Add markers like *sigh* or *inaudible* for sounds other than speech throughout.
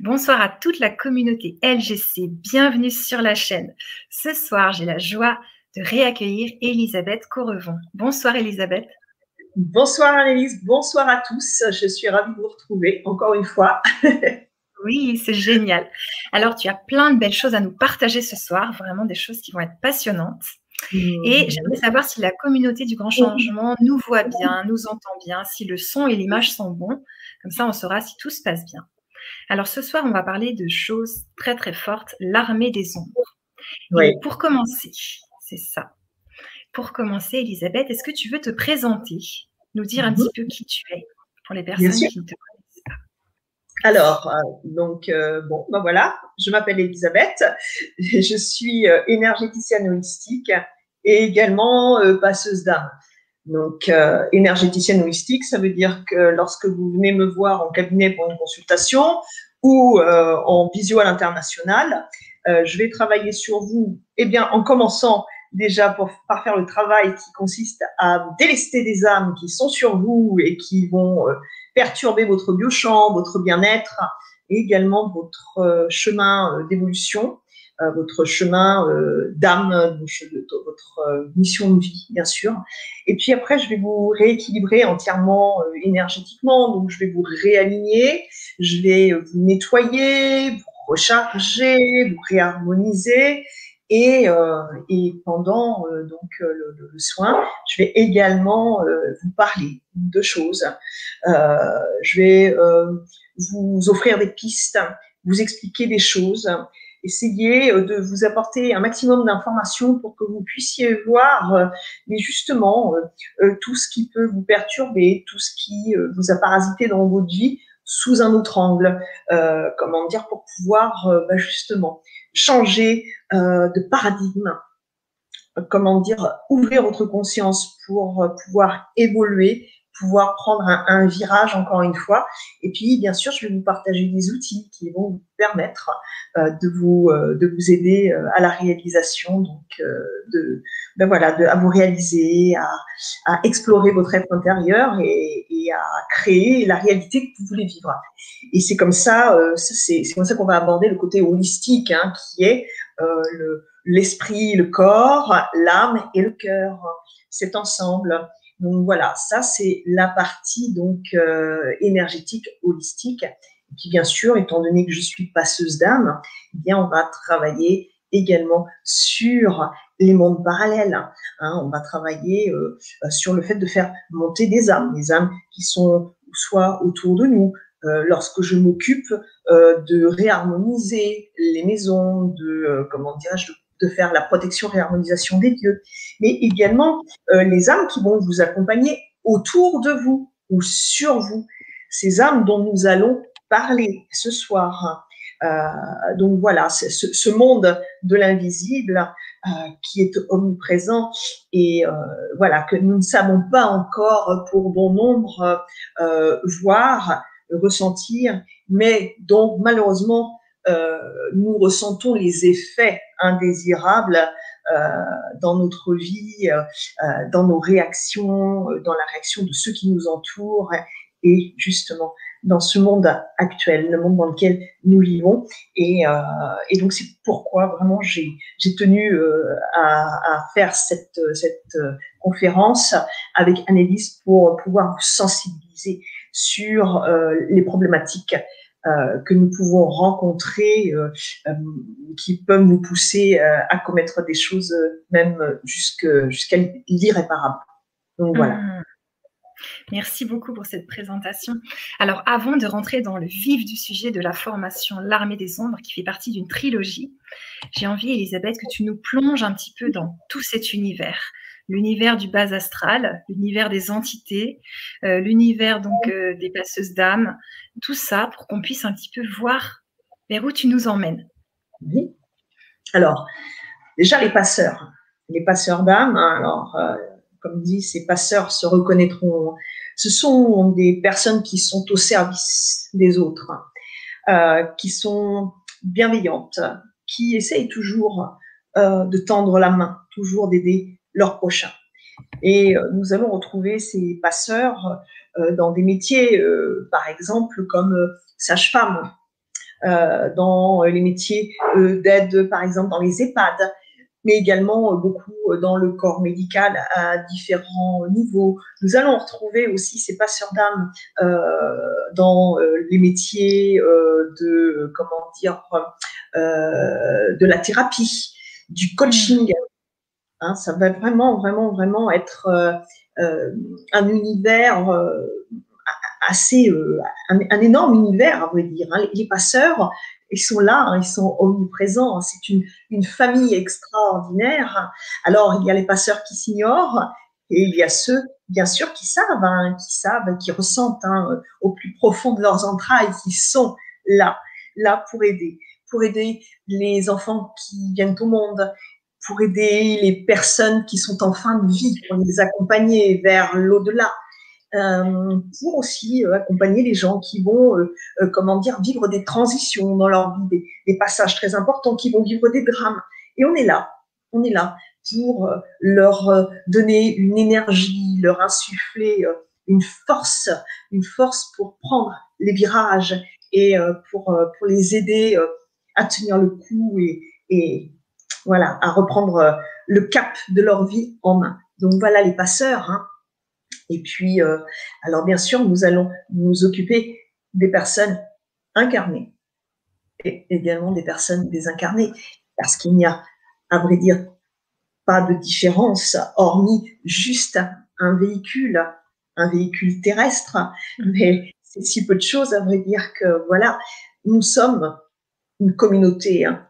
Bonsoir à toute la communauté LGC, bienvenue sur la chaîne. Ce soir, j'ai la joie de réaccueillir Elisabeth Correvon. Bonsoir Elisabeth. Bonsoir Annelise, bonsoir à tous. Je suis ravie de vous retrouver encore une fois. *laughs* oui, c'est génial. Alors, tu as plein de belles choses à nous partager ce soir, vraiment des choses qui vont être passionnantes. Et j'aimerais savoir si la communauté du grand changement nous voit bien, nous entend bien, si le son et l'image sont bons. Comme ça, on saura si tout se passe bien. Alors ce soir, on va parler de choses très très fortes, l'armée des ombres. Oui. pour commencer, c'est ça. Pour commencer, Elisabeth, est-ce que tu veux te présenter, nous dire un mhm. petit peu qui tu es pour les personnes qui ne te connaissent pas? Alors, euh, donc, euh, bon, ben voilà, je m'appelle Elisabeth, *laughs* je suis euh, énergéticienne holistique et également passeuse d'âme. Donc, énergéticienne holistique, ça veut dire que lorsque vous venez me voir en cabinet pour une consultation ou en visio à l'international, je vais travailler sur vous, eh bien, en commençant déjà pour, par faire le travail qui consiste à délester des âmes qui sont sur vous et qui vont euh, perturber votre biochamp, votre bien-être et également votre euh, chemin euh, d'évolution, votre chemin d'âme, votre mission de vie, bien sûr. Et puis après, je vais vous rééquilibrer entièrement énergétiquement, donc je vais vous réaligner, je vais vous nettoyer, vous recharger, vous réharmoniser et, euh, pendant euh, donc euh, le, soin, je vais également vous parler de choses. je vais vous offrir des pistes, vous expliquer des choses, essayer de vous apporter un maximum d'informations pour que vous puissiez voir, mais justement, tout ce qui peut vous perturber, tout ce qui vous a parasité dans votre vie sous un autre angle, comment dire, pour pouvoir bah, justement changer euh, de paradigme, comment dire, ouvrir votre conscience pour euh, pouvoir évoluer, pouvoir prendre un, virage encore une fois. Et puis, bien sûr, je vais vous partager des outils qui vont vous permettre euh, de vous de vous aider à la réalisation, donc de ben voilà, de, à vous réaliser, à, explorer votre être intérieur et, à créer la réalité que vous voulez vivre. Et c'est comme ça, c'est comme ça qu'on va aborder le côté holistique, hein, qui est euh, l'esprit, le, corps, l'âme et le cœur. C'est ensemble. Donc voilà, ça c'est la partie donc euh, énergétique holistique. Puis bien sûr, étant donné que je suis passeuse d'âme, eh bien on va travailler également sur les mondes parallèles. Hein. on va travailler euh, sur le fait de faire monter des âmes, des âmes qui sont soit autour de nous, euh, lorsque je m'occupe de réharmoniser les maisons, de comment dirais-je, de faire la protection, réharmonisation des lieux, mais également les âmes qui vont vous accompagner autour de vous ou sur vous, ces âmes dont nous allons parler ce soir. donc voilà, ce, ce, monde de l'invisible qui est omniprésent et voilà que nous ne savons pas encore pour bon nombre voir ressentir, mais dont malheureusement euh, nous ressentons les effets indésirables euh, dans notre vie, euh, dans nos réactions, dans la réaction de ceux qui nous entourent et justement dans ce monde actuel, le monde dans lequel nous vivons. Et, euh, donc c'est pourquoi vraiment j'ai tenu euh, à, faire cette, conférence avec Annelise pour pouvoir vous sensibiliser sur euh, les problématiques euh, que nous pouvons rencontrer, euh, qui peuvent nous pousser à commettre des choses même jusqu'à l'irréparable. Donc voilà. Mmh. Merci beaucoup pour cette présentation. Alors, avant de rentrer dans le vif du sujet de la formation L'Armée des Ombres, qui fait partie d'une trilogie, j'ai envie, Elisabeth, que tu nous plonges un petit peu dans tout cet univers l'univers du bas astral, l'univers des entités, euh, l'univers donc euh, des passeuses d'âme, tout ça pour qu'on puisse un petit peu voir vers où tu nous emmènes. Oui. Alors, déjà les passeurs, les passeurs d'âme. Hein, alors, euh, comme dit, ces passeurs se reconnaîtront. Ce sont des personnes qui sont au service des autres, qui sont bienveillantes, qui essayent toujours de tendre la main, toujours d'aider leur prochain. Et euh, nous allons retrouver ces passeurs euh, dans des métiers, euh, par exemple, comme sage-femme, dans les métiers d'aide, par exemple, dans les EHPAD, mais également beaucoup dans le corps médical à différents niveaux. Nous allons retrouver aussi ces passeurs d'âme dans les métiers de, comment dire, de la thérapie, du coaching. Hein, ça va vraiment, vraiment, vraiment être un univers assez, euh, un, énorme univers, à vrai dire. Hein. Les passeurs, ils sont là, hein, ils sont omniprésents. C'est une, une, famille extraordinaire. Alors, il y a les passeurs qui s'ignorent et il y a ceux, bien sûr, qui savent, qui savent, qui ressentent au plus profond de leurs entrailles, qui sont là, là pour aider, pour aider les enfants qui viennent au monde, pour aider les personnes qui sont en fin de vie, pour les accompagner vers l'au-delà. Euh, pour aussi euh, accompagner les gens qui vont, euh, comment dire, vivre des transitions dans leur vie, des, passages très importants, qui vont vivre des drames. Et on est là, on est là pour leur donner une énergie, leur insuffler une force, une force pour prendre les virages et pour, pour les aider à tenir le coup et, et voilà, à reprendre le cap de leur vie en main. Donc voilà les passeurs. Hein. Et puis, euh, alors bien sûr, nous allons nous occuper des personnes incarnées et également des personnes désincarnées, parce qu'il n'y a, à vrai dire, pas de différence, hormis juste un véhicule, un véhicule terrestre, mais c'est si peu de choses, à vrai dire, que voilà, nous sommes une communauté, hein.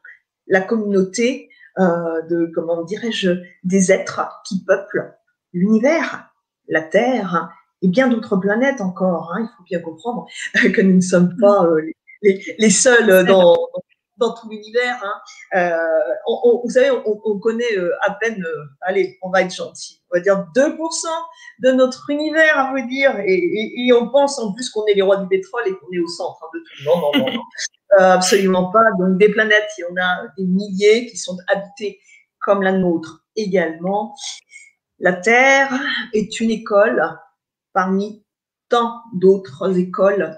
la communauté euh, de, comment dirais-je, des êtres qui peuplent l'univers la Terre et bien d'autres planètes encore. Hein. il faut bien comprendre *laughs* que nous ne sommes pas euh, les, seuls dans, dans tout l'univers. Hein. Euh, vous savez, on, connaît euh, à peine, allez, on va être gentil, on va dire 2% de notre univers, à vous dire, et, on pense en plus qu'on est les rois du pétrole et qu'on est au centre hein, de tout. Non, non, non, non. *laughs* absolument pas. Donc des planètes, il y en a des milliers qui sont habitées comme la nôtre également. La Terre est une école parmi tant d'autres écoles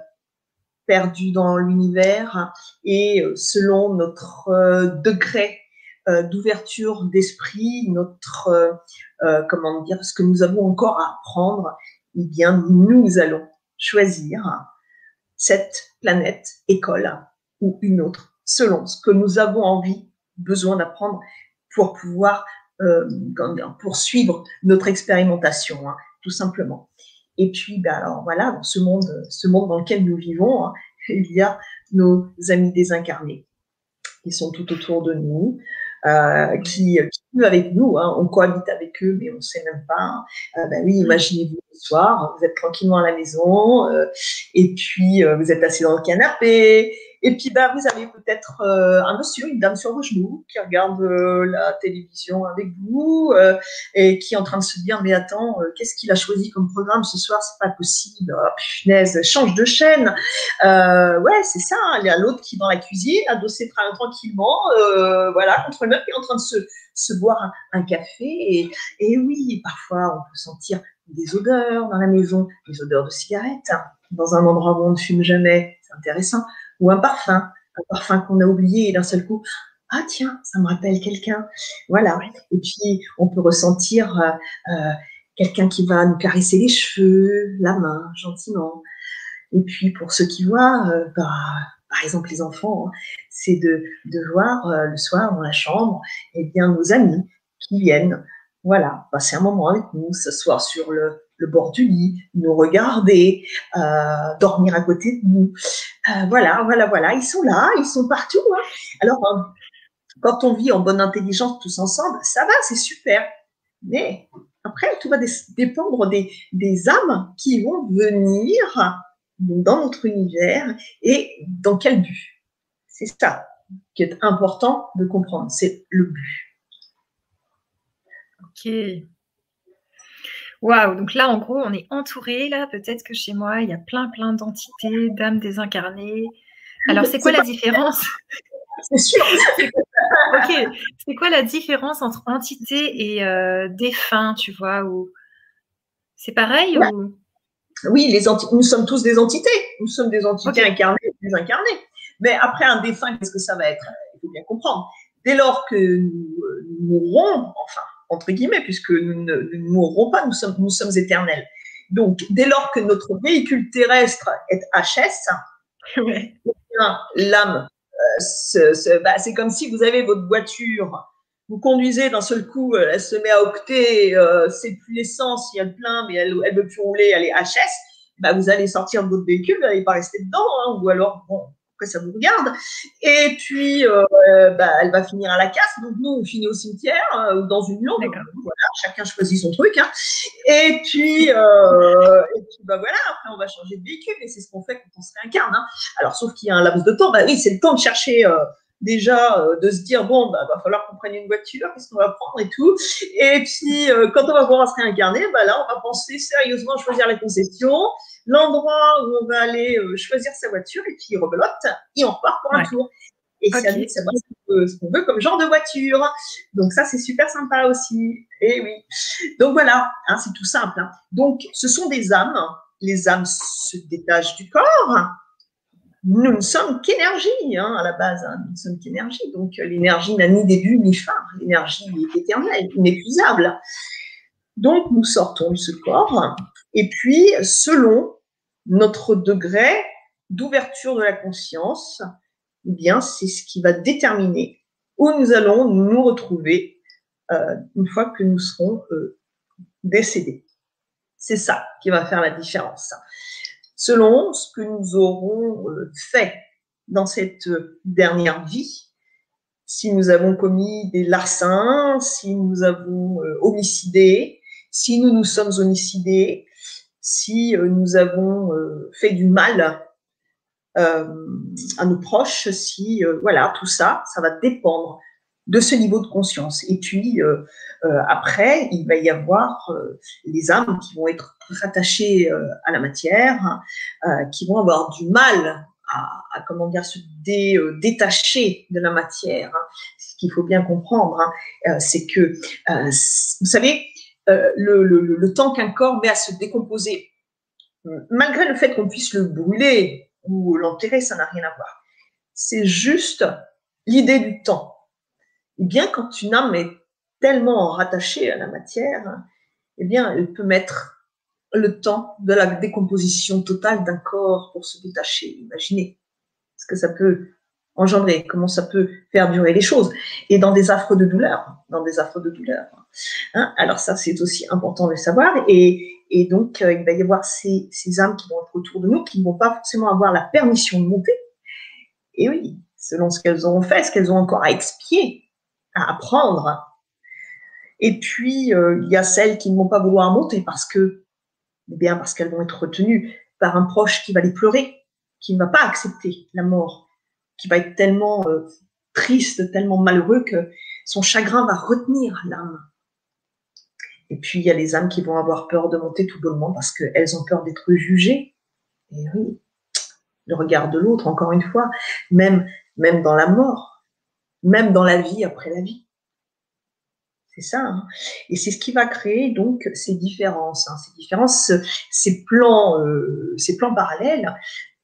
perdues dans l'univers et euh, selon notre euh, degré euh, d'ouverture d'esprit, notre comment dire, ce que nous avons encore à apprendre, eh bien nous allons choisir cette planète école ou une autre selon ce que nous avons envie, besoin d'apprendre pour pouvoir poursuivre notre expérimentation, hein, tout simplement. Et puis, ben alors voilà, dans ce monde, ce monde dans lequel nous vivons, hein, *laughs* il y a nos amis désincarnés qui sont tout autour de nous, euh, qui, qui, vivent avec nous. Hein, on cohabite avec eux, mais on ne sait même pas. Euh, ben oui, imaginez-vous le soir, vous êtes tranquillement à la maison, euh, et puis euh, vous êtes assis dans le canapé, et puis, bah, vous avez peut-être euh, un monsieur, une dame sur vos genoux qui regarde euh, la télévision avec vous euh, et qui est en train de se dire, mais attends, qu'est-ce qu'il a choisi comme programme ce soir? C'est pas possible. Oh, punaise, change de chaîne. ouais, c'est ça. Il y a l'autre qui est dans la cuisine, adossé tranquillement, voilà, contre le qui est en train de se, se boire un, café. Et, et oui, parfois, on peut sentir des odeurs dans la maison, des odeurs de cigarettes. Dans un endroit où on ne fume jamais, c'est intéressant ou un parfum, un parfum qu'on a oublié et d'un seul coup, ah tiens, ça me rappelle quelqu'un. Voilà. Et puis, on peut ressentir euh, euh, quelqu'un qui va nous caresser les cheveux, la main, gentiment. Et puis, pour ceux qui voient, euh, bah, par exemple les enfants, hein, c'est de, de voir le soir dans la chambre, eh bien, nos amis qui viennent, voilà, passer un moment avec nous, s'asseoir sur le, le bord du lit, nous regarder, euh, dormir à côté de nous. Euh, voilà, voilà, voilà, ils sont là, ils sont partout. Hein. Alors, euh, quand on vit en bonne intelligence tous ensemble, ça va, c'est super. Mais après, tout va dépendre des, des âmes qui vont venir dans notre univers et dans quel but. C'est ça qui est important de comprendre, c'est le but. Ok, Waouh, donc là, en gros, on est entouré, là, peut-être que chez moi, il y a plein, plein d'entités, d'âmes désincarnées. Alors, c'est quoi la différence? C'est sûr. *laughs* ok, c'est quoi la différence entre entité et euh, défunt, tu vois ou... C'est pareil ou... Oui, les nous sommes tous des entités. Nous sommes des entités incarnées et désincarnées. Mais après un défunt, qu'est-ce que ça va être? Il faut bien comprendre. Dès lors que nous mourrons, enfin, entre guillemets, puisque nous ne, mourrons pas, nous sommes, nous sommes éternels. Donc, dès lors que notre véhicule terrestre est HS, *laughs* l'âme, euh, bah, c'est comme si vous avez votre voiture, vous conduisez d'un seul coup, euh, elle se met à octer, euh, c'est plus l'essence, il y a le plein, mais elle ne veut plus rouler, elle est HS, bah, vous allez sortir de votre véhicule, vous n'allez pas rester dedans, hein, ou alors, bon, ça vous regarde. Et puis, euh, bah, elle va finir à la casse. Donc, nous, on finit au cimetière euh, ou dans une urne. Voilà, chacun choisit son truc. Hein. Et puis, euh, et puis bah, voilà, après, on va changer de véhicule. Et c'est ce qu'on fait quand on se réincarne. Hein. Alors, sauf qu'il y a un laps de temps. Bah oui, c'est le temps de chercher déjà de se dire bon bah va falloir qu'on prenne une voiture qu'est-ce qu'on va prendre et tout et puis quand on va pouvoir se réincarner bah là on va penser sérieusement choisir la concession l'endroit où on va aller euh, choisir sa voiture et puis rebelote et on repart pour un tour. Et à nous de savoir ce qu'on veut comme genre de voiture. Donc ça, c'est super sympa aussi. Et oui. Donc voilà, hein, c'est tout simple. Hein. Donc ce sont des âmes. Les âmes se détachent du corps. Nous ne sommes qu'énergie hein, à la base. Nous ne sommes qu'énergie. Donc l'énergie n'a ni début ni fin. L'énergie est éternelle, inépuisable. Donc nous sortons de ce corps. Et puis, selon notre degré d'ouverture de la conscience, eh bien, c'est ce qui va déterminer où nous allons nous retrouver euh, une fois que nous serons euh, décédés. C'est ça qui va faire la différence. Selon ce que nous aurons euh, fait dans cette dernière vie, si nous avons commis des larcins, si nous avons homicidé, si nous nous sommes homicidés, si euh, nous avons euh, fait du mal euh, à nos proches, si voilà, tout ça, ça va dépendre de ce niveau de conscience. Et puis après, il va y avoir les âmes qui vont être rattachées à la matière, qui vont avoir du mal à, comment dire se détacher de la matière. Ce qu'il faut bien comprendre, hein, c'est que vous savez, euh, le, temps qu'un corps met à se décomposer, malgré le fait qu'on puisse le brûler ou l'enterrer, ça n'a rien à voir. C'est juste l'idée du temps. Et bien, quand une âme est tellement rattachée à la matière, eh bien, elle peut mettre le temps de la décomposition totale d'un corps pour se détacher. Imaginez ce que ça peut engendrer, comment ça peut faire durer les choses. Et dans des affres de douleur, dans des affres de douleur. Hein. Alors ça, c'est aussi important de le savoir. Et, donc, euh, il va y avoir ces, âmes qui vont être autour de nous, qui ne vont pas forcément avoir la permission de monter. Et oui, selon ce qu'elles auront fait, ce qu'elles ont encore à expier, à apprendre. Et puis, euh, il y a celles qui ne vont pas vouloir monter parce que, eh bien, parce qu'elles vont être retenues par un proche qui va les pleurer, qui ne va pas accepter la mort, qui va être tellement euh, triste, tellement malheureux que son chagrin va retenir l'âme. Et puis, il y a les âmes qui vont avoir peur de monter tout bonnement parce qu'elles ont peur d'être jugées. Et oui, le regard de l'autre, encore une fois, même, même dans la mort, même dans la vie après la vie. C'est ça. Hein. et c'est ce qui va créer donc ces différences. Hein. ces différences, ces plans, euh, ces plans parallèles,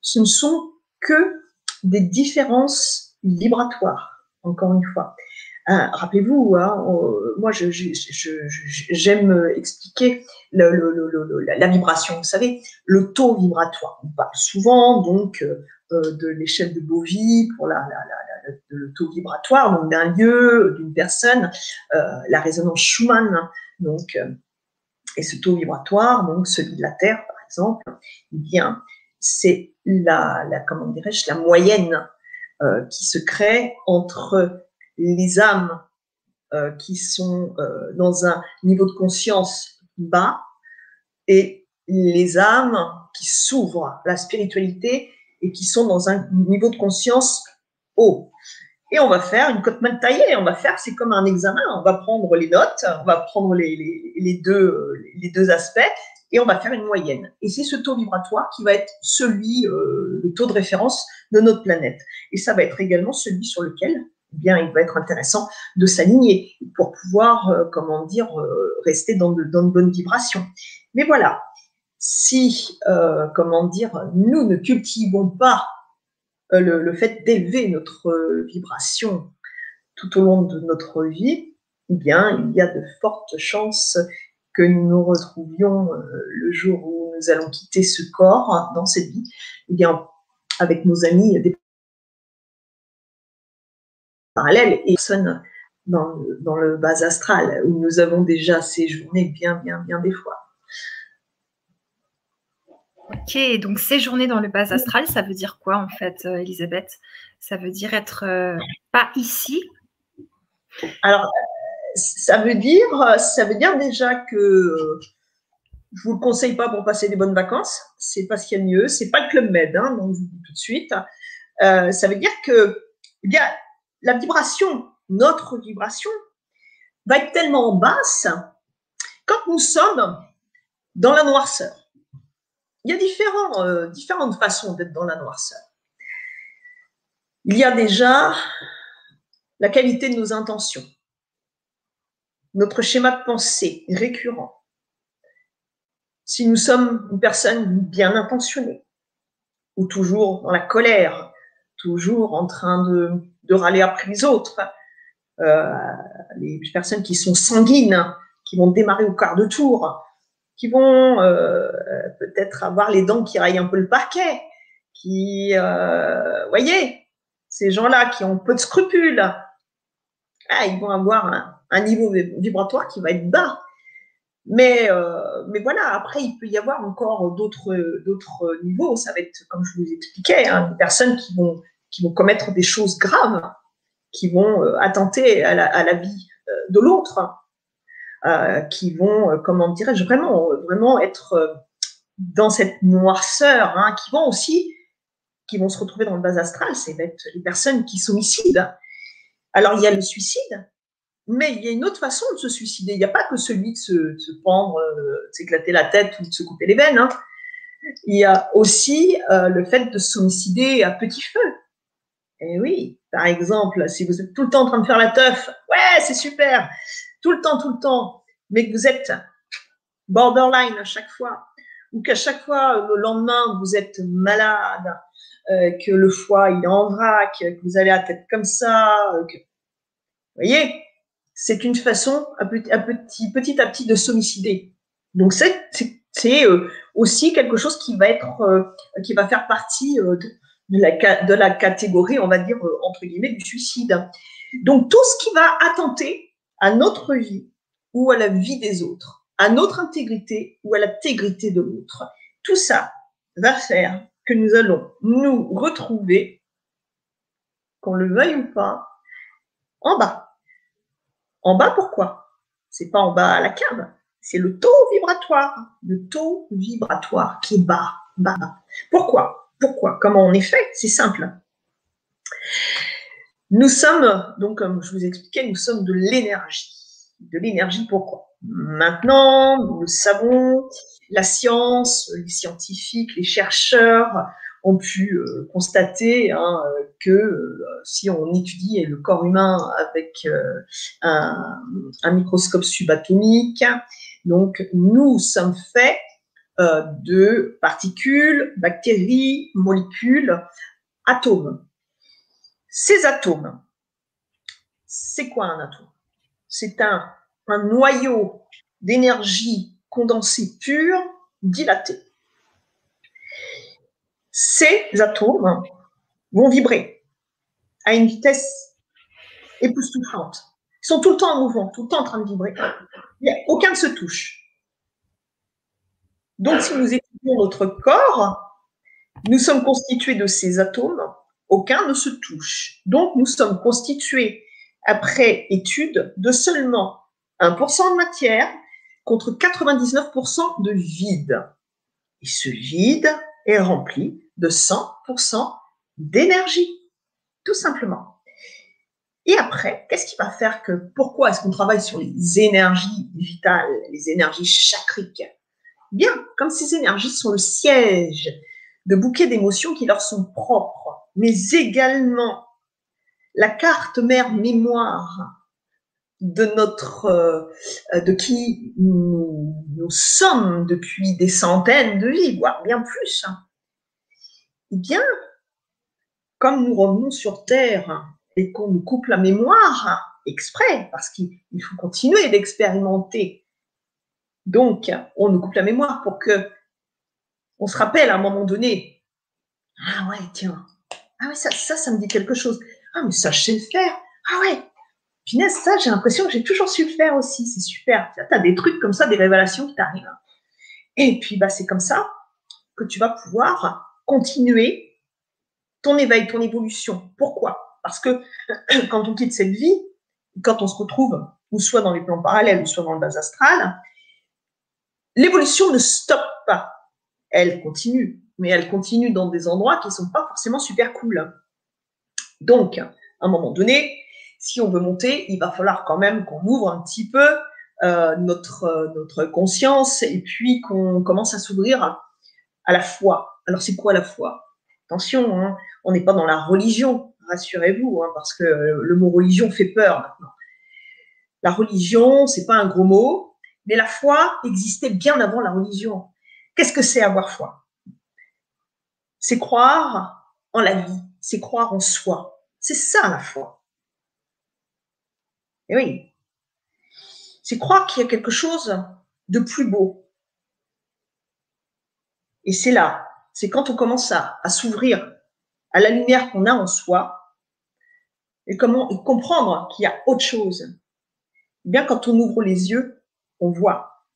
ce ne sont que des différences vibratoires, encore une fois. Hein, rappelez-vous, moi j'aime expliquer la vibration. Vous savez, le taux vibratoire. On parle souvent donc euh, de l'échelle de Bovie pour la, le taux vibratoire, donc d'un lieu, d'une personne, euh, la résonance Schumann, donc euh, et ce taux vibratoire, donc celui de la Terre par exemple, eh bien c'est la, la, comment dirais-je, la moyenne euh, qui se crée entre les âmes qui sont dans un niveau de conscience bas et les âmes qui s'ouvrent la spiritualité et qui sont dans un niveau de conscience Et on va faire une cote mal taillée. On va faire, c'est comme un examen. On va prendre les notes, on va prendre les deux, les deux aspects et on va faire une moyenne. Et c'est ce taux vibratoire qui va être celui, euh, le taux de référence de notre planète. Et ça va être également celui sur lequel eh bien, il va être intéressant de s'aligner pour pouvoir, euh, comment dire, euh, rester dans de, dans de, bonnes vibrations. Mais voilà, si, comment dire, nous ne cultivons pas le, fait d'élever notre vibration tout au long de notre vie, eh bien, il y a de fortes chances que nous nous retrouvions le jour où nous allons quitter ce corps dans cette vie, eh bien, avec nos amis des parallèles et personnes dans le, dans le bas astral où nous avons déjà séjourné bien, bien, bien des fois. Ok, donc séjourner dans le bas astral, ça veut dire quoi en fait, euh, Elisabeth? Ça veut dire être euh, pas ici? Alors, ça veut dire, ça veut dire déjà que je vous le conseille pas pour passer des bonnes vacances. C'est pas ce qu'il y a de mieux. C'est pas le club med, hein, donc je vous dis tout de suite. Euh, ça veut dire que la vibration, notre vibration, va être tellement basse quand nous sommes dans la noirceur. Il y a euh, différentes façons d'être dans la noirceur. Il y a déjà la qualité de nos intentions, notre schéma de pensée récurrent, si nous sommes une personne bien intentionnée, ou toujours dans la colère, toujours en train de, râler après les autres, euh, les personnes qui sont sanguines, qui vont démarrer au quart de tour, qui vont euh, peut-être avoir les dents qui raillent un peu le parquet, qui, euh, voyez, ces gens-là qui ont peu de scrupules, ah, ils vont avoir un, niveau vibratoire qui va être bas. Mais, euh, mais voilà, après, il peut y avoir encore d'autres, d'autres niveaux. Ça va être, comme je vous expliquais, hein, des personnes qui vont, qui vont commettre des choses graves, qui vont euh, attenter à la, à la, vie euh, de l'autre, qui vont, euh, comment dirais-je, vraiment, vraiment être dans cette noirceur, hein, qui vont aussi, qui vont se retrouver dans le bas astral, c'est les personnes qui s'homicident. Alors, il y a le suicide, mais il y a une autre façon de se suicider. Il n'y a pas que celui de se, se pendre, euh, de s'éclater la tête ou de se couper les veines. Hein. Il y a aussi euh, le fait de s'homicider à petit feu. Et oui, par exemple, si vous êtes tout le temps en train de faire la teuf, ouais, c'est super, tout le temps, tout le temps, mais que vous êtes borderline à chaque fois, ou qu'à chaque fois, le lendemain, vous êtes malade, euh, que le foie, il est en vrac, que vous avez la tête comme ça, que... Vous voyez, c'est une façon à petit, à petit, de s'homicider. Donc c'est euh, aussi quelque chose qui va être euh, qui va faire partie euh, de, la, de la catégorie, on va dire entre guillemets, du suicide. Donc tout ce qui va attenter à notre vie ou à la vie des autres, à notre intégrité ou à l'intégrité de l'autre, tout ça va faire que nous allons nous retrouver, qu'on le veuille ou pas, en bas. En bas, pourquoi? C'est pas en bas à la cave, c'est le taux vibratoire, le taux vibratoire qui est bas, bas. Pourquoi? Pourquoi? Comment on est fait? C'est simple. Nous sommes, donc comme je vous expliquais, nous sommes de l'énergie. De l'énergie, pourquoi Maintenant, nous le savons, la science, les scientifiques, les chercheurs ont pu euh, constater hein, que euh, si on étudie le corps humain avec euh, un, microscope subatomique, donc nous sommes faits de particules, bactéries, molécules, atomes. Ces atomes, c'est quoi un atome? C'est un, noyau d'énergie condensée pure dilatée ces atomes vont vibrer à une vitesse époustouflante. Ils sont tout le temps en mouvement, tout le temps en train de vibrer. aucun ne se touche. Donc, si nous étudions notre corps, nous sommes constitués de ces atomes, aucun ne se touche. Donc, nous sommes constitués, après étude, de seulement 1% de matière contre 99% de vide. Et ce vide est rempli de 100% d'énergie, tout simplement. Et après, qu'est-ce qui va faire que, pourquoi est-ce qu'on travaille sur les énergies vitales, les énergies chakriques Bien, comme ces énergies sont le siège de bouquets d'émotions qui leur sont propres, mais également la carte mère mémoire de notre, euh, de qui nous, sommes depuis des centaines de vies, voire bien plus. Hein eh bien, comme nous revenons sur Terre et qu'on nous coupe la mémoire exprès, parce qu'il faut continuer d'expérimenter. Donc, on nous coupe la mémoire pour que on se rappelle à un moment donné. Ah ouais, tiens. Ah ouais, ça, ça, ça me dit quelque chose. Ah, mais ça, je sais le faire. Ah ouais. Punaise, ça, j'ai l'impression que j'ai toujours su le faire aussi. C'est super. Tu as des trucs comme ça, des révélations qui t'arrivent. Et puis, bah, c'est comme ça que tu vas pouvoir continuer ton éveil, ton évolution. Pourquoi? Parce que *clears throat* quand on quitte cette vie, quand on se retrouve, ou soit dans les plans parallèles, ou soit dans le bas astral, l'évolution ne stoppe pas. Elle continue, mais elle continue dans des endroits qui ne sont pas forcément super cool. Donc, à un moment donné, si on veut monter, il va falloir quand même qu'on ouvre un petit peu euh, notre, euh, notre conscience et puis qu'on commence à s'ouvrir à la foi. Alors, c'est quoi la foi? Attention, hein, on n'est pas dans la religion, rassurez-vous, hein, parce que le mot religion fait peur. La religion, c'est pas un gros mot, mais la foi existait bien avant la religion. Qu'est-ce que c'est avoir foi? C'est croire en la vie, c'est croire en soi. C'est ça la foi. Et oui, c'est croire qu'il y a quelque chose de plus beau. Et c'est là c'est quand on commence à, s'ouvrir à la lumière qu'on a en soi et comprendre qu'il y a autre chose. Eh bien, quand on ouvre les yeux, on voit.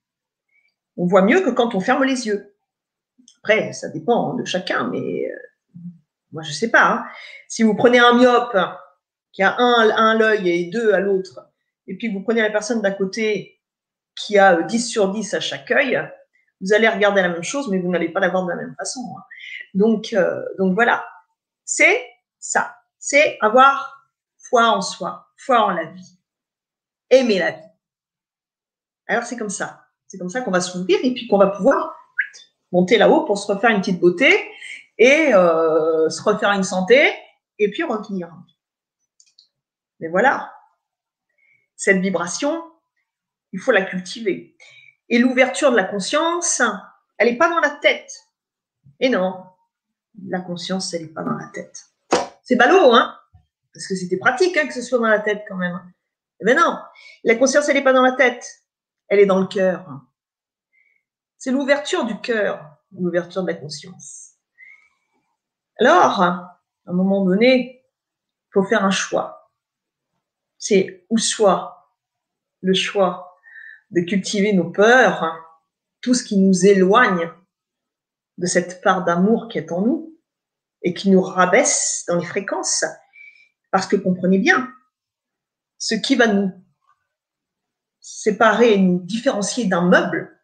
On voit mieux que quand on ferme les yeux. Après, ça dépend de chacun, mais euh, moi, je ne sais pas. Hein. Si vous prenez un myope qui a un, à l'œil et deux à l'autre, et puis vous prenez la personne d'à côté qui a 10 sur 10 à chaque œil, vous allez regarder la même chose, mais vous n'allez pas la voir de la même façon. Hein. Donc, euh, donc voilà, c'est ça, c'est avoir foi en soi, foi en la vie, aimer la vie. Alors c'est comme ça, c'est comme ça qu'on va s'ouvrir et puis qu'on va pouvoir monter là-haut pour se refaire une petite beauté et euh, se refaire une santé et puis revenir. Mais voilà, cette vibration, il faut la cultiver. Et l'ouverture de la conscience, elle n'est pas dans la tête. Et non, la conscience, elle n'est pas dans la tête. C'est ballot, hein Parce que c'était pratique hein, que ce soit dans la tête quand même. Bien non, la conscience, elle n'est pas dans la tête. Elle est dans le cœur. C'est l'ouverture du cœur, l'ouverture de la conscience. Alors, à un moment donné, il faut faire un choix. C'est ou soit le choix de cultiver nos peurs, tout ce qui nous éloigne de cette part d'amour qui est en nous et qui nous rabaisse dans les fréquences. Parce que comprenez bien, ce qui va nous séparer et nous différencier d'un meuble,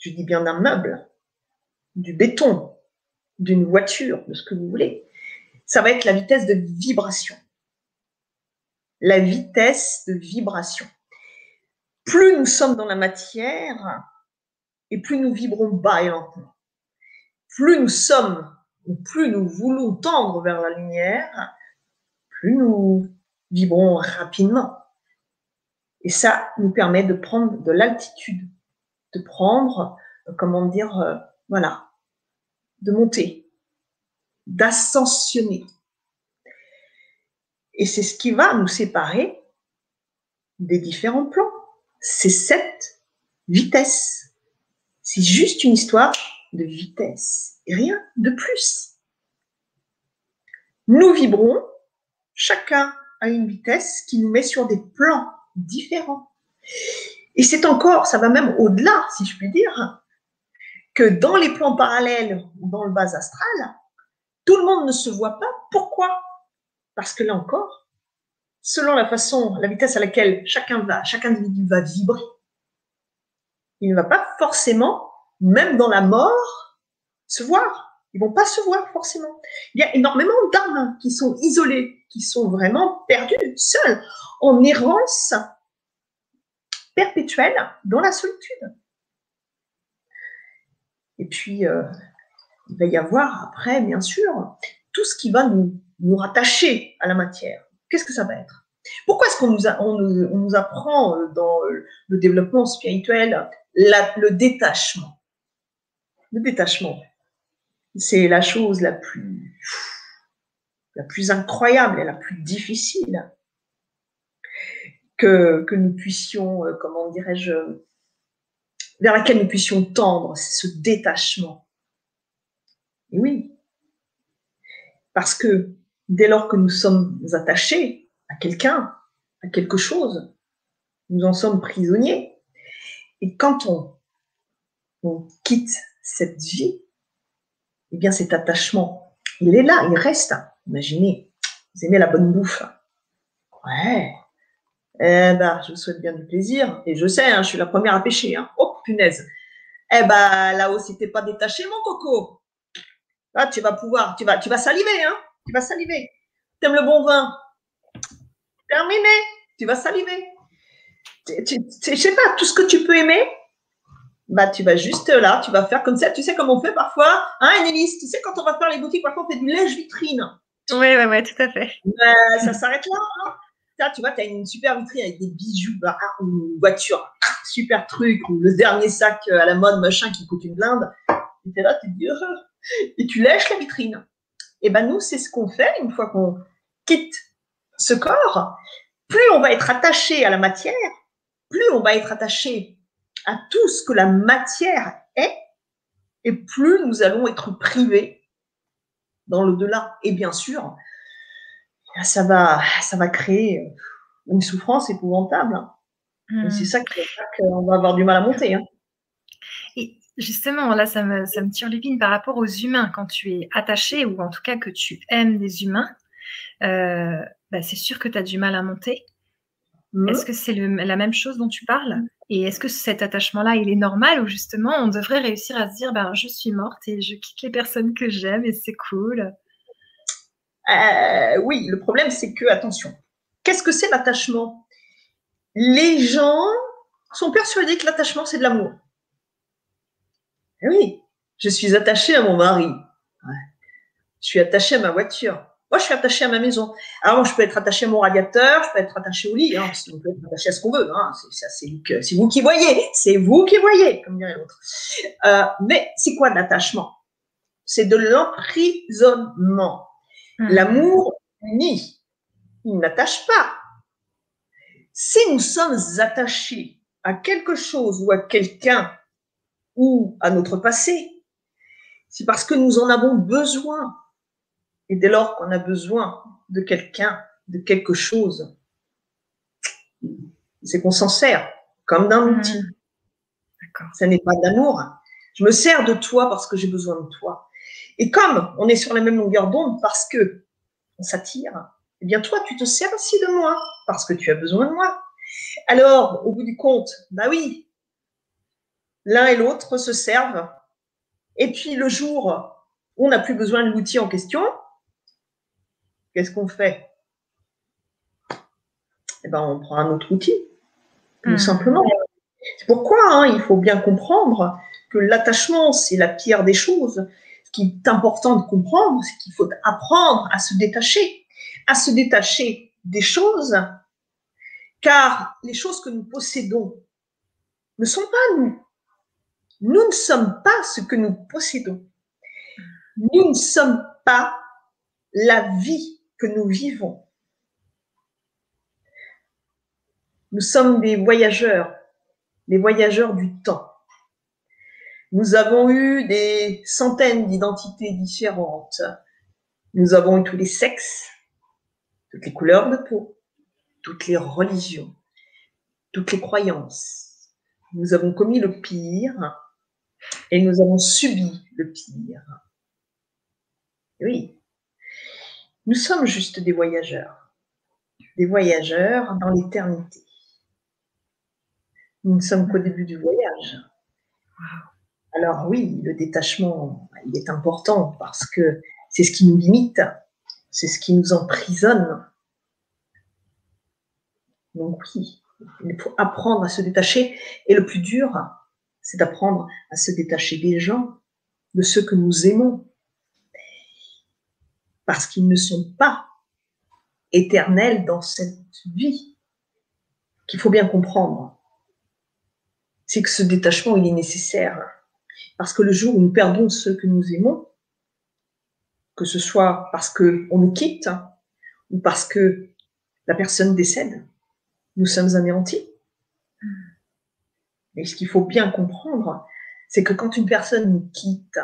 je dis bien d'un meuble, du béton, d'une voiture, de ce que vous voulez, ça va être la vitesse de vibration. La vitesse de vibration plus nous sommes dans la matière et plus nous vibrons bas et lentement. Plus nous sommes, ou plus nous voulons tendre vers la lumière, plus nous vibrons rapidement. Et ça nous permet de prendre de l'altitude, de prendre, euh, comment dire, euh, voilà, de monter, d'ascensionner. Et c'est ce qui va nous séparer des différents plans c'est cette vitesse. C'est juste une histoire de vitesse et rien de plus. Nous vibrons, chacun à une vitesse qui nous met sur des plans différents. Et c'est encore, ça va même au-delà, si je puis dire, que dans les plans parallèles ou dans le bas astral, tout le monde ne se voit pas. Pourquoi? Parce que là encore, selon la façon, la vitesse à laquelle chacun va, chaque individu va vibrer, il ne va pas forcément, même dans la mort, se voir. Ils vont pas se voir forcément. Il y a énormément d'âmes qui sont isolées, qui sont vraiment perdues, seules, en errance perpétuelle dans la solitude. Et puis, euh, il va y avoir après, bien sûr, tout ce qui va nous, nous rattacher à la matière. Qu'est-ce que ça va être? Pourquoi est-ce qu'on nous, on nous, apprend euh, dans le développement spirituel le détachement? Le détachement, c'est la chose la plus la plus incroyable et la plus difficile que, nous puissions, euh, comment dirais-je, vers laquelle nous puissions tendre, c'est ce détachement. Et oui, parce que dès lors que nous sommes attachés à quelqu'un, à quelque chose, nous en sommes prisonniers. Et quand on, on quitte cette vie, eh bien cet attachement, il est là, il reste. Imaginez, vous aimez la bonne bouffe. Ouais. Eh ben, je vous souhaite bien du plaisir. Et je sais, hein, je suis la première à pêcher. Hein. Oh, punaise. Eh ben, là aussi, t'es pas détaché, mon coco. Là, tu vas pouvoir, tu vas, tu vas saliver, hein. Tu vas saliver. T'aimes le bon vin? Terminé. Tu vas saliver. Je sais pas, tout ce que tu peux aimer, bah, tu vas juste là, tu vas faire comme ça. Tu sais comme on fait parfois, hein, Annelise Tu sais, quand on va faire les boutiques, parfois, on fait du lèche-vitrine. Oui, oui, oui, tout à fait. ça s'arrête là. Hein tu vois, tu as une super vitrine avec des bijoux, bah, une voiture, super truc, ou le dernier sac à la mode, machin, qui coûte une blinde. Et es là, tu te dis, et tu lèches la vitrine. Et ben nous, c'est ce qu'on fait une fois qu'on quitte ce corps. Plus on va être attaché à la matière, plus on va être attaché à tout ce que la matière est, et plus nous allons être privés dans le delà. Et bien sûr, ça va, ça va créer une souffrance épouvantable. Hein. C'est hmm. ça qu'on va avoir du mal à monter. Hein. Et justement, là, ça me, ça me tire l'épine par rapport aux humains. Quand tu es attaché, ou en tout cas que tu aimes des humains, euh, bah, c'est sûr que tu as du mal à monter. Mmh. Est-ce que c'est la même chose dont tu parles? Et est-ce que cet attachement-là, il est normal ou justement on devrait réussir à se dire ben, je suis morte et je quitte les personnes que j'aime et c'est cool? Euh, Oui, le problème c'est que, attention, qu'est-ce que c'est l'attachement? Les gens sont persuadés que l'attachement c'est de l'amour. Eh oui, je suis attachée à mon mari. Je suis attachée à ma voiture. Moi, je suis attachée à ma maison. Alors, je peux être attachée à mon radiateur, je peux être attachée au lit, hein, on peut être attaché à ce qu'on veut. Hein, c'est vous qui voyez, c'est vous qui voyez, comme dirait l'autre. Euh, mais c'est quoi l'attachement? C'est de l'emprisonnement. Hmm. L'amour ni, il n'attache pas. Si nous sommes attachés à quelque chose ou à quelqu'un ou à notre passé, c'est parce que nous en avons besoin et dès lors qu'on a besoin de quelqu'un, de quelque chose, c'est qu'on s'en sert comme d'un mmh. outil. Ça n'est pas d'amour. Je me sers de toi parce que j'ai besoin de toi. Et comme on est sur la même longueur d'onde parce que on s'attire, eh bien toi, tu te sers aussi de moi parce que tu as besoin de moi. Alors, au bout du compte, bah oui, l'un et l'autre se servent. Et puis le jour où on n'a plus besoin de l'outil en question, qu'est-ce qu'on fait? Eh ben, on prend un autre outil, tout hmm. simplement. C'est pourquoi hein, il faut bien comprendre que l'attachement, c'est la pire des choses. Ce qui est important de comprendre, c'est qu'il faut apprendre à se détacher, à se détacher des choses, car les choses que nous possédons ne sont pas nous. Nous ne sommes pas ce que nous possédons. Nous ne sommes pas la vie que nous vivons. Nous sommes des voyageurs, des voyageurs du temps. Nous avons eu des centaines d'identités différentes. Nous avons eu tous les sexes, toutes les couleurs de peau, toutes les religions, toutes les croyances. Nous avons commis le pire et nous avons subi le pire. Oui, nous sommes juste des voyageurs, des voyageurs dans l'éternité. Nous ne sommes qu'au début du voyage. Alors oui, le détachement, il est important parce que c'est ce qui nous limite, c'est ce qui nous emprisonne. Donc oui, il faut apprendre à se détacher. Et le plus dur, c'est d'apprendre à se détacher des gens, de ceux que nous aimons, parce qu'ils ne sont pas éternels dans cette vie. Qu'il faut bien comprendre, c'est que ce détachement, il est nécessaire. Parce que le jour où nous perdons ceux que nous aimons, que ce soit parce qu'on nous quitte ou parce que la personne décède, nous sommes anéantis. Et ce qu'il faut bien comprendre, c'est que quand une personne nous quitte,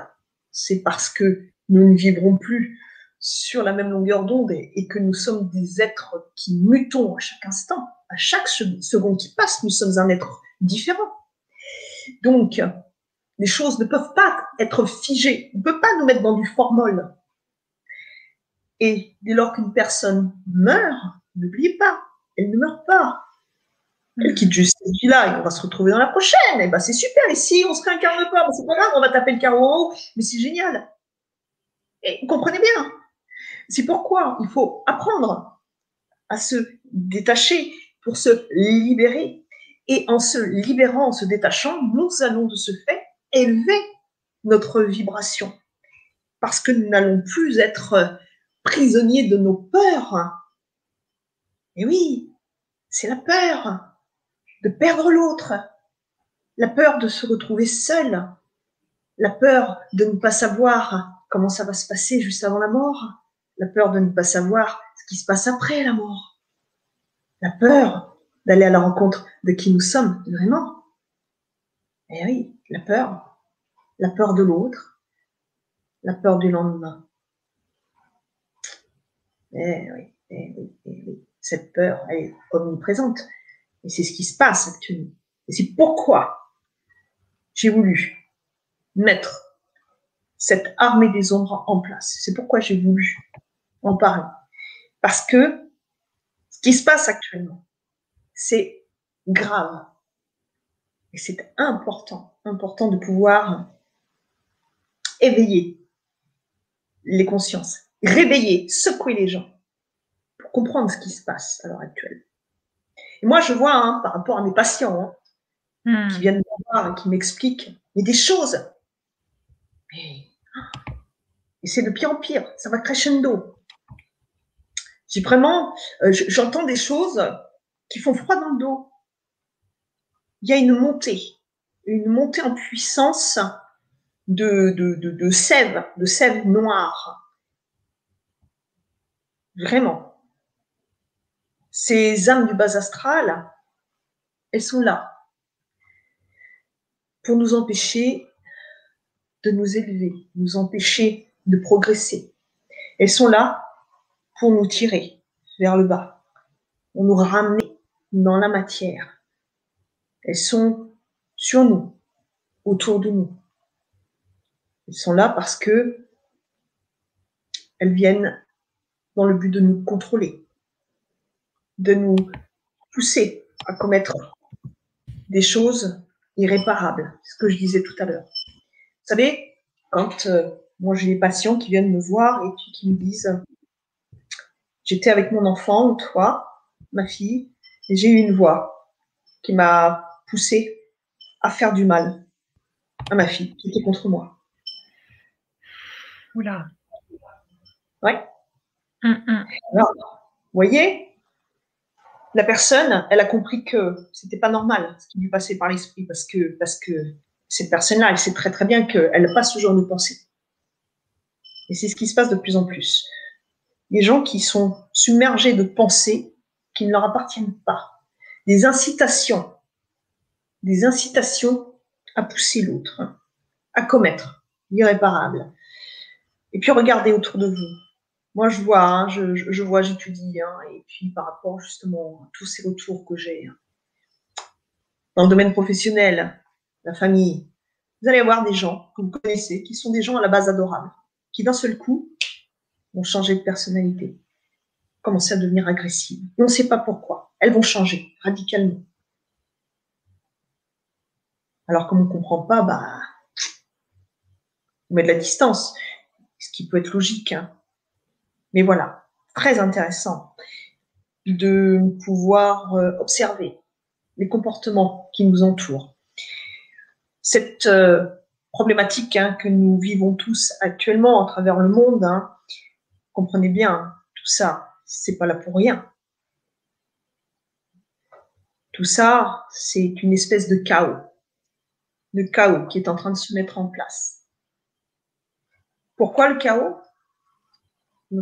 c'est parce que nous ne vivrons plus sur la même longueur d'onde et, que nous sommes des êtres qui mutons à chaque instant, à chaque seconde qui passe, nous sommes un être différent. Donc, les choses ne peuvent pas être figées. On ne peut pas nous mettre dans du formol. Et dès lors qu'une personne meurt, n'oubliez pas, elle ne meurt pas. Elle quitte juste cette vie-là et on va se retrouver dans la prochaine. Et ben c'est super. Et si on se réincarne pas, ben, c'est pas grave, on va taper le carreau en haut, mais c'est génial. Et vous comprenez bien. C'est pourquoi il faut apprendre à se détacher pour se libérer. Et en se libérant, en se détachant, nous allons de ce fait élever notre vibration. Parce que nous n'allons plus être prisonniers de nos peurs. Et oui, c'est la peur de perdre l'autre, la peur de se retrouver seul, la peur de ne pas savoir comment ça va se passer juste avant la mort, la peur de ne pas savoir ce qui se passe après la mort, la peur d'aller à la rencontre de qui nous sommes vraiment. Eh oui, la peur, la peur de l'autre, la peur du lendemain. Eh oui, eh oui, eh oui. Cette peur, est omniprésente. Et c'est ce qui se passe actuellement. Et c'est pourquoi j'ai voulu mettre cette armée des ombres en place. C'est pourquoi j'ai voulu en parler. Parce que ce qui se passe actuellement, c'est grave. Et c'est important, important de pouvoir éveiller les consciences, réveiller, secouer les gens pour comprendre ce qui se passe à l'heure actuelle. Et moi, je vois, hein, par rapport à mes patients hein, hmm. qui viennent me voir et qui m'expliquent, mais des choses. et c'est de pire en pire, ça va crescendo. J'ai vraiment, euh, j'entends des choses qui font froid dans le dos. Il y a une montée, une montée en puissance de, de, de, de sève, de sève noire. Vraiment. Ces âmes du bas astral, elles sont là pour nous empêcher de nous élever, nous empêcher de progresser. Elles sont là pour nous tirer vers le bas, pour nous ramener dans la matière. Elles sont sur nous, autour de nous. Elles sont là parce que elles viennent dans le but de nous contrôler, de nous pousser à commettre des choses irréparables, ce que je disais tout à l'heure. Vous savez, quand euh, moi j'ai des patients qui viennent me voir et qui me disent j'étais avec mon enfant ou toi, ma fille, et j'ai eu une voix qui m'a poussé à faire du mal à ma fille qui était contre moi. Oula. Ouais. Hum, hum. Alors, vous voyez, la personne, elle a compris que c'était pas normal ce qui lui passait par l'esprit parce que, parce que cette personne-là, elle sait très très bien qu'elle n'a pas ce genre de pensée. Et c'est ce qui se passe de plus en plus. Les gens qui sont submergés de pensées qui ne leur appartiennent pas. Des incitations. Des incitations à pousser l'autre, à commettre l'irréparable. Et puis regardez autour de vous moi, je vois, hein, je, vois, j'étudie, hein, et puis par rapport justement à tous ces retours que j'ai hein. dans le domaine professionnel, la famille, vous allez avoir des gens que vous connaissez, qui sont des gens à la base adorables, qui d'un seul coup vont changer de personnalité, commencer à devenir agressives. on ne sait pas pourquoi. Elles vont changer radicalement. Alors comme on ne comprend pas, bah, on met de la distance, ce qui peut être logique. Hein. Mais voilà, très intéressant de pouvoir euh, observer les comportements qui nous entourent. Cette euh, problématique hein, que nous vivons tous actuellement à travers le monde, hein, comprenez bien, tout ça, c'est pas là pour rien. Tout ça, c'est une espèce de chaos, de chaos qui est en train de se mettre en place. Pourquoi le chaos?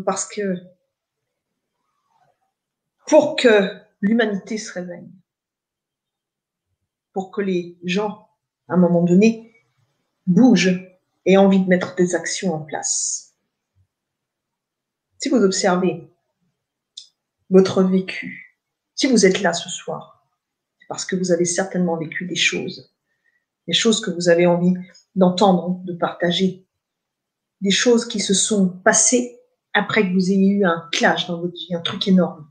Parce que pour que l'humanité se réveille, pour que les gens, à un moment donné, bougent et aient envie de mettre des actions en place. Si vous observez votre vécu, si vous êtes là ce soir, c'est parce que vous avez certainement vécu des choses, des choses que vous avez envie d'entendre, de partager, des choses qui se sont passées après que vous ayez eu un clash dans votre vie, un truc énorme.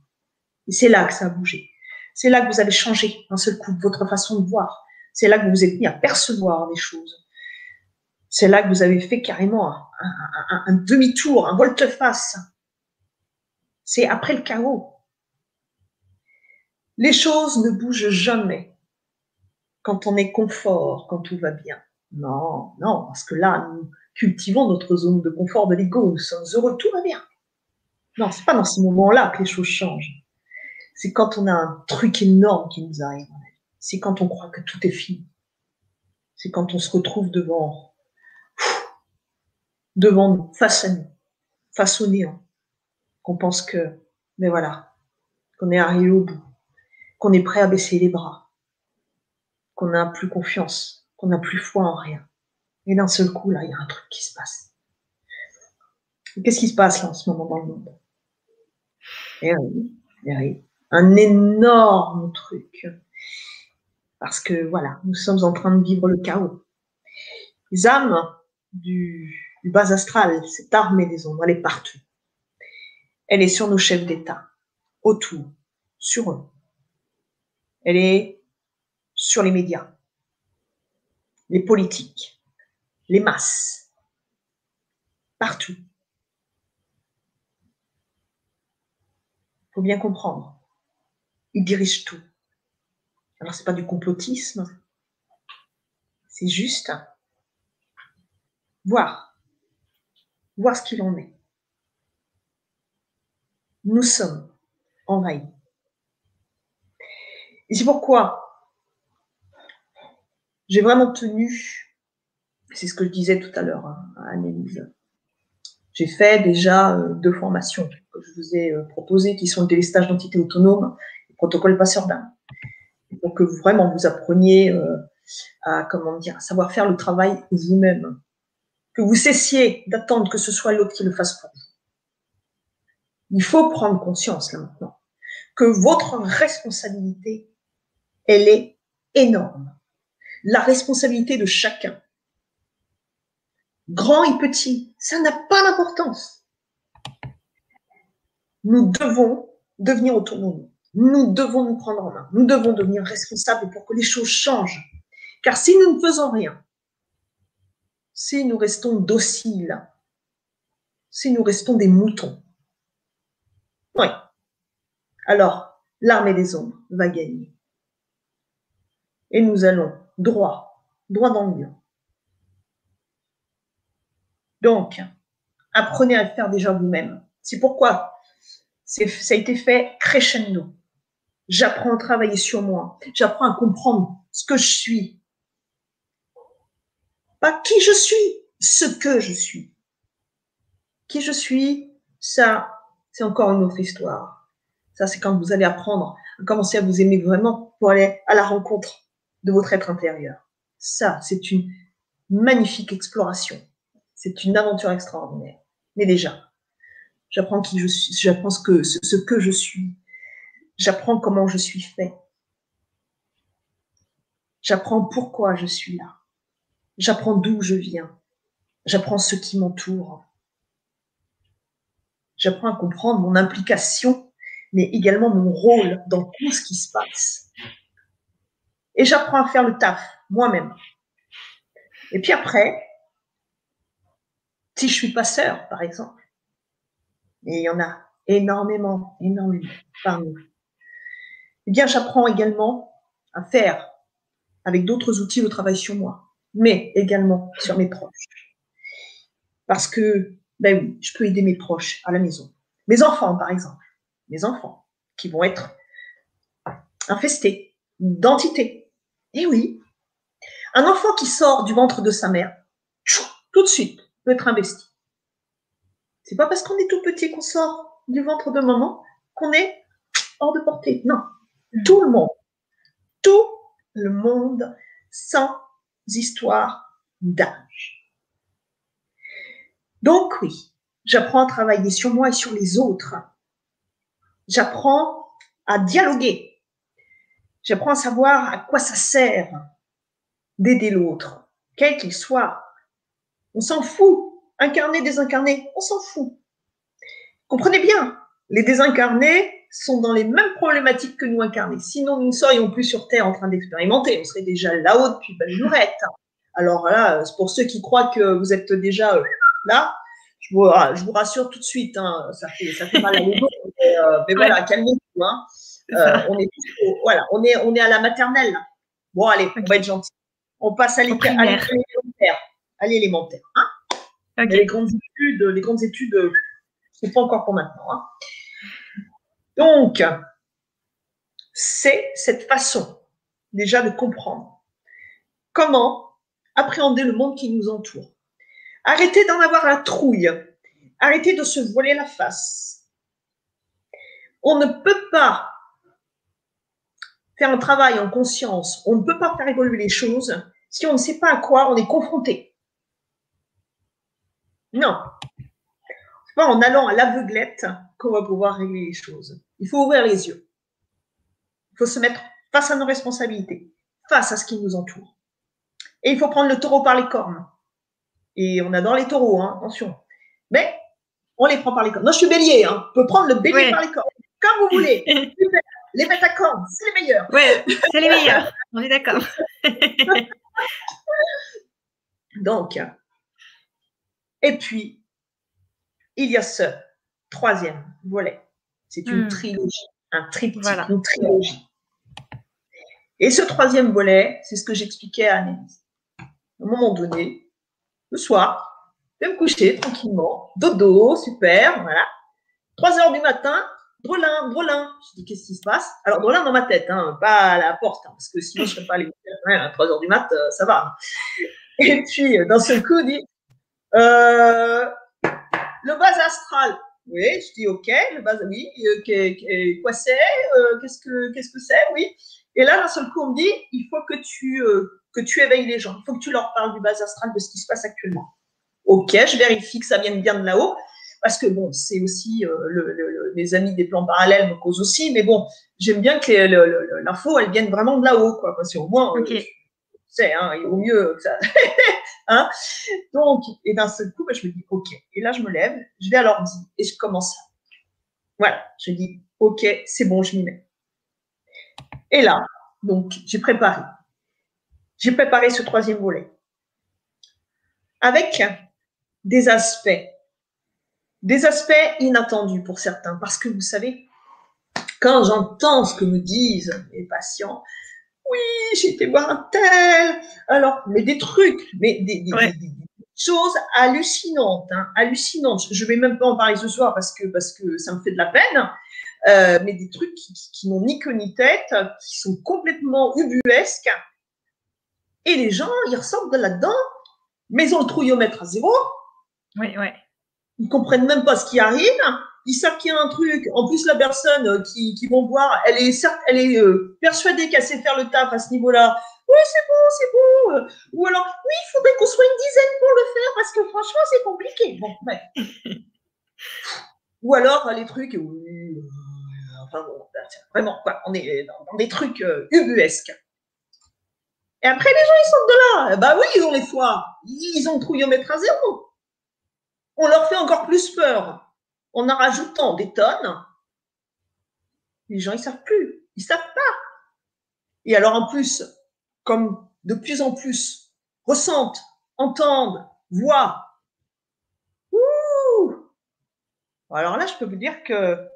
Et c'est là que ça a bougé. C'est là que vous avez changé d'un seul coup votre façon de voir. C'est là que vous vous êtes mis à percevoir des choses. C'est là que vous avez fait carrément un, un demi-tour, un volte-face. C'est après le chaos. Les choses ne bougent jamais quand on est confort, quand tout va bien. Non, non, parce que là, nous cultivons notre zone de confort de l'ego, nous sommes heureux, tout va bien. Non, c'est pas dans ce moment-là que les choses changent. C'est quand on a un truc énorme qui nous arrive. C'est quand on croit que tout est fini. C'est quand on se retrouve devant, devant nous, face à nous, face au néant, qu'on pense que, mais voilà, qu'on est arrivé au bout, qu'on est prêt à baisser les bras, qu'on n'a plus confiance, qu'on n'a plus foi en rien. Et d'un seul coup, là, il y a un truc qui se passe. Qu'est-ce qui se passe là en ce moment dans le monde? Eh eh oui, un énorme truc. Parce que voilà, nous sommes en train de vivre le chaos. Les âmes du, du bas astral, cette armée des ombres, elle est partout. Elle est sur nos chefs d'État, autour, sur eux. Elle est sur les médias, les politiques, les masses, partout. Il faut bien comprendre. Ils dirigent tout. Alors, c'est pas du complotisme. C'est juste voir. Voir ce qu'il en est. Nous sommes envahis. Et c'est pourquoi j'ai vraiment tenu c'est ce que je disais tout à l'heure hein, à Annelise. J'ai fait déjà euh, deux formations que je vous ai euh, proposées, qui sont le délestage d'entité autonome et le protocole passeur d'âme. Pour que vraiment vous appreniez euh, à, comment dire, à savoir faire le travail vous-même. Que vous cessiez d'attendre que ce soit l'autre qui le fasse pour vous. Il faut prendre conscience là maintenant que votre responsabilité, elle est énorme. La responsabilité de chacun grand et petit, ça n'a pas d'importance. Nous devons devenir autonomes. Nous devons nous prendre en main. Nous devons devenir responsables pour que les choses changent. Car si nous ne faisons rien, si nous restons dociles, si nous restons des moutons, oui, alors l'armée des ombres va gagner. Et nous allons droit, droit dans le mur. Donc, apprenez à le faire déjà vous-même. C'est pourquoi ça a été fait crescendo. J'apprends à travailler sur moi. J'apprends à comprendre ce que je suis. Pas qui je suis, ce que je suis. Qui je suis, ça, c'est encore une autre histoire. Ça, c'est quand vous allez apprendre à commencer à vous aimer vraiment pour aller à la rencontre de votre être intérieur. Ça, c'est une magnifique exploration. C'est une aventure extraordinaire. Mais déjà, j'apprends qui je suis, j'apprends ce que, ce, que je suis. J'apprends comment je suis fait. J'apprends pourquoi je suis là. J'apprends d'où je viens. J'apprends ce qui m'entoure. J'apprends à comprendre mon implication, mais également mon rôle dans tout ce qui se passe. Et j'apprends à faire le taf moi-même. Et puis après, si je suis passeur, par exemple, et il y en a énormément, énormément parmi eh bien, j'apprends également à faire avec d'autres outils le travail sur moi, mais également sur mes proches. Parce que, ben oui, je peux aider mes proches à la maison. Mes enfants, par exemple. Mes enfants, qui vont être infestés d'entités. Et oui, un enfant qui sort du ventre de sa mère, tout de suite, peut être investi. C'est pas parce qu'on est tout petit qu'on sort du ventre de maman qu'on est hors de portée. Non. Mm. Tout le monde. Tout le monde sans histoire d'âge. Donc oui, j'apprends à travailler sur moi et sur les autres. J'apprends à dialoguer. J'apprends à savoir à quoi ça sert d'aider l'autre, quel qu'il soit. On s'en fout. Incarné, désincarné, on s'en fout. Comprenez bien, les désincarnés sont dans les mêmes problématiques que nous incarnés. Sinon, nous ne serions plus sur Terre en train d'expérimenter. On serait déjà là-haut depuis belle lurette. Alors là, pour ceux qui croient que vous êtes déjà euh, là, je vous, ah, je vous, rassure tout de suite, hein, ça, fait, ça fait mal à l'ego. Mais, euh, mais, voilà, calmez-vous. Hein. Euh, on, est, voilà, on, est, on est à la maternelle. Bon, allez, on va être gentil. On passe à l'élémentaire. À l'élémentaire. Hein Les grandes études, les grandes études, c'est pas encore pour maintenant. Hein. Donc, c'est cette façon déjà de comprendre comment appréhender le monde qui nous entoure. Arrêtez d'en avoir la trouille. Arrêtez de se voiler la face. On ne peut pas faire un travail en conscience, on ne peut pas faire évoluer les choses si on ne sait pas à quoi on est confronté. Non. C'est pas en allant à l'aveuglette qu'on va pouvoir régler les choses. Il faut ouvrir les yeux. Il faut se mettre face à nos responsabilités, face à ce qui nous entoure. Et il faut prendre le taureau par les cornes. Et on adore les taureaux, hein, attention. Mais on les prend par les cornes. Non, je suis bélier, hein. on peut prendre le bélier par les cornes. Comme vous voulez. *laughs* Les mettre à cornes, c'est les meilleurs. Oui, c'est les meilleurs. On est d'accord. *laughs* Donc, et puis, il y a ce troisième volet. C'est une hmm. trilogie, un triptyque, une trilogie. Et ce troisième volet, c'est ce que j'expliquais à Annelise. À un moment donné, le soir, je vais me coucher tranquillement, dodo, super, voilà. 3 heures du matin, Drolin, Drolin. Je dis, qu'est-ce qui se passe? Alors, Drolin dans ma tête, hein, pas à la porte, hein, parce que sinon, je ne serais pas allé à 3 heures du mat, euh, ça va. Et puis, d'un seul coup, il dit, euh, le bas astral. Oui, je dis OK, le bas, oui, euh, quoi c'est euh, Qu'est-ce que qu'est-ce que c'est Oui. Et là, d'un seul coup, on me dit, il faut que tu que tu éveilles les gens. Il faut que tu leur parles du bas astral, de ce qui se passe actuellement. OK, je vérifie que ça vienne bien de là-haut, parce que bon, c'est aussi le, les amis des plans parallèles me causent aussi, mais bon, j'aime bien que l'info elle vienne vraiment de là-haut, quoi, parce qu'au moins, c'est, hein, vaut mieux que ça. *laughs* Hein Donc, et d'un seul coup, bah, je me dis, OK. Et là, je me lève, je vais à l'ordi et je commence. Voilà, je dis, OK, c'est bon, je m'y mets. Et là, donc, j'ai préparé. J'ai préparé ce troisième volet. Avec des aspects, des aspects inattendus pour certains. Parce que vous savez, quand j'entends ce que me disent les patients, oui, j'ai été voir un tel. Alors, mais des trucs, mais des, choses hallucinantes, hein, hallucinantes. Je vais même pas en parler ce soir parce que parce que ça me fait de la peine. Euh, mais des trucs qui, n'ont ni queue ni tête, qui sont complètement ubuesques. Et les gens, ils ressortent de là-dedans, mais ils ont le trouillomètre à zéro. Oui, oui. Ils comprennent même pas ce qui arrive ils savent qu'il y a un truc. En plus, la personne euh, qui, qui vont voir, elle est certes, elle est euh, persuadée qu'elle sait faire le taf à ce niveau-là. Oui, c'est bon, c'est bon. Euh. Ou alors, oui, il faudrait qu'on soit une dizaine pour le faire parce que franchement, c'est compliqué. Bon, ouais. *laughs* Ou alors, les trucs, oui, enfin bon, bah, vraiment, quoi, on est dans, des trucs ubuesques. Et après, les gens, ils sortent de là. Bah oui, ils ont les foires. Ils ont trouillomètre à zéro. On leur fait encore plus peur en en rajoutant des tonnes, les gens, ils savent plus. Ils savent pas. Et alors, en plus, comme de plus en plus ressentent, entendent, voient, ouh, alors là, je peux vous dire que,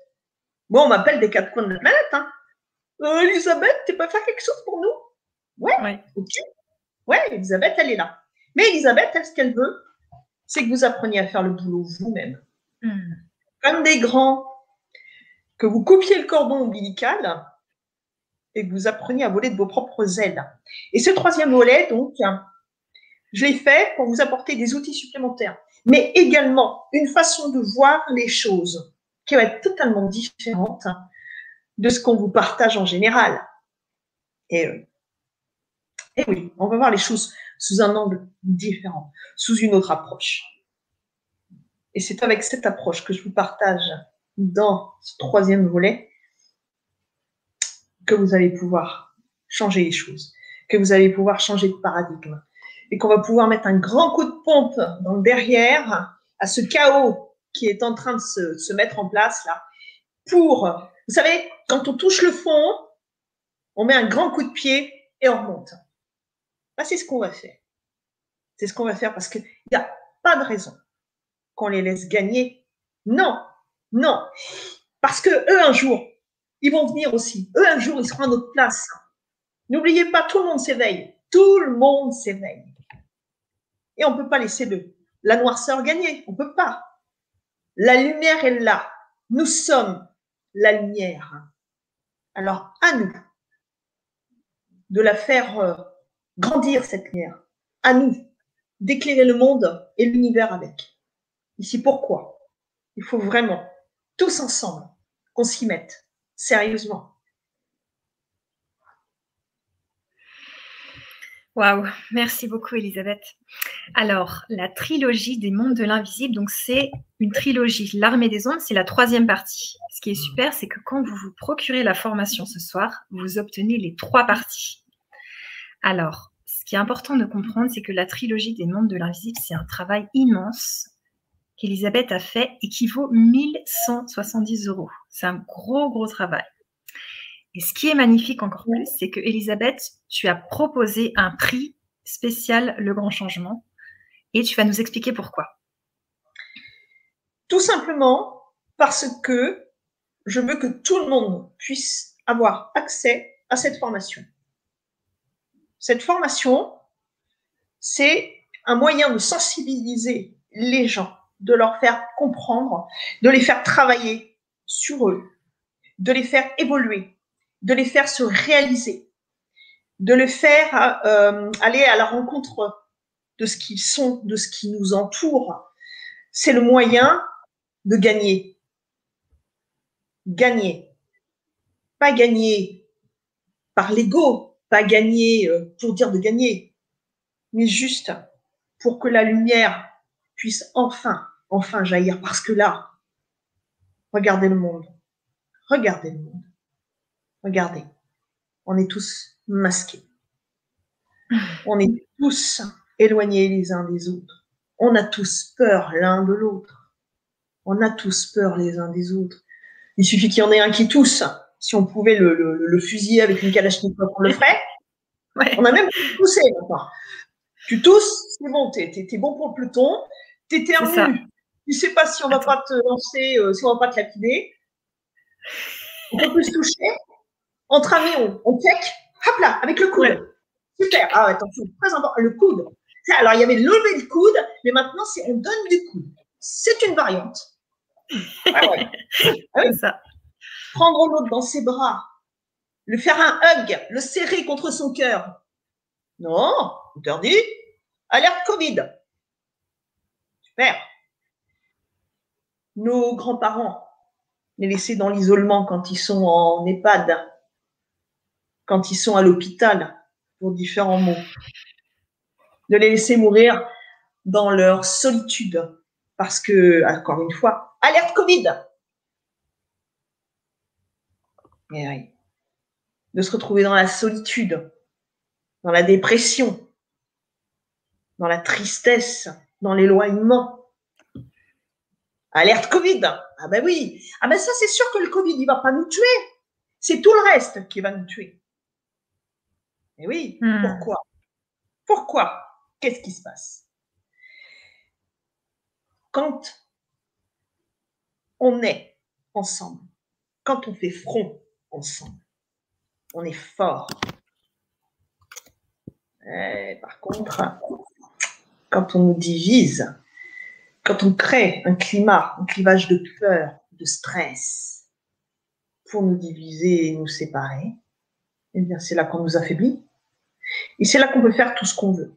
bon, on m'appelle des quatre coins de la planète, hein. Euh, Elisabeth, tu peux faire quelque chose pour nous? Ouais, ok. Ouais, Elisabeth, elle est là. Mais Elisabeth, elle, ce qu'elle veut, c'est que vous appreniez à faire le boulot vous-même. Hmm comme des grands, que vous coupiez le cordon ombilical et que vous appreniez à voler de vos propres ailes. Et ce troisième volet, donc, je l'ai fait pour vous apporter des outils supplémentaires. mais également une façon de voir les choses qui va être totalement différente de ce qu'on vous partage en général. Et, euh, et oui, on va voir les choses sous un angle différent, sous une autre approche. Et c'est avec cette approche que je vous partage dans ce troisième volet que vous allez pouvoir changer les choses, que vous allez pouvoir changer de paradigme et qu'on va pouvoir mettre un grand coup de pompe dans le derrière à ce chaos qui est en train de se, mettre en place là pour, vous savez, quand on touche le fond, on met un grand coup de pied et on remonte. C'est ce qu'on va faire. C'est ce qu'on va faire parce qu'il n'y a pas de raison qu'on les laisse gagner. Non, non. Parce que eux, un jour, ils vont venir aussi. Eux, un jour, ils seront à notre place. N'oubliez pas, tout le monde s'éveille. Tout le monde s'éveille. Et on ne peut pas laisser la noirceur gagner. On ne peut pas. La lumière est là. Nous sommes la lumière. Alors, à nous de la faire euh, grandir, cette lumière. À nous d'éclairer le monde et l'univers avec. Ici, pourquoi? Il faut vraiment, tous ensemble, qu'on s'y mette sérieusement. Waouh, merci beaucoup Elisabeth. Alors, la trilogie des mondes de l'invisible, donc c'est une trilogie. L'armée des ondes, c'est la troisième partie. Ce qui est super, c'est que quand vous vous procurez la formation ce soir, vous obtenez les trois parties. Alors, ce qui est important de comprendre, c'est que la trilogie des mondes de l'invisible, c'est un travail immense qu'Elisabeth a fait et qui vaut 1170 euros. C'est un gros, gros travail. Et ce qui est magnifique encore plus, c'est que Elisabeth, tu as proposé un prix spécial Le Grand Changement et tu vas nous expliquer pourquoi. Tout simplement parce que je veux que tout le monde puisse avoir accès à cette formation. Cette formation, c'est un moyen de sensibiliser les gens, de leur faire comprendre, de les faire travailler sur eux, de les faire évoluer, de les faire se réaliser, de les faire euh, aller à la rencontre de ce qu'ils sont, de ce qui nous entoure. C'est le moyen de gagner. Gagner. Pas gagner par l'ego, pas gagner euh, pour dire de gagner, mais juste pour que la lumière puisse enfin, enfin jaillir. Parce que là, regardez le monde. Regardez le monde. Regardez, on est tous masqués. *sighs* On est tous éloignés les uns des autres. On a tous peur l'un de l'autre. On a tous peur les uns des autres. Il suffit qu'il y en ait un qui tousse. Si on pouvait le, fusiller avec une kalachnikov, on le ferait. On a même poussé maintenant. Tu tousses, c'est bon, t'es es, bon pour le peloton, t'éternues. Tu sais pas si on va pas te lancer, euh, si on va pas te lapider. On peut plus se toucher entre amis, on, check, hop là, avec le coude. Super. Ah, attention, très important, le coude. Alors, il y avait lever le coude, mais maintenant, c'est on donne du coude. C'est une variante. Ah ouais. *laughs* Ah ça. Prendre l'autre dans ses bras, le faire un hug, le serrer contre son cœur. Non, interdit. Alerte Covid. Super. Nos grands-parents, les laisser dans l'isolement quand ils sont en EHPAD, quand ils sont à l'hôpital pour différents mots. De les laisser mourir dans leur solitude. Parce que, encore une fois, alerte Covid. Oui. De se retrouver dans la solitude, dans la dépression, dans la tristesse, dans l'éloignement. Alerte Covid. Ah ben oui. Ah ben ça, c'est sûr que le Covid, il va pas nous tuer. C'est tout le reste qui va nous tuer. Mais oui, hmm. pourquoi? Pourquoi? Qu'est-ce qui se passe? Quand on est ensemble, quand on fait front ensemble, on est fort. Eh, par contre, quand on nous divise, quand on crée un climat, un clivage de peur, de stress, pour nous diviser et nous séparer, eh bien, c'est là qu'on nous affaiblit. Et c'est là qu'on peut faire tout ce qu'on veut.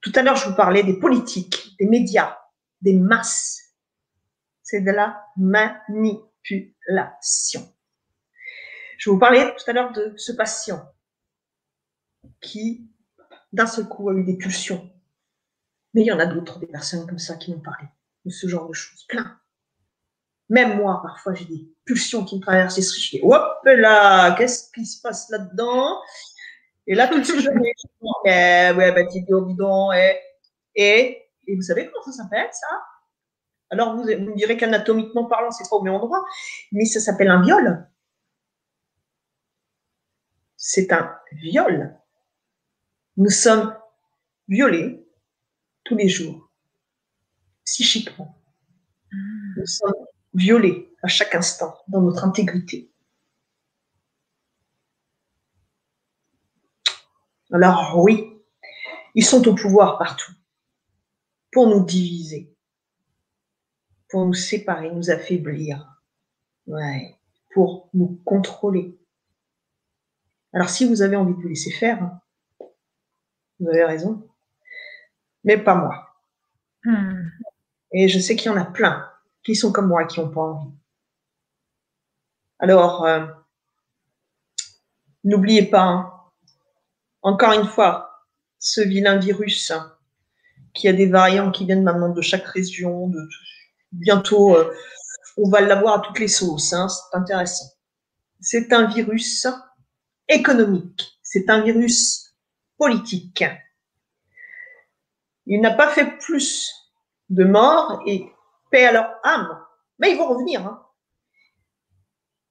Tout à l'heure, je vous parlais des politiques, des médias, des masses. C'est de la manipulation. Je vous parlais tout à l'heure de ce patient qui, d'un seul coup, a eu des pulsions. Mais il y en a d'autres, des personnes comme ça qui m'ont parlé de ce genre de choses. Plein. Même moi, parfois, j'ai des pulsions qui me traversent l'esprit. Je dis, hop là, qu'est-ce qui se passe là-dedans? Et là, tout de suite, je me dis, *laughs* eh, ouais, bah, dis donc, eh. et, et vous savez comment ça s'appelle, ça? Alors, vous, me direz qu'anatomiquement parlant, c'est pas au même endroit, mais ça s'appelle un viol. C'est un viol. Nous sommes violés tous les jours, psychiquement. Nous sommes violés à chaque instant dans notre intégrité. Alors oui, ils sont au pouvoir partout pour nous diviser, pour nous séparer, nous affaiblir, pour nous contrôler. Alors si vous avez envie de vous laisser faire, hein, vous avez raison, mais pas moi. Hmm. Et je sais qu'il y en a plein qui sont comme moi, qui n'ont pas envie. Alors, euh, n'oubliez pas, hein, encore une fois, ce vilain virus hein, qui a des variants qui viennent maintenant de chaque région, de, bientôt, euh, on va l'avoir à toutes les sauces, hein, c'est intéressant. C'est un virus économique, c'est un virus politique. Il n'a pas fait plus de morts et paix à leur âme. Mais ils vont revenir. Hein.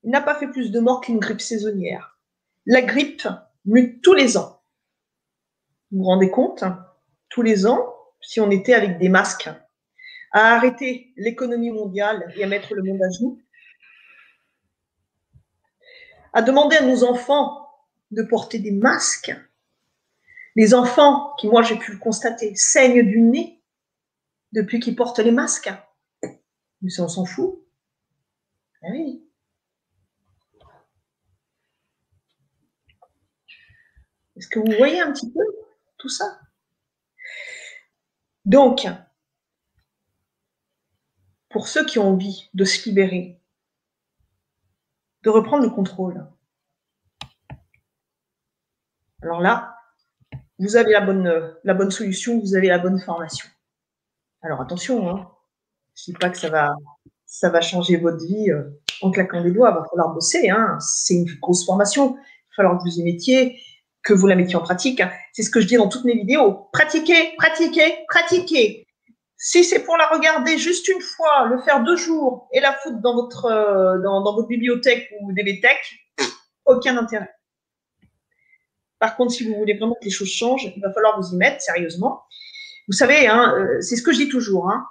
Il n'a pas fait plus de morts qu'une grippe saisonnière. La grippe mute tous les ans. Vous vous rendez compte Tous les ans, si on était avec des masques, à arrêter l'économie mondiale et à mettre le monde à genoux, à demander à nos enfants de porter des masques. Les enfants, qui moi j'ai pu le constater, saignent du nez depuis qu'ils portent les masques. Mais ça, on s'en fout. Ah oui. Est-ce que vous voyez un petit peu tout ça? Donc, pour ceux qui ont envie de se libérer, de reprendre le contrôle, alors là, vous avez la bonne, la bonne solution, vous avez la bonne formation. Alors attention, hein, je dis pas que ça va, ça va changer votre vie euh, en claquant des doigts. Il va falloir bosser. Hein. C'est une grosse formation. Il va falloir que vous y mettiez, que vous la mettiez en pratique. C'est ce que je dis dans toutes mes vidéos. Pratiquez, pratiquez, pratiquez. Si c'est pour la regarder juste une fois, le faire deux jours et la foutre dans votre, euh, dans, dans, votre bibliothèque ou DBTech, aucun intérêt. Par contre, si vous voulez vraiment que les choses changent, il va falloir vous y mettre sérieusement. Vous savez, hein, euh, c'est ce que je dis toujours. Hein,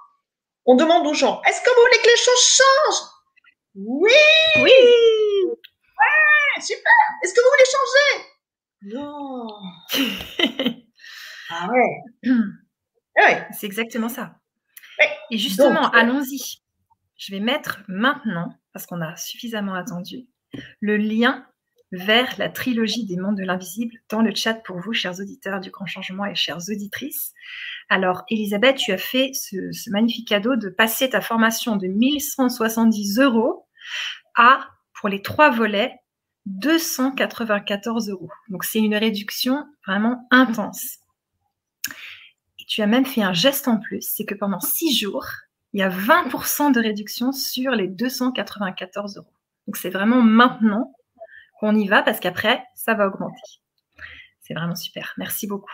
on demande aux gens, est-ce que vous voulez que les choses changent? Oui Oui Ouais, super Est-ce que vous voulez changer? Non Ah ouais, ah *clears throat* ouais. C'est exactement ça. Et justement, allons-y. Je vais mettre maintenant, parce qu'on a suffisamment attendu, le lien vers la trilogie des mondes de l'invisible dans le chat pour vous, chers auditeurs du Grand Changement et chères auditrices. Alors, Elisabeth, tu as fait ce, magnifique cadeau de passer ta formation de 1170 euros à, pour les trois volets, 294 euros. Donc, c'est une réduction vraiment intense. Et tu as même fait un geste en plus, c'est que pendant six jours, il y a 20% de réduction sur les 294 euros. Donc, c'est vraiment maintenant qu'on y va parce qu'après, ça va augmenter. C'est vraiment super. Merci beaucoup.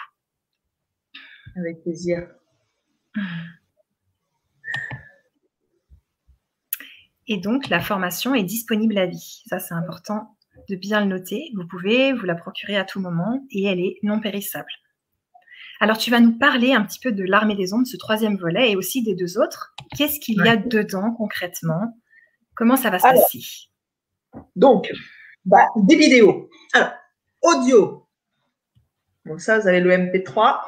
Avec plaisir. Et donc, la formation est disponible à vie. Ça, c'est important de bien le noter. Vous pouvez vous la procurer à tout moment et elle est non périssable. Alors, tu vas nous parler un petit peu de l'armée des ondes, ce troisième volet, et aussi des deux autres. Qu'est-ce qu'il y a dedans concrètement? Comment ça va se passer? Donc, bah, des vidéos. Alors, audio. Donc ça, vous avez le MP3.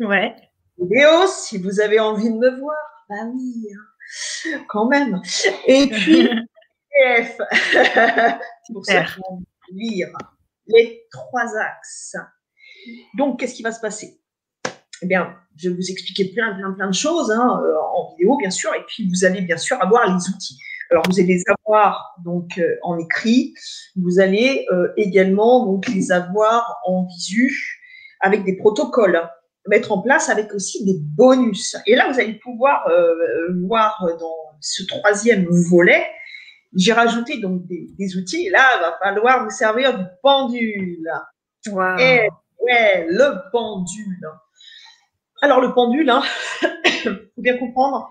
Ouais. Vidéo, si vous avez envie de me voir. Bah oui, hein. quand même. Et puis, *laughs* PDF. C'est *laughs* pour ça qu'on lire les trois axes. Donc, qu'est-ce qui va se passer? Eh bien, je vais vous expliquer plein, plein, plein de choses hein, euh, en vidéo, bien sûr, et puis vous allez bien sûr avoir les outils. Alors, vous allez les avoir donc euh, en écrit, vous allez euh, également donc les avoir en visu avec des protocoles, mettre en place avec aussi des bonus. Et là, vous allez pouvoir voir dans ce troisième volet, j'ai rajouté donc des, outils. Et là, il va falloir vous servir du pendule. Wow. Et ouais, le pendule. Alors le pendule, hein, *coughs* faut bien comprendre,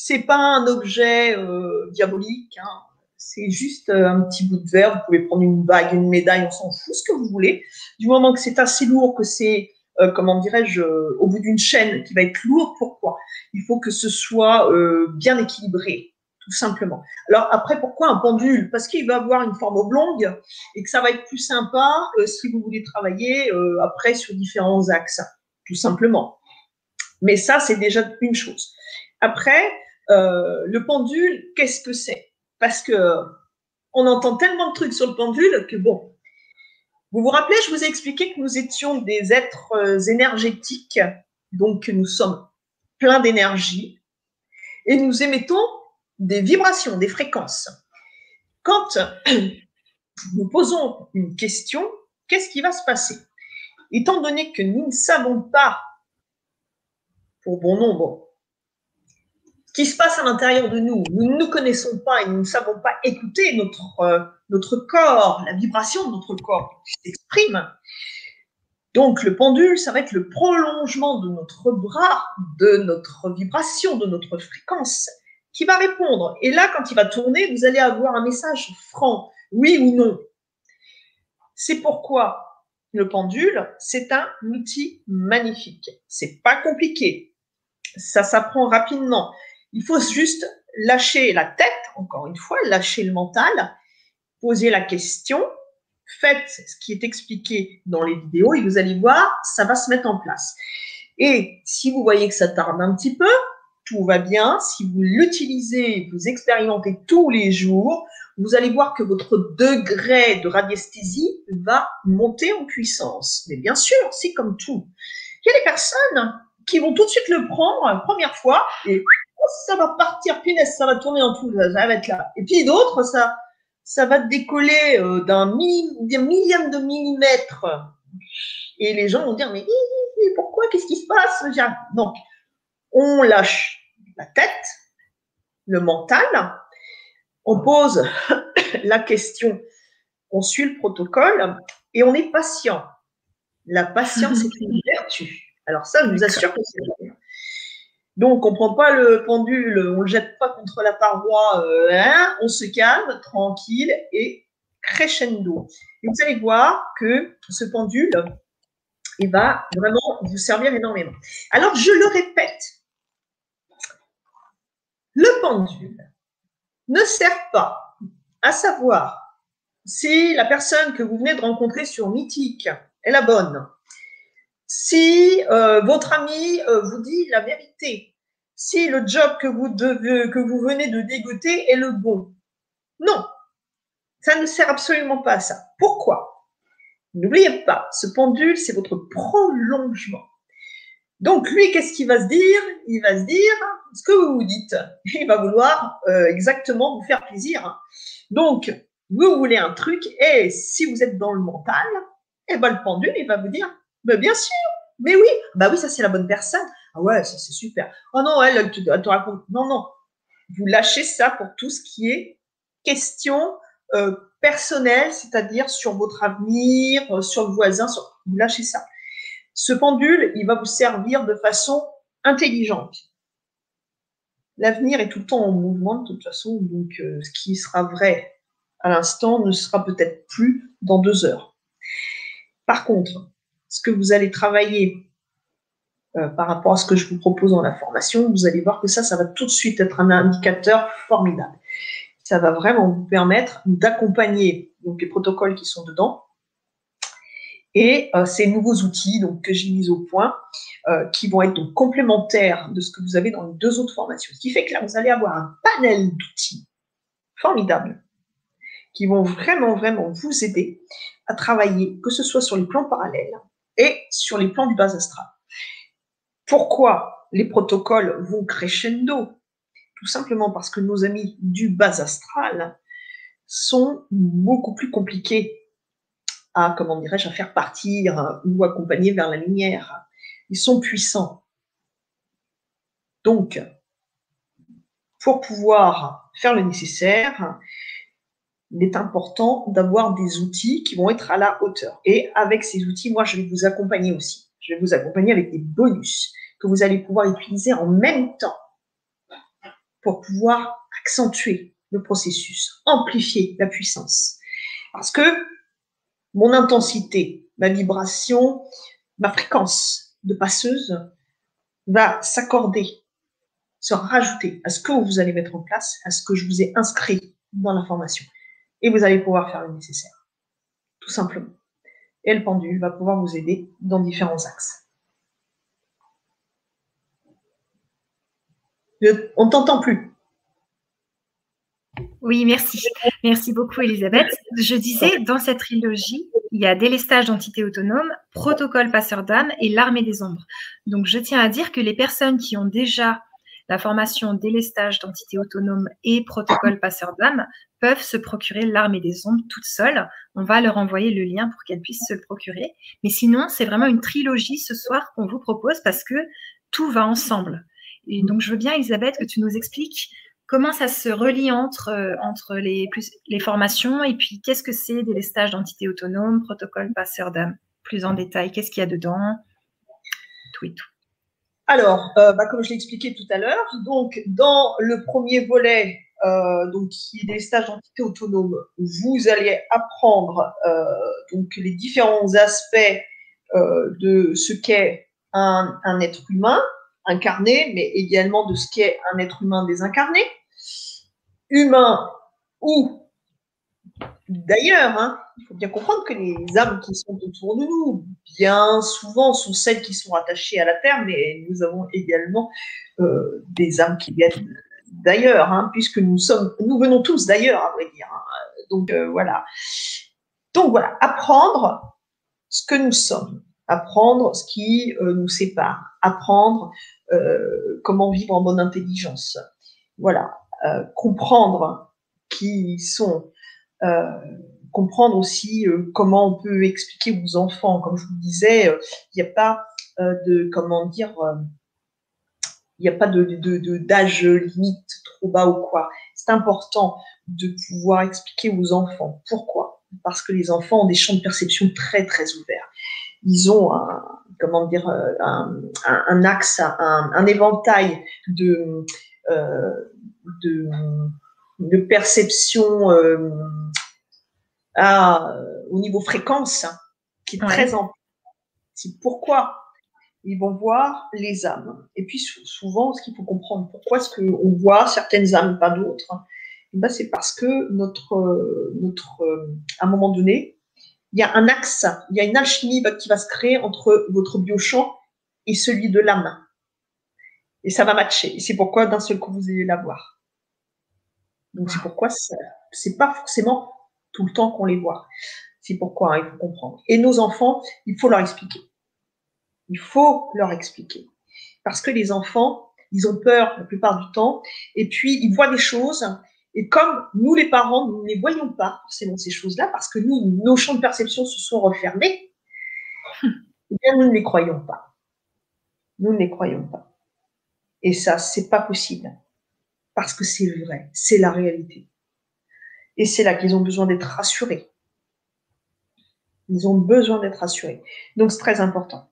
c'est pas un objet euh, diabolique. Hein. C'est juste euh, un petit bout de verre. Vous pouvez prendre une bague, une médaille, on s'en fout, ce que vous voulez. Du moment que c'est assez lourd, que c'est, euh, comment dirais-je, au bout d'une chaîne qui va être lourd. Pourquoi? Il faut que ce soit bien équilibré, tout simplement. Alors après, pourquoi un pendule? Parce qu'il va avoir une forme oblongue et que ça va être plus sympa si vous voulez travailler après sur différents axes, tout simplement. Mais ça, c'est déjà une chose. Après, euh, le pendule, qu'est-ce que c'est? Parce que on entend tellement de trucs sur le pendule que bon. Vous vous rappelez, je vous ai expliqué que nous étions des êtres euh, énergétiques, donc nous sommes pleins d'énergie et nous émettons des vibrations, des fréquences. Quand *clears throat* nous posons une question, qu'est-ce qui va se passer? Étant donné que nous ne savons pas bon nombre. Qui se passe à l'intérieur de nous, nous ne connaissons pas et nous ne savons pas écouter notre, euh, notre corps, la vibration de notre corps qui s'exprime. Donc le pendule, ça va être le prolongement de notre bras, de notre vibration, de notre fréquence, qui va répondre. Et là, quand il va tourner, vous allez avoir un message franc, oui ou non. C'est pourquoi le pendule, c'est un outil magnifique. C'est pas compliqué ça s'apprend rapidement. Il faut juste lâcher la tête, encore une fois, lâcher le mental, poser la question, faites ce qui est expliqué dans les vidéos et vous allez voir, ça va se mettre en place. Et si vous voyez que ça tarde un petit peu, tout va bien. Si vous l'utilisez, vous expérimentez tous les jours, vous allez voir que votre degré de radiesthésie va monter en puissance. Mais bien sûr, c'est comme tout. Il y a des personnes qui vont tout de suite le prendre première fois et ça va partir, punaise, ça va tourner en tout, ça va être là. Et puis d'autres, ça, ça va décoller euh, d'un millième de millimètre. Et les gens vont dire, mais pourquoi, qu'est-ce qui se passe Donc, on lâche la tête, le mental, on pose *coughs* la question, on suit le protocole et on est patient. La patience est une vertu. Alors ça, je vous assure que c'est vrai. Donc, on ne prend pas le pendule, on ne le jette pas contre la paroi, euh, hein, on se calme, tranquille et crescendo. Et vous allez voir que ce pendule, va vraiment vous servir énormément. Alors, je le répète, le pendule ne sert pas à savoir si la personne que vous venez de rencontrer sur Mythique est la bonne, si euh, votre ami euh, vous dit la vérité, si le job que vous, devez, que vous venez de dégoter est le bon. Non, ça ne sert absolument pas à ça. Pourquoi? N'oubliez pas, ce pendule, c'est votre prolongement. Donc lui, qu'est-ce qu'il va se dire? Il va se dire ce que vous vous dites. Il va vouloir euh, exactement vous faire plaisir. Donc, vous voulez un truc, et si vous êtes dans le mental, eh ben, le pendule, il va vous dire mais bien sûr, mais oui, bah oui, ça c'est la bonne personne. Ah ouais, ça c'est super. Oh non, elle, te, raconte. Non, non. Vous lâchez ça pour tout ce qui est question euh, personnelle, c'est-à-dire sur votre avenir, euh, sur le voisin, vous lâchez ça. Ce pendule, il va vous servir de façon intelligente. L'avenir est tout le temps en mouvement de toute façon, donc euh, ce qui sera vrai à l'instant ne sera peut-être plus dans deux heures. Par contre, ce que vous allez travailler euh, par rapport à ce que je vous propose dans la formation, vous allez voir que ça, ça va tout de suite être un indicateur formidable. Ça va vraiment vous permettre d'accompagner les protocoles qui sont dedans et euh, ces nouveaux outils que j'ai mis au point, euh, qui vont être complémentaires de ce que vous avez dans les deux autres formations. Ce qui fait que là, vous allez avoir un panel d'outils formidables qui vont vraiment, vraiment vous aider à travailler, que ce soit sur les plans parallèles, et sur les plans du bas astral. Pourquoi les protocoles vont crescendo? Tout simplement parce que nos amis du bas astral sont beaucoup plus compliqués à, comment dirais-je, à faire partir ou accompagner vers la lumière. Ils sont puissants. Donc, pour pouvoir faire le nécessaire, il est important d'avoir des outils qui vont être à la hauteur. Et avec ces outils, moi, je vais vous accompagner aussi. Je vais vous accompagner avec des bonus que vous allez pouvoir utiliser en même temps pour pouvoir accentuer le processus, amplifier la puissance. Parce que mon intensité, ma vibration, ma fréquence de passeuse va s'accorder, se rajouter à ce que vous allez mettre en place, à ce que je vous ai inscrit dans la formation. Et vous allez pouvoir faire le nécessaire. Tout simplement. Pendule va pouvoir vous aider dans différents axes. on ne t'entend plus. Oui, merci. Merci beaucoup, Elisabeth. Je disais, dans cette trilogie, il y a délestage d'entités autonomes, protocole passeur d'âme et l'armée des ombres. Donc, je tiens à dire que les personnes qui ont déjà la formation délestage d'entités autonomes et protocole passeur d'âme peuvent se procurer l'armée des ombres toutes seules. On va leur envoyer le lien pour qu'elles puissent se le procurer. Mais sinon, c'est vraiment une trilogie ce soir qu'on vous propose parce que tout va ensemble. Et donc, je veux bien, Elisabeth, que tu nous expliques comment ça se relie entre, euh, entre les, plus, les formations et puis qu'est-ce que c'est des stages d'entités autonomes, protocole passeur d'âme Plus en détail, qu'est-ce qu'il y a dedans Tout et tout. Alors, euh, bah, comme je l'ai expliqué tout à l'heure, donc dans le premier volet, euh, donc qui est des stages d'entités autonomes, vous allez apprendre donc les différents aspects de ce qu'est un, un, être humain incarné, mais également de ce qu'est un être humain désincarné. Humain ou d'ailleurs, hein, il faut bien comprendre que les âmes qui sont autour de nous, bien souvent, sont celles qui sont attachées à la Terre, mais nous avons également euh, des âmes qui viennent d'ailleurs, hein, puisque nous sommes, nous venons tous d'ailleurs, à vrai dire. Hein. Donc euh, voilà. Donc voilà, apprendre ce que nous sommes, apprendre ce qui euh, nous sépare, apprendre comment vivre en bonne intelligence. Voilà, comprendre qui sont, comprendre aussi euh, comment on peut expliquer aux enfants. Comme je vous disais, il n'y a pas de, comment dire, il n'y a pas de, d'âge limite trop bas ou quoi. C'est important de pouvoir expliquer aux enfants. Pourquoi Parce que les enfants ont des champs de perception très très ouverts. Ils ont un, comment dire, un, axe, un, éventail de, euh, de, perception euh, à, au niveau fréquence qui est très ample. C'est pourquoi ils vont voir les âmes. Et puis souvent, ce qu'il faut comprendre, pourquoi est-ce qu'on voit certaines âmes, pas d'autres eh ben, C'est parce que notre, notre, à un moment donné, il y a un axe, il y a une alchimie qui va se créer entre votre biochamp et celui de l'âme. Et ça va matcher. Et c'est pourquoi d'un seul coup, vous allez la voir. Donc c'est pourquoi c'est pas forcément tout le temps qu'on les voit. C'est pourquoi hein, il faut comprendre. Et nos enfants, il faut leur expliquer. Il faut leur expliquer. Parce que les enfants, ils ont peur la plupart du temps, et puis ils voient des choses, et comme nous les parents, nous ne les voyons pas forcément ces choses-là, parce que nous, nos champs de perception se sont refermés, eh nous ne les croyons pas. Nous ne les croyons pas. Et ça, c'est pas possible parce que c'est vrai, c'est la réalité. Et c'est là qu'ils ont besoin d'être rassurés. Ils ont besoin d'être rassurés. Donc c'est très important.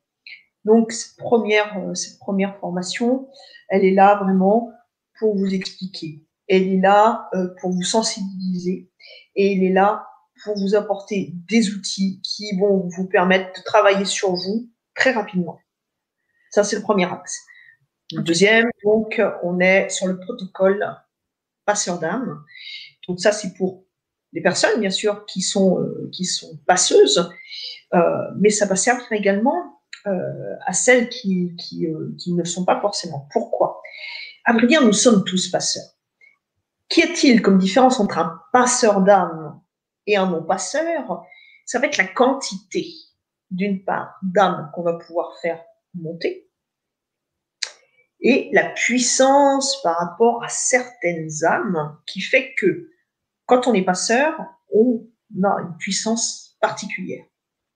Donc cette première, euh, cette première formation, elle est là vraiment pour vous expliquer. Elle est là euh, pour vous sensibiliser et elle est là pour vous apporter des outils qui vont vous permettre de travailler sur vous très rapidement. Ça, c'est le premier axe. Le deuxième, donc, on est sur le protocole passeur d'âme. Donc ça, c'est pour les personnes, bien sûr, qui sont, euh, qui sont passeuses, euh, mais ça va servir également euh, à celles qui, qui, qui, ne sont pas forcément. Pourquoi? À vrai dire, nous sommes tous passeurs. Qu'y a-t-il comme différence entre un passeur d'âme et un non-passeur? Ça va être la quantité, d'une part, d'âme qu'on va pouvoir faire monter, et la puissance par rapport à certaines âmes qui fait que quand on est passeur, on a une puissance particulière.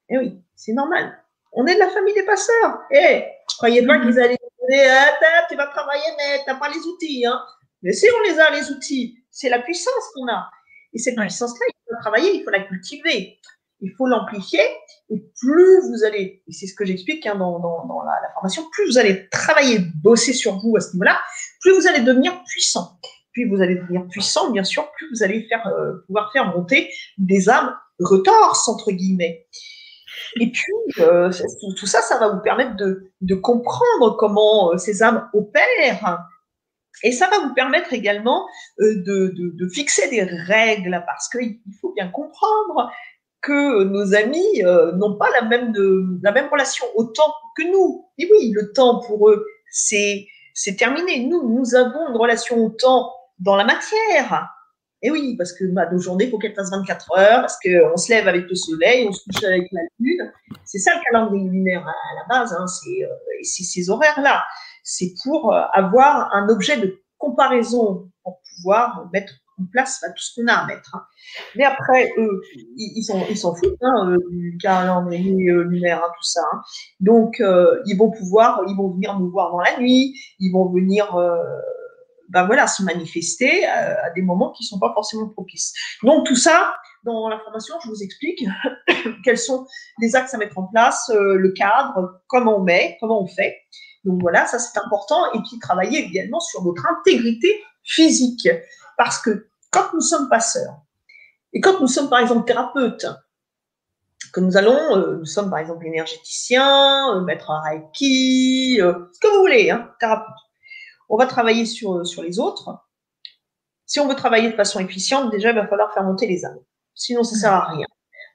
Et eh oui, c'est normal. On est de la famille des passeurs. Eh, croyez pas qu'ils allaient dire, ah, tu vas travailler, mais tu n'as pas les outils. Hein. Mais si on les a, les outils, c'est la puissance qu'on a. Et cette puissance-là, il faut la travailler, il faut la cultiver, il faut l'amplifier. Et plus vous allez, et c'est ce que j'explique hein, dans, dans, la, la, formation, plus vous allez travailler, bosser sur vous à ce niveau-là, plus vous allez devenir puissant. Plus vous allez devenir puissant, bien sûr, plus vous allez euh, pouvoir faire monter des âmes retorses, entre guillemets. Et puis, euh, tout, ça, ça va vous permettre de, comprendre comment euh, ces âmes opèrent, et ça va vous permettre également de, fixer des règles parce qu'il faut bien comprendre que nos amis n'ont pas la même, relation au temps que nous. Et oui, le temps pour eux, c'est terminé. Nous, nous avons une relation au temps dans la matière. Et oui, parce que bah, nos journées, il faut qu'elles fassent 24 heures, parce qu'on se lève avec le soleil, on se couche avec la lune. C'est ça le calendrier lunaire à, la base, hein, c'est, euh, c'est ces horaires-là c'est pour euh, avoir un objet de comparaison pour pouvoir mettre en place tout ce qu'on a à mettre. Hein. Mais après, eux, ils s'en foutent hein, euh, du calendrier lunaire, hein, tout ça. Hein. Donc, ils vont pouvoir, ils vont venir nous voir dans la nuit, ils vont venir ben voilà, se manifester à, des moments qui ne sont pas forcément propices. Donc tout ça, dans la formation, je vous explique *coughs* quels sont les axes à mettre en place, le cadre, comment on met, comment on fait. Donc voilà, ça c'est important. Et puis travailler également sur votre intégrité physique. Parce que quand nous sommes passeurs, et quand nous sommes par exemple thérapeutes, que nous allons, euh, nous sommes par exemple énergéticiens, euh, maître Reiki, euh, ce que vous voulez, hein, thérapeute. On va travailler sur, les autres. Si on veut travailler de façon efficiente, déjà, il va falloir faire monter les âmes. Sinon, ça sert à rien.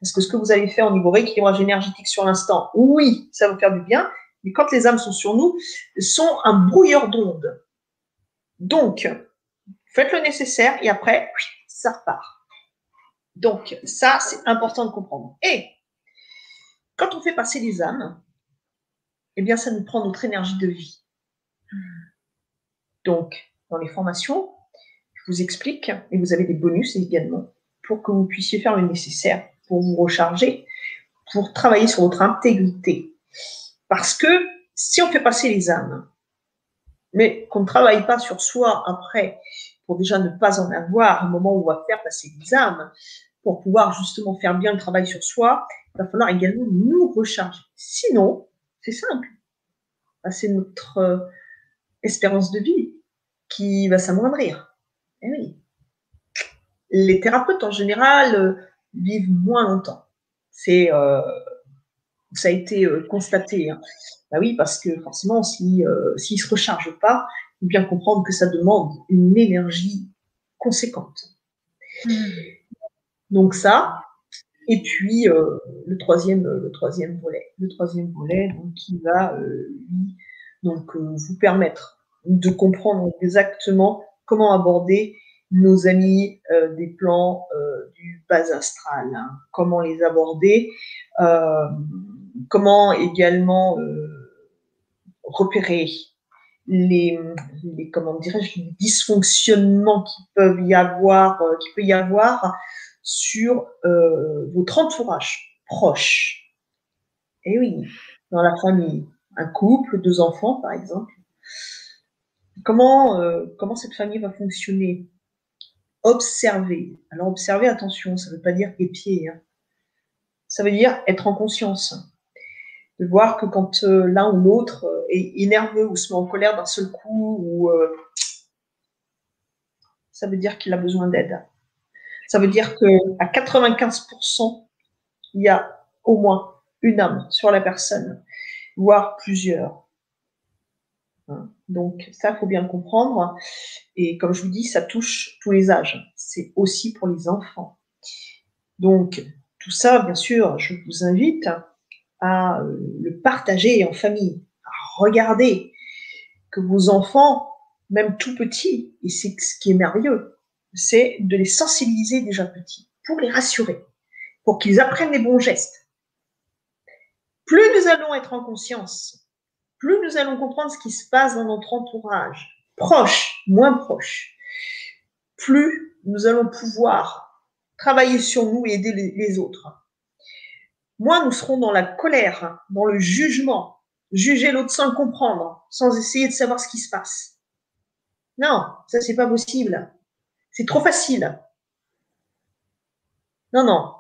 Parce que ce que vous allez faire au niveau rééquilibrage énergétique sur l'instant, oui, ça va faire du bien, mais quand les âmes sont sur nous, sont un brouilleur d'ondes. Donc, faites le nécessaire et après, ça repart. Donc, ça, c'est important de comprendre. Et quand on fait passer les âmes, eh bien, ça nous prend notre énergie de vie. Donc, dans les formations, je vous explique, et vous avez des bonus également, pour que vous puissiez faire le nécessaire pour vous recharger, pour travailler sur votre intégrité, parce que si on fait passer les âmes, mais qu'on ne travaille pas sur soi après, pour déjà ne pas en avoir au moment où on va faire passer les âmes, pour pouvoir justement faire bien le travail sur soi, il va falloir également nous recharger. Sinon, c'est simple. Bah, c'est notre euh, espérance de vie qui va s'amoindrir. Eh oui. Les thérapeutes en général euh, vivent moins longtemps. C'est euh, ça a été euh, constaté. Hein. Bah oui, parce que forcément, si, euh, se recharge pas, il faut bien comprendre que ça demande une énergie conséquente. Hmm. Donc ça, et puis euh, le troisième, le troisième volet, le troisième volet, donc qui va lui, donc vous permettre de comprendre exactement comment aborder nos amis des plans du bas astral, hein. comment les aborder comment également euh, repérer les, comment dirais-je dysfonctionnements qui peuvent y avoir, euh, qui peut y avoir sur euh, votre entourage proche. Et eh oui, dans la famille, un couple, deux enfants par exemple. Comment comment cette famille va fonctionner? Observer. Alors observer, attention, ça ne veut pas dire épier. Hein. Ça veut dire être en conscience de voir que quand euh, l'un ou l'autre euh, est, nerveux ou se met en colère d'un seul coup, ou, euh, ça veut dire qu'il a besoin d'aide. Ça veut dire que à 95%, il y a au moins une âme sur la personne, voire plusieurs. Hein. Donc ça, faut bien le comprendre. Et comme je vous dis, ça touche tous les âges. C'est aussi pour les enfants. Donc tout ça, bien sûr, je vous invite à euh, le partager en famille, à regarder que vos enfants, même tout petits, et c'est ce qui est merveilleux, c'est de les sensibiliser déjà petits, pour les rassurer, pour qu'ils apprennent les bons gestes. Plus nous allons être en conscience plus nous allons comprendre ce qui se passe dans notre entourage, proche, moins proche, plus nous allons pouvoir travailler sur nous et aider les, autres. Moins nous serons dans la colère, dans le jugement, juger l'autre sans comprendre, sans essayer de savoir ce qui se passe. Non, ça c'est pas possible. C'est trop facile. Non, non.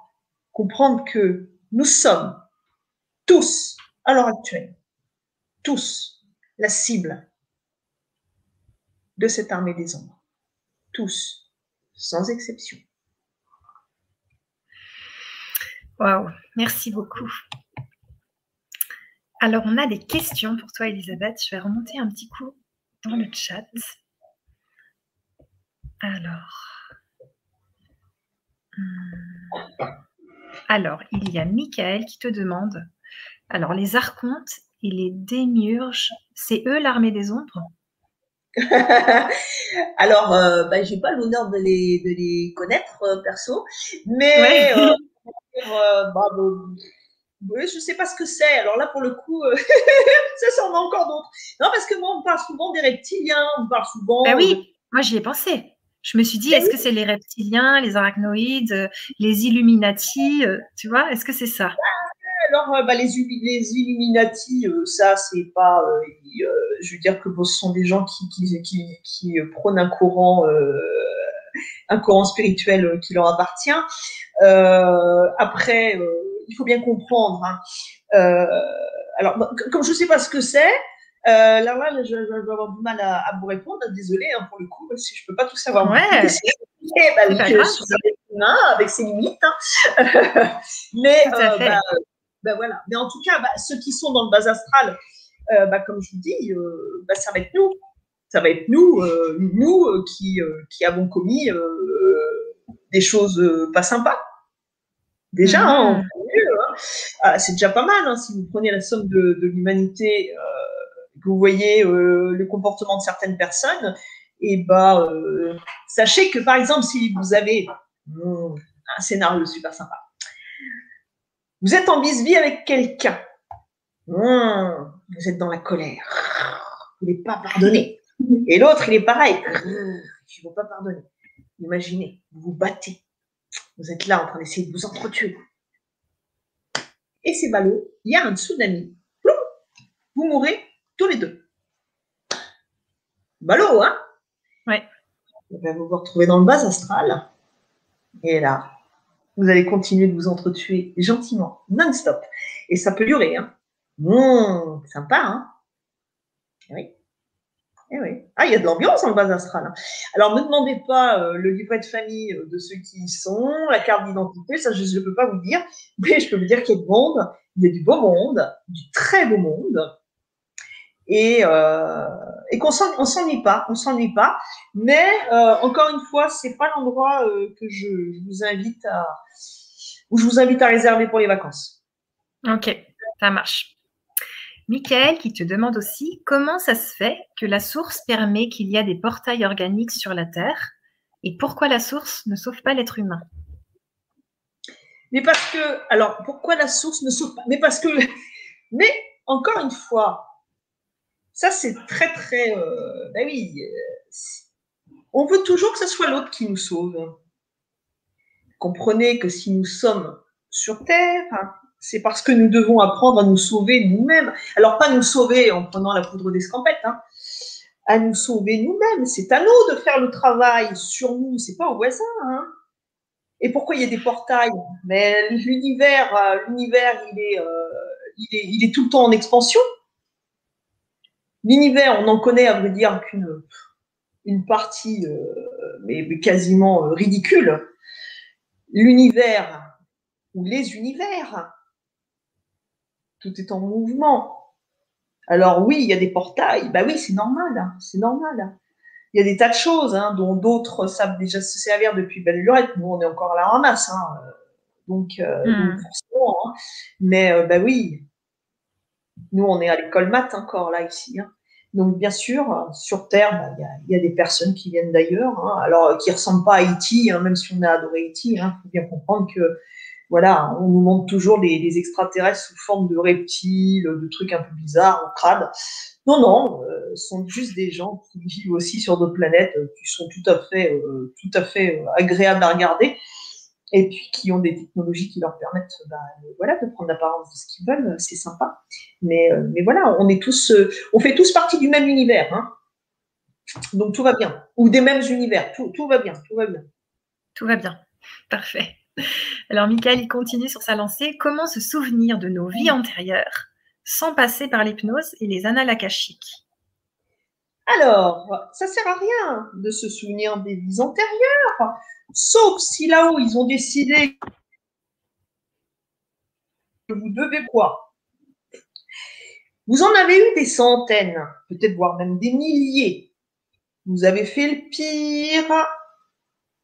Comprendre que nous sommes tous, à l'heure actuelle, tous la cible de cette armée des ombres. Tous, sans exception. Waouh, merci beaucoup. Alors, on a des questions pour toi, Elisabeth. Je vais remonter un petit coup dans le chat. Alors. Hmm. Alors, il y a Michael qui te demande alors, les archontes et les démiurges, c'est eux l'armée des ombres? *laughs* Alors, euh, bah, j'ai pas l'honneur de les, de les connaître euh, perso, mais euh, euh, bah, oui, je sais pas ce que c'est. Alors là, pour le coup, *laughs* ça, ça en a encore d'autres. Non, parce que moi, on parle souvent des reptiliens, on parle souvent. Ben oui, moi j'y ai pensé. Je me suis dit, ben est-ce que c'est les reptiliens, les arachnoïdes, les Illuminati, tu vois Est-ce que c'est ça? Alors, euh, bah, les, les Illuminati, euh, ça, c'est pas. Euh, je veux dire que ce sont des gens qui, qui, qui, prônent un courant, un courant spirituel qui leur appartient. après, il faut bien comprendre. Hein. alors, bah, comme je ne sais pas ce que c'est, là, là, je, vais avoir du mal à, vous répondre. Désolée hein, pour le coup, si je ne peux pas tout savoir. Ouais. bah, avec ses limites. Hein. *laughs* Mais bah, ben voilà. Mais en tout cas, bah, ceux qui sont dans le bas astral, euh, bah, comme je vous dis, euh, bah, ça va être nous. Ça va être nous, euh, nous qui, qui avons commis des choses pas sympas. Déjà, hein, mhm. hein. Ah, c'est déjà pas mal. Hein, si vous prenez la somme de, l'humanité, que vous voyez le comportement de certaines personnes, et bah, sachez que par exemple, si vous avez un scénario super sympa, vous êtes en bis-vie avec quelqu'un. Hmm, vous êtes dans la colère. Vous ne voulez pas pardonner. Et l'autre, il est pareil. Je ne veux pas pardonner. Imaginez, vous vous battez. Vous êtes là en train d'essayer de vous entretuer. Et c'est ballot, il y a un tsunami. Vous mourrez tous les deux. Ballot, hein? Ouais. Vous vous retrouvez dans le bas astral. Et là, vous allez continuer de vous entretuer gentiment, non-stop. Et ça peut durer. Hein. Mmh, sympa, hein eh Oui. Eh oui. Ah, il y a de l'ambiance le bas astral. Hein. Alors, ne demandez pas euh, le livret de famille euh, de ceux qui y sont, la carte d'identité, ça je ne peux pas vous dire, mais je peux vous dire qu'il y a du monde, il y a du beau monde, du très beau monde, et, euh, et qu'on s'ennuie pas, on s'ennuie pas. Mais euh, encore une fois, c'est pas l'endroit euh, que je, je, vous invite à où je vous invite à réserver pour les vacances. Ok, ça marche. Michael qui te demande aussi comment ça se fait que la source permet qu'il y a des portails organiques sur la Terre et pourquoi la source ne sauve pas l'être humain? Mais parce que, alors pourquoi la source ne sauve pas? Mais parce que, *laughs* mais encore une fois, ça, c'est très, très. Euh, ben oui, euh, on veut toujours que ce soit l'autre qui nous sauve. Comprenez que si nous sommes sur Terre, c'est parce que nous devons apprendre à nous sauver nous-mêmes. Alors, pas nous sauver en prenant la poudre d'escampette, hein, à nous sauver nous-mêmes. C'est à nous de faire le travail sur nous, c'est pas au voisin. Hein. Et pourquoi il y a des portails? Mais l'univers, euh, l'univers, il est tout le temps en expansion. L'univers, on en connaît à vrai dire qu'une une partie, euh, mais, quasiment euh, ridicule. L'univers ou les univers, tout est en mouvement. Alors oui, il y a des portails. Bah oui, c'est normal, hein, c'est normal. Il y a des tas de choses hein, dont d'autres savent déjà se servir depuis belle lurette. Nous, on est encore à la ramasse. Hein, donc, euh, hmm. forcément. Hein. Mais bah oui, nous, on est à l'école maths encore là ici. Hein. Donc, bien sûr, sur Terre, bah, il y, a des personnes qui viennent d'ailleurs, hein. alors qui ressemblent pas à Haïti, hein, même si on a adoré Haïti. Il faut bien comprendre que voilà, on nous montre toujours des, extraterrestres sous forme de reptiles, de trucs un peu bizarres, crades. Non, non, euh, ce sont juste des gens qui vivent aussi sur d'autres planètes, euh, qui sont tout à fait, euh, tout à fait agréables à regarder, et puis qui ont des technologies qui leur permettent, bah, voilà, de prendre l'apparence de ce qu'ils veulent. C'est sympa. Mais, mais voilà, on est tous, on fait tous partie du même univers, hein. Donc tout va bien, ou des mêmes univers. Tout, tout va bien, tout va bien. Tout va bien. Parfait. Alors, Michael, il continue sur sa lancée. Comment se souvenir de nos vies antérieures sans passer par l'hypnose et les annales akashiques Alors, ça sert à rien de se souvenir des vies antérieures, sauf si là-haut, ils ont décidé que vous devez quoi Vous en avez eu des centaines, peut-être voire même des milliers. Vous avez fait le pire.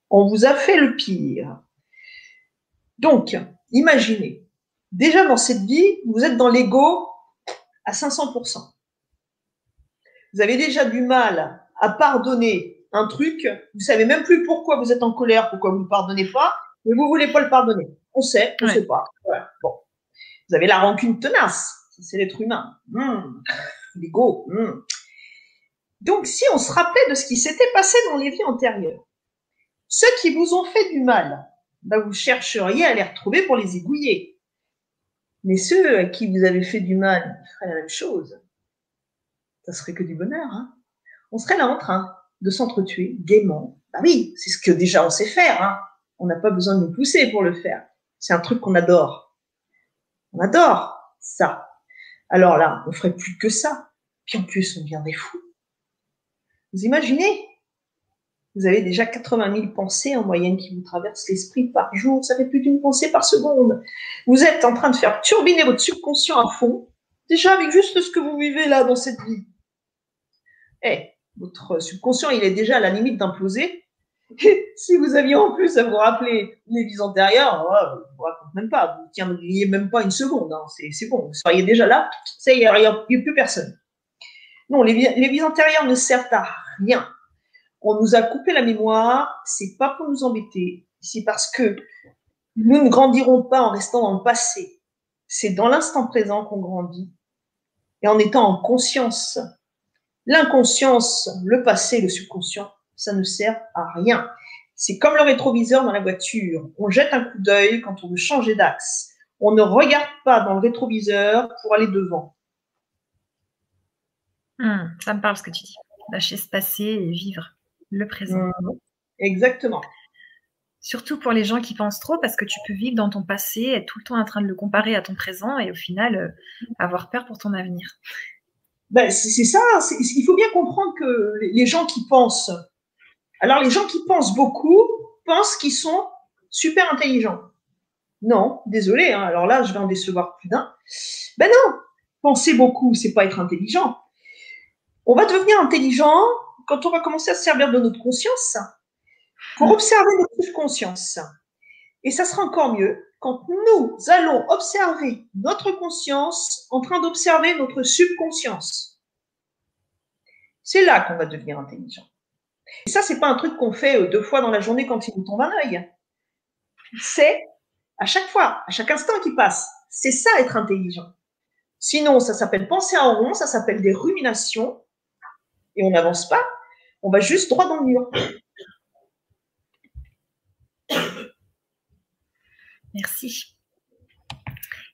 On vous a fait le pire. Donc, imaginez, déjà dans cette vie, vous êtes dans l'ego à 500%. Vous avez déjà du mal à pardonner un truc, vous savez même plus pourquoi vous êtes en colère, pourquoi vous ne pardonnez pas, mais vous voulez pas le pardonner. On sait, on ne sait pas. Bon. Vous avez la rancune tenace, c'est l'être humain. Mmh. L'ego. Mmh. Donc, si on se rappelait de ce qui s'était passé dans les vies antérieures, ceux qui vous ont fait du mal, bah, vous chercheriez à les retrouver pour les égouiller. Mais ceux à qui vous avez fait du mal feraient la même chose. Ça serait que du bonheur. Hein on serait là en train de s'entretuer gaiement. Bah oui, c'est ce que déjà on sait faire. Hein on n'a pas besoin de nous pousser pour le faire. C'est un truc qu'on adore. On adore ça. Alors là, on ferait plus que ça. Puis en plus, on devient des fous. Vous imaginez? Vous avez déjà 80 000 pensées en moyenne qui vous traversent l'esprit par jour. Ça fait plus d'une pensée par seconde. Vous êtes en train de faire turbiner votre subconscient à fond, déjà avec juste ce que vous vivez là dans cette vie. Eh, votre subconscient, il est déjà à la limite d'imploser. *laughs* si vous aviez en plus à vous rappeler les vies antérieures, je ne vous raconte même pas. Vous ne tiendriez même pas une seconde. Hein. C'est bon. Vous seriez déjà là. Ça, il n'y a, plus personne. Non, les, les vies antérieures ne servent à rien on nous a coupé la mémoire, c'est pas pour nous embêter, c'est parce que nous ne grandirons pas en restant dans le passé. C'est dans l'instant présent qu'on grandit et en étant en conscience. L'inconscience, le passé, le subconscient, ça ne sert à rien. C'est comme le rétroviseur dans la voiture. On jette un coup d'œil quand on veut changer d'axe. On ne regarde pas dans le rétroviseur pour aller devant. Hmm, ça me parle ce que tu dis. Lâcher se passer et vivre le présent. Mmh. Exactement. Surtout pour les gens qui pensent trop, parce que tu peux vivre dans ton passé, être tout le temps en train de le comparer à ton présent et au final euh, avoir peur pour ton avenir. Ben, c'est ça, il faut bien comprendre que les gens qui pensent, alors les gens qui pensent beaucoup pensent qu'ils sont super intelligents. Non, désolé, hein, alors là je vais en décevoir plus d'un. Ben non, penser beaucoup, c'est pas être intelligent. On va devenir intelligent quand on va commencer à se servir de notre conscience pour observer notre conscience. Et ça sera encore mieux quand nous allons observer notre conscience en train d'observer notre subconscience. C'est là qu'on va devenir intelligent. Et ça, c'est pas un truc qu'on fait euh, deux fois dans la journée quand il nous tombe un œil. C'est à chaque fois, à chaque instant qui passe. C'est ça être intelligent. Sinon, ça s'appelle penser en rond, ça s'appelle des ruminations, et on n'avance pas, on va juste droit dans le mur. Merci.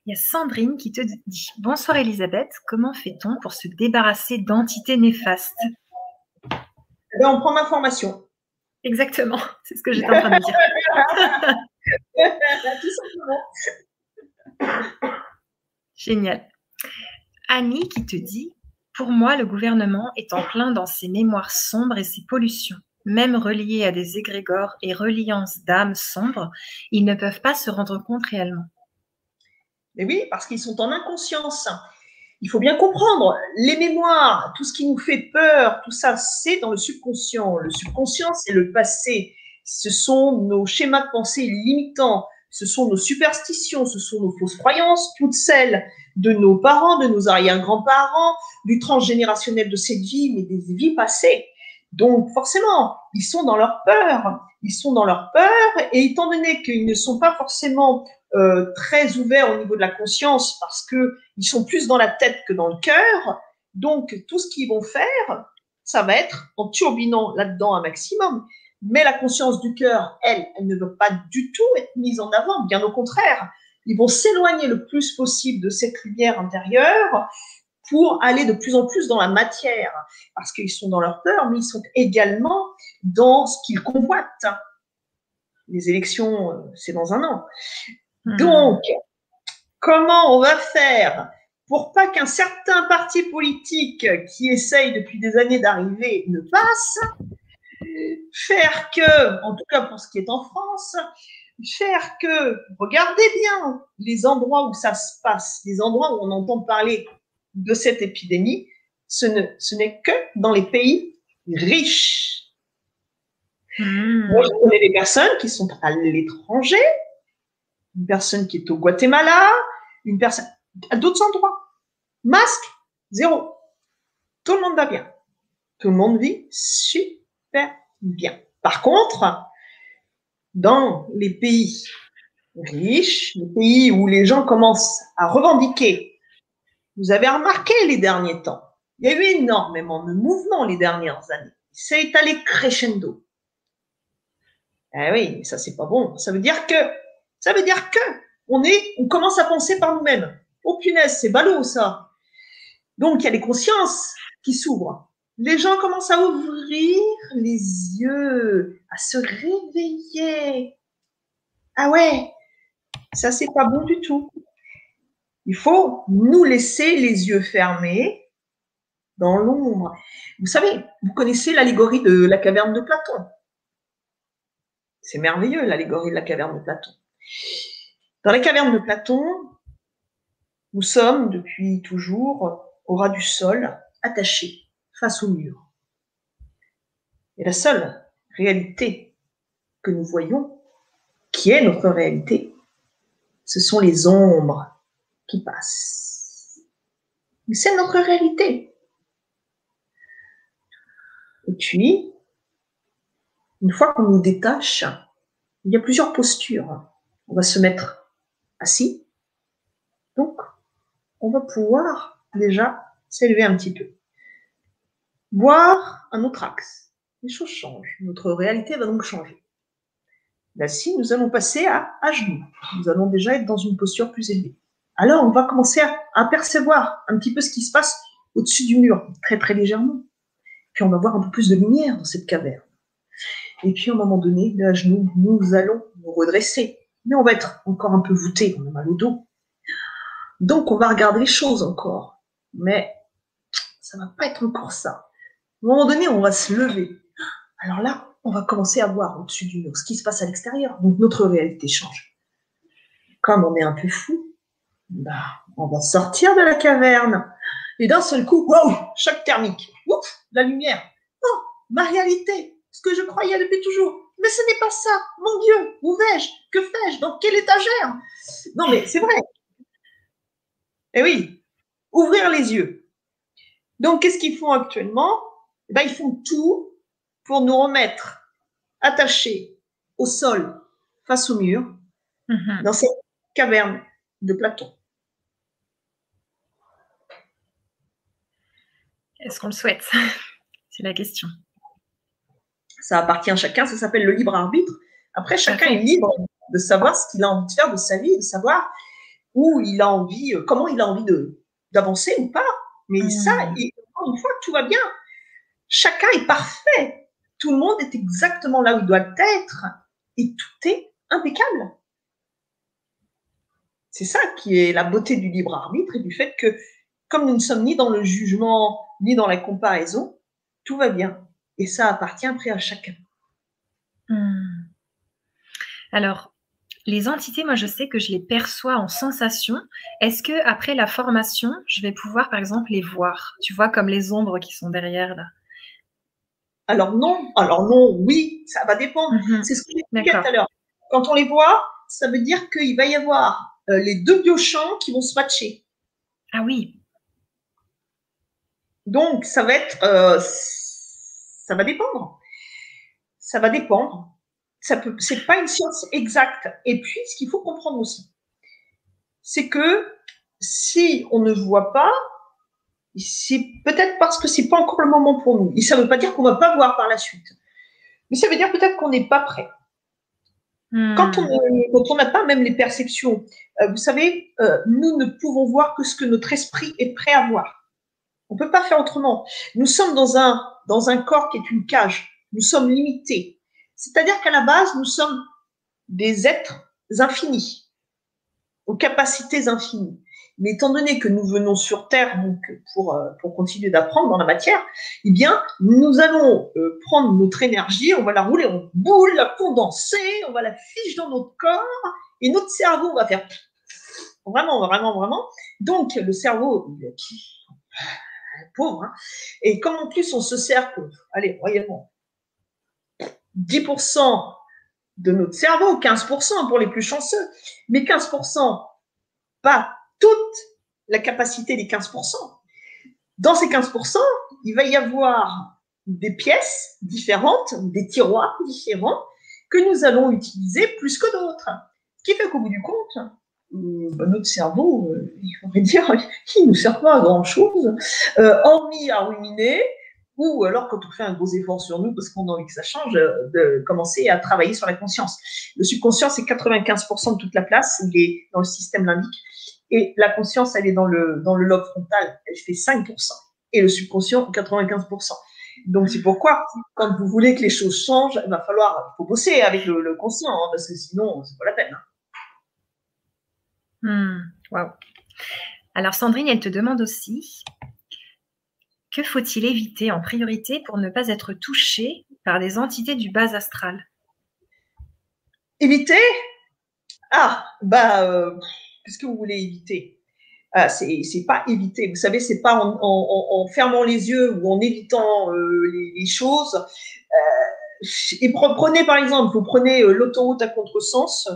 Il y a Sandrine qui te dit Bonsoir Elisabeth, comment fait-on pour se débarrasser d'entités néfastes? Eh ben, On prend l'information. Exactement, c'est ce que j'étais en train de dire. *laughs* Tout simplement. Génial. Annie qui te dit pour moi, le gouvernement est en plein dans ses mémoires sombres et ses pollutions. Même reliés à des égrégores et reliances d'âmes sombres, ils ne peuvent pas se rendre compte réellement. Mais oui, parce qu'ils sont en inconscience. Il faut bien comprendre, les mémoires, tout ce qui nous fait peur, tout ça, c'est dans le subconscient. Le subconscient, c'est le passé. Ce sont nos schémas de pensée limitants, ce sont nos superstitions, ce sont nos fausses croyances, toutes celles de nos parents, de nos arrière-grands-parents, du transgénérationnel de cette vie, mais des vies passées. Donc forcément, ils sont dans leur peur, ils sont dans leur peur, et étant donné qu'ils ne sont pas forcément euh, très ouverts au niveau de la conscience parce qu'ils sont plus dans la tête que dans le cœur, donc tout ce qu'ils vont faire, ça va être en turbinant là-dedans un maximum. Mais la conscience du cœur, elle, elle ne veut pas du tout être mise en avant, bien au contraire. Ils vont s'éloigner le plus possible de cette lumière intérieure pour aller de plus en plus dans la matière, parce qu'ils sont dans leur peur, mais ils sont également dans ce qu'ils convoitent. Les élections, euh, c'est dans un an. Hmm. Donc, comment on va faire pour pas qu'un certain parti politique qui essaye depuis des années d'arriver ne passe Faire que, en tout cas pour ce qui est en France, faire que, regardez bien les endroits où ça se passe, les endroits où on entend parler de cette épidémie, ce n'est que dans les pays riches. Hmm. Moi, je connais des personnes qui sont à l'étranger, une personne qui est au Guatemala, une personne à d'autres endroits. Masque, zéro. Tout le monde va bien. Tout le monde vit super bien. Par contre, dans les pays riches, les pays où les gens commencent à revendiquer vous avez remarqué les derniers temps, il y a eu énormément de mouvements les dernières années. C'est allé crescendo. Eh oui, ça c'est pas bon. Ça veut dire que, ça veut dire que, on est, on commence à penser par nous-mêmes. Oh punaise, c'est ballot ça. Donc il y a des consciences qui s'ouvrent. Les gens commencent à ouvrir les yeux, à se réveiller. Ah ouais, ça c'est pas bon du tout. Il faut nous laisser les yeux fermés dans l'ombre. Vous savez, vous connaissez l'allégorie de la caverne de Platon. C'est merveilleux, l'allégorie de la caverne de Platon. Dans la caverne de Platon, nous sommes depuis toujours au ras du sol, attachés face au mur. Et la seule réalité que nous voyons, qui est notre réalité, ce sont les ombres qui passe. C'est notre réalité. Et puis, une fois qu'on nous détache, il y a plusieurs postures. On va se mettre assis. Donc, on va pouvoir déjà s'élever un petit peu. Voir un autre axe. Les choses changent. Notre réalité va donc changer. D'assis, nous allons passer à, à genoux. Nous allons déjà être dans une posture plus élevée alors on va commencer à apercevoir un petit peu ce qui se passe au-dessus du mur, très très légèrement. Puis on va voir un peu plus de lumière dans cette caverne. Et puis à un moment donné, à genoux, nous allons nous redresser. Mais on va être encore un peu voûté, on a mal au dos. Donc on va regarder les choses encore. Mais ça va pas être encore ça. À un moment donné, on va se lever. Alors là, on va commencer à voir au-dessus du mur ce qui se passe à l'extérieur. Donc notre réalité change. Comme on est un peu fou, bah, on va sortir de la caverne. Et d'un seul coup, wow, choc thermique. Ouf, la lumière. Oh, ma réalité, ce que je croyais depuis toujours. Mais ce n'est pas ça. Mon Dieu, où vais-je? Que fais-je? Dans quelle étagère? Non, mais c'est vrai. Eh oui, ouvrir les yeux. Donc, qu'est-ce qu'ils font actuellement? Eh ben, Ils font tout pour nous remettre attachés au sol face au mur, mm-hmm. dans cette caverne de Platon. Est-ce qu'on le souhaite? *laughs* C'est la question. Ça appartient à chacun, ça s'appelle le libre arbitre. Après, chacun est libre de savoir ce qu'il a envie de faire de sa vie, de savoir où il a envie, euh, comment il a envie d'avancer ou pas. Mais mmh. ça, encore une fois, tout va bien. Chacun est parfait. Tout le monde est exactement là où il doit être et tout est impeccable. C'est ça qui est la beauté du libre arbitre et du fait que, comme nous ne sommes ni dans le jugement, ni dans la comparaison, tout va bien. Et ça appartient après à chacun. Hmm. Alors, les entités, moi, je sais que je les perçois en sensation. Est-ce que après la formation, je vais pouvoir, par exemple, les voir? Tu vois, comme les ombres qui sont derrière là. Alors non, alors non, oui, ça va dépendre. Mhm. C'est ce que j'ai dit tout à l'heure. Quand on les voit, ça veut dire qu'il va y avoir euh, les deux biochamps qui vont se matcher. Ah oui, donc, ça va être, euh, Ça va dépendre. Ça va dépendre. Ça peut, c'est pas une science exacte. Et puis, ce qu'il faut comprendre aussi, c'est que si on ne voit pas, c'est peut-être parce que c'est pas encore le moment pour nous. Et ça ne veut pas dire qu'on va pas voir par la suite. Mais ça veut dire peut-être qu'on n'est pas prêt. Hmm. Quand on n'a pas même les perceptions, euh, vous savez, euh, nous ne pouvons voir que ce que notre esprit est prêt à voir. On ne peut pas faire autrement. Nous sommes dans un, dans un corps qui est une cage. Nous sommes limités. C'est-à-dire qu'à la base, nous sommes des êtres infinis, aux capacités infinies. Mais étant donné que nous venons sur Terre donc pour, euh, pour continuer d'apprendre dans la matière, eh bien, nous allons euh, prendre notre énergie, on va la rouler en boule, la condenser, on va la fiche dans notre corps, et notre cerveau va faire vraiment, vraiment, vraiment. Donc, le cerveau, pauvre, hein. et comme en plus on se sert, allez, royalement, 10% de notre cerveau, 15% pour les plus chanceux, mais 15%, pas toute la capacité des 15%. Dans ces 15%, il va y avoir des pièces différentes, des tiroirs différents que nous allons utiliser plus que d'autres. Ce qui fait qu'au bout du compte, euh, bah, notre cerveau, euh, il faudrait *laughs* dire, il ne nous sert pas à grand-chose, euh, hormis à ruminer, ou alors quand on fait un gros effort sur nous parce qu'on a envie que ça change, de commencer à travailler sur la conscience. Le subconscient, c'est 95% de toute la place, il est dans le système limbique. Et la conscience, elle est dans le, dans le lobe frontal, elle fait 5%. Et le subconscient, 95%. Donc c'est pourquoi, quand vous voulez que les choses changent, il va falloir, faut bosser avec le, conscient, hein, parce que sinon, c'est pas la peine. Hein. Hmm, Alors Sandrine, elle te demande aussi, que faut-il éviter en priorité pour ne pas être touché par des entités du bas astral? Éviter? Ah, bah, euh, Qu'est-ce que vous voulez éviter ah, C'est pas éviter. Vous savez, c'est pas en, fermant les yeux ou en évitant euh, les, choses. Euh, et prenez par exemple, vous prenez euh, l'autoroute à contresens.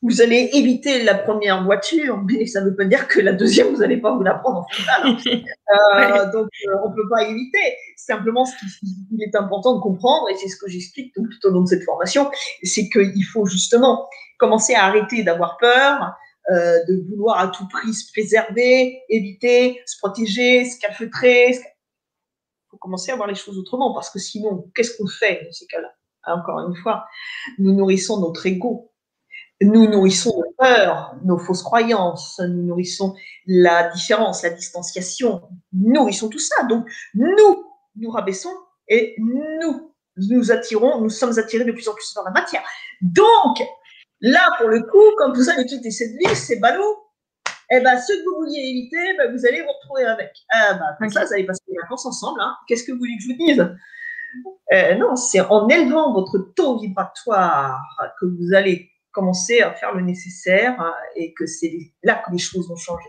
Vous allez éviter la première voiture, mais ça ne veut pas dire que la deuxième, vous n'allez pas vous la prendre en frontal. *laughs* donc, on ne peut pas éviter. Simplement, ce qu'il est important de comprendre, et c'est ce que j'explique tout au long de cette formation, c'est qu'il faut justement commencer à arrêter d'avoir peur, euh, de vouloir à tout prix se préserver, éviter, se protéger, se calfeutrer. Il faut commencer à voir les choses autrement parce que sinon, qu'est-ce qu'on fait dans ces cas-là? Encore une fois, nous nourrissons notre ego. Nous nourrissons nos peurs, nos fausses croyances, nous nourrissons la différence, la distanciation, nous nourrissons tout ça. Donc, nous, nous rabaissons et nous, nous attirons, nous sommes attirés de plus en plus vers la matière. Donc, Là, pour le coup, quand vous allez quitter cette vie, c'est ballot. Eh ben, ce que vous vouliez éviter, ben, vous allez vous retrouver avec. Ah, ben, comme ça, vous allez passer les vacances ensemble. Hein. Qu'est-ce que vous voulez que je vous dise? Euh, Non, c'est en élevant votre taux vibratoire que vous allez commencer à faire le nécessaire hein, et que c'est là que les choses vont changer.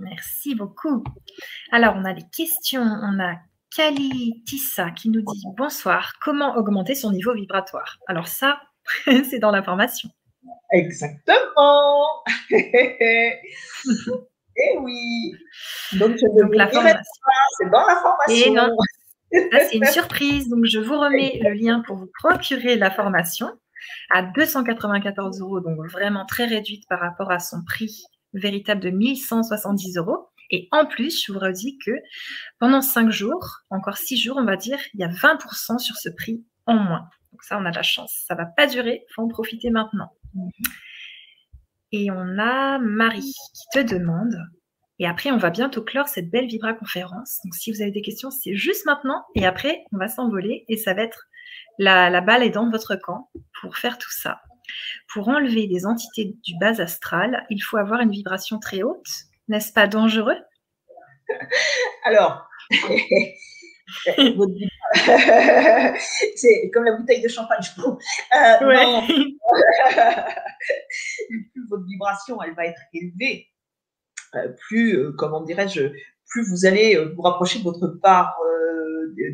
Merci beaucoup. Alors, on a des questions. On a Kali Tissa qui nous dit Bonsoir, comment augmenter son niveau vibratoire? Alors, ça, *laughs* c'est dans la formation. Exactement. *laughs* Eh oui. Donc, la formation. C'est dans la formation. c'est une *laughs* surprise. Donc, je vous remets le lien pour vous procurer la formation à 294 euros, donc vraiment très réduite par rapport à son prix véritable de 1170 euros. Et en plus, je vous redis que pendant 5 jours, encore 6 jours, on va dire, il y a 20% sur ce prix en moins. Donc ça, on a de la chance. Ça va pas durer, faut en profiter maintenant. Et on a Marie qui te demande, et après on va bientôt clore cette belle Vibra conférence. Donc si vous avez des questions, c'est juste maintenant, et après on va s'envoler, et ça va être la, la balle est dans votre camp pour faire tout ça. Pour enlever des entités du bas astral, il faut avoir une vibration très haute. N'est-ce pas dangereux? *laughs* Alors, *laughs* *laughs* c'est comme la bouteille de champagne, je trouve. Euh, plus *laughs* votre vibration, elle va être élevée, euh, plus, euh, comment dirais-je, plus vous allez vous rapprocher de votre part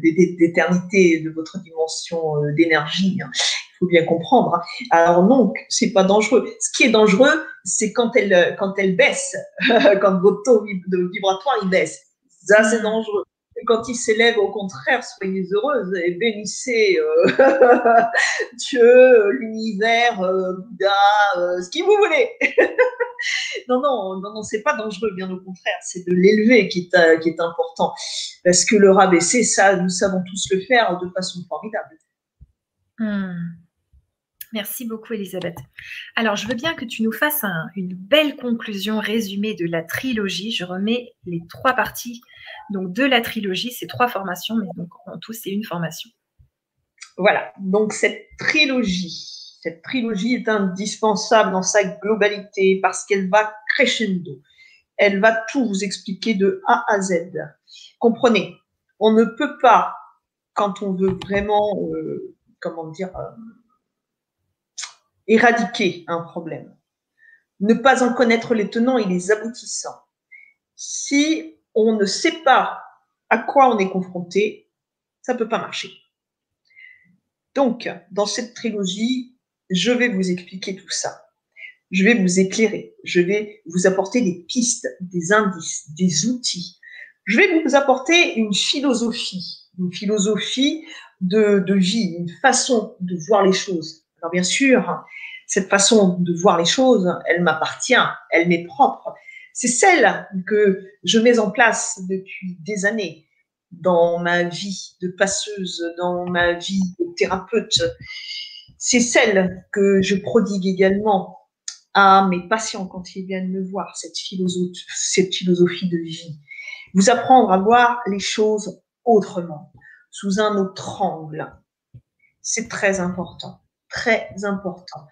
d'éternité, de votre dimension d'énergie. Hein. Il faut bien comprendre. Hein. Alors non, c'est pas dangereux. Ce qui est dangereux, c'est quand elle, quand elle baisse, *laughs* quand votre taux vibratoire il baisse. Ça, c'est dangereux quand il s'élève, au contraire, soyez heureuse et bénissez euh, *laughs* Dieu, l'univers, euh, Bouddha, euh, ce qui vous voulez. *laughs* non, non, non, non, c'est pas dangereux, bien au contraire, c'est de l'élever qui est, qui est important. Parce que le rabaisser, ça, nous savons tous le faire de façon formidable. Hmm. Merci beaucoup, Elisabeth. Alors, je veux bien que tu nous fasses une belle conclusion résumée de la trilogie. Je remets les trois parties donc de la trilogie, c'est trois formations, mais en tout, c'est une formation. Voilà, donc cette trilogie, cette trilogie est indispensable dans sa globalité parce qu'elle va crescendo. Elle va tout vous expliquer de A à Z. Comprenez, on ne peut pas, quand on veut vraiment, euh, comment dire, euh, éradiquer un problème. Ne pas en connaître les tenants et les aboutissants. Si on ne sait pas à quoi on est confronté, ça ne peut pas marcher. Donc, dans cette trilogie, je vais vous expliquer tout ça. Je vais vous éclairer. Je vais vous apporter des pistes, des indices, des outils. Je vais vous apporter une philosophie, une philosophie de, de vie, une façon de voir les choses. Alors bien sûr, cette façon de voir les choses, elle m'appartient, elle m'est propre. C'est celle que je mets en place depuis des années dans ma vie de passeuse, dans ma vie de thérapeute. C'est celle que je prodigue également à mes patients quand ils viennent me voir, cette philosophie, de vie. Vous apprendre à voir les choses autrement, sous un autre angle. C'est très important très important.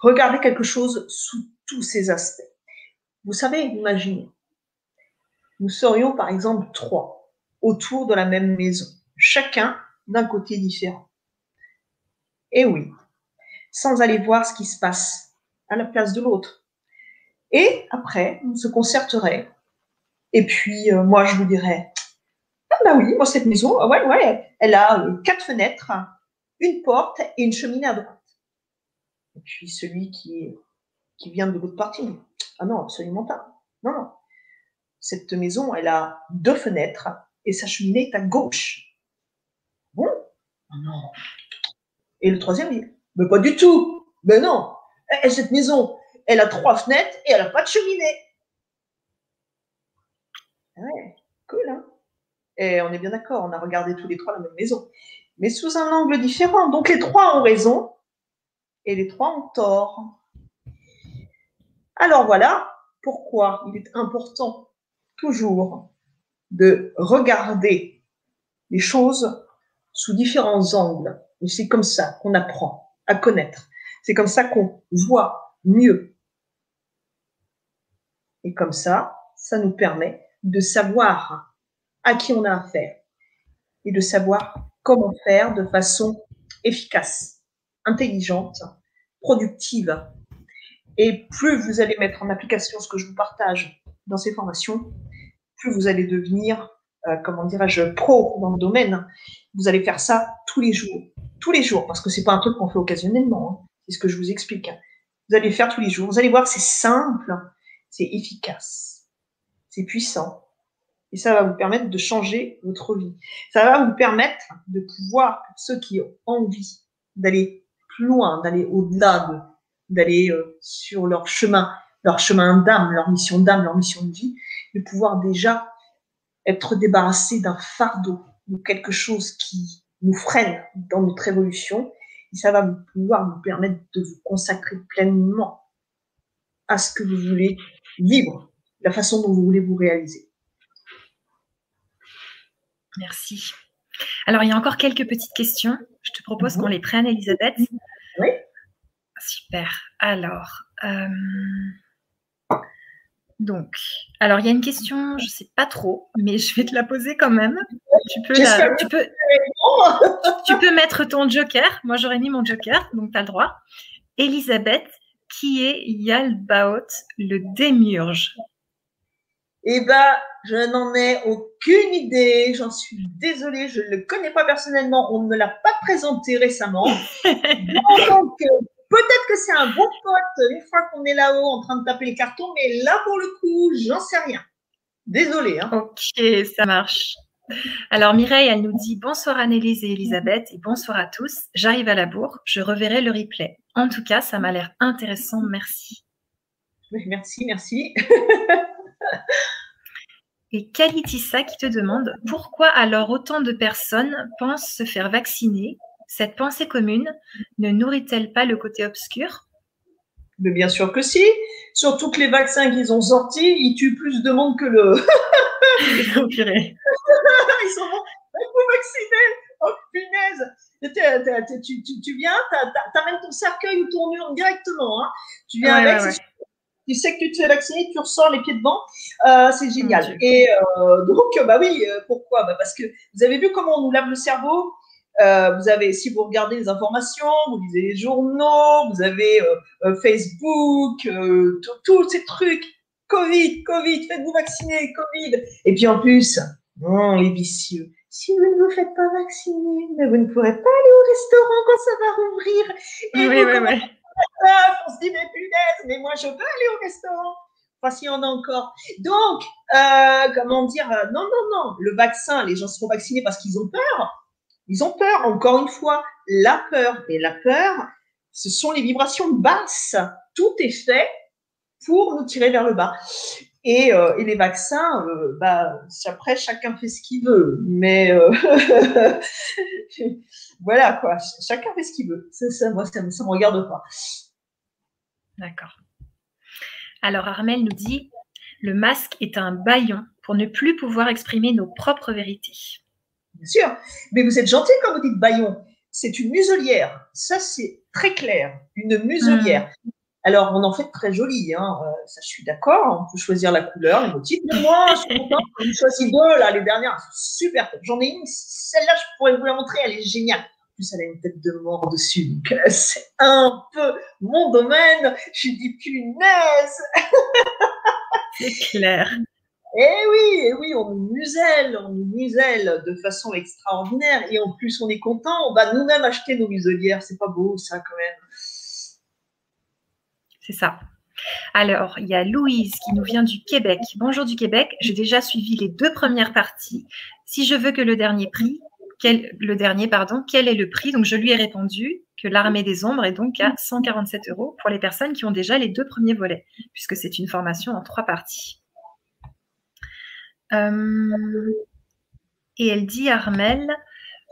Regardez quelque chose sous tous ses aspects. Vous savez, imaginez, nous serions par exemple trois autour de la même maison, chacun d'un côté différent. Et oui, sans aller voir ce qui se passe à la place de l'autre. Et après, on se concerterait. Et puis, euh, moi, je vous dirais, ah bah oui, moi, cette maison, ouais, ouais, elle a euh, quatre fenêtres, une porte et une cheminée à droite. Et puis celui qui, qui vient de l'autre partie. Ah non, absolument pas. Non, non. Cette maison, elle a deux fenêtres et sa cheminée est à gauche. Bon ah Non. Et le troisième dit, mais pas du tout. Mais non. Et cette maison, elle a trois fenêtres et elle n'a pas de cheminée. Ouais, cool, hein Et on est bien d'accord, on a regardé tous les trois la même maison. Mais sous un angle différent. Donc les trois ont raison, et les trois ont tort. Alors voilà pourquoi il est important toujours de regarder les choses sous différents angles. C'est comme ça qu'on apprend à connaître. C'est comme ça qu'on voit mieux. Et comme ça, ça nous permet de savoir à qui on a affaire et de savoir comment faire de façon efficace intelligente, productive. Et plus vous allez mettre en application ce que je vous partage dans ces formations, plus vous allez devenir, euh, comment dirais-je, pro dans le domaine. Vous allez faire ça tous les jours. Tous les jours, parce que c'est pas un truc qu'on fait occasionnellement. Hein. C'est ce que je vous explique. Vous allez faire tous les jours. Vous allez voir, c'est simple, c'est efficace, c'est puissant. Et ça va vous permettre de changer votre vie. Ça va vous permettre de pouvoir, ceux qui ont envie d'aller loin, d'aller au-delà, d'aller euh, sur leur chemin, leur chemin d'âme, leur mission d'âme, leur mission de vie, de pouvoir déjà être débarrassé d'un fardeau, de quelque chose qui nous freine dans notre évolution. Et ça va pouvoir vous permettre de vous consacrer pleinement à ce que vous voulez vivre, la façon dont vous voulez vous réaliser. Merci. Alors, il y a encore quelques petites questions. Je te propose mhm. qu'on les prenne, Elisabeth. Oui. Super. Alors, euh, donc, alors il y a une question, je ne sais pas trop, mais je vais te la poser quand même. Tu peux, tu, peux, tu peux mettre ton joker. Moi, j'aurais mis mon joker, donc tu as le droit. Elisabeth, qui est Yalbaot le démiurge? Eh bien, je n'en ai aucune idée. J'en suis désolée. Je ne le connais pas personnellement. On ne me l'a pas présenté récemment. *laughs* peut-être que c'est un bon pote une fois qu'on est là-haut en train de taper les cartons. Mais là, pour le coup, j'en sais rien. Désolée. Hein. Ok, ça marche. Alors Mireille, elle nous dit bonsoir Annelise et Elisabeth et bonsoir à tous. J'arrive à la bourre, je reverrai le replay. En tout cas, ça m'a l'air intéressant, merci. Merci, merci. *laughs* et Kalitissa qui te demande pourquoi alors autant de personnes pensent se faire vacciner? Cette pensée commune ne nourrit-elle pas le côté obscur? Mais bien sûr que si. Surtout que les vaccins qu'ils ont sortis, ils tuent plus de monde que le. *laughs* *laughs* ils sont bons. Vous vacciner Oh punaise tu, tu, tu, viens, t'amènes ton cercueil ou ton urne directement. Hein. Tu viens avec, tu sais que tu te fais vacciner, tu ressors les pieds devant. Euh, c'est génial. Et euh, donc, bah oui, euh, pourquoi? Bah Parce que vous avez vu comment on nous lave le cerveau? Euh, vous avez, si vous regardez les informations, vous lisez les journaux, vous avez euh, euh, Facebook, tous ces trucs. Covid, Covid, faites-vous vacciner, Covid. Et puis en plus, oh, les vicieux. Si vous ne vous faites pas vacciner, vous ne pourrez pas aller au restaurant quand ça va rouvrir. Et oui, vous, oui, oui. on se dit, mais punaise, mais moi je veux aller au restaurant. Enfin, s'il y en a encore. Donc, comment dire, non, non, non, le vaccin, les gens seront vaccinés parce qu'ils ont peur. Ils ont peur, encore une fois, la peur. Et la peur, ce sont les vibrations basses. Tout est fait pour nous tirer vers le bas. Et, euh, les vaccins, euh, bah, après, chacun fait ce qu'il veut. Mais euh, *laughs* voilà, quoi. Chacun fait ce qu'il veut. Ça, moi, ça ne me regarde pas. D'accord. Alors, Armel nous dit le masque est un baillon pour ne plus pouvoir exprimer nos propres vérités. Bien sûr. Mais vous êtes gentil quand vous dites baillon. C'est une muselière. Ça, c'est très clair. Une muselière. Hmm. Alors, on en fait très joli, hein. Euh, ça, je suis d'accord. On peut choisir la couleur, les motifs. Mais moi, je suis contente. J'en ai choisi deux, là, les dernières. Super. J'en ai une. Celle-là, je pourrais vous la montrer. Elle est géniale. En plus, elle a une tête de mort dessus. Donc, euh, c'est un peu mon domaine. Je dis punaise. c'est clair. Eh oui, eh oui, on nous muselle, on nous muselle de façon extraordinaire et en plus on est content, on va nous-mêmes acheter nos muselières, c'est pas beau ça quand même. C'est ça. Alors, il y a Louise qui nous vient du Québec. Bonjour du Québec, j'ai déjà suivi les deux premières parties. Si je veux que le dernier prix, le dernier, pardon, quel est le prix? Donc, je lui ai répondu que l'armée des ombres est donc à 147 euros pour les personnes qui ont déjà les deux premiers volets, puisque c'est une formation en trois parties. Euh, et elle dit, Armel,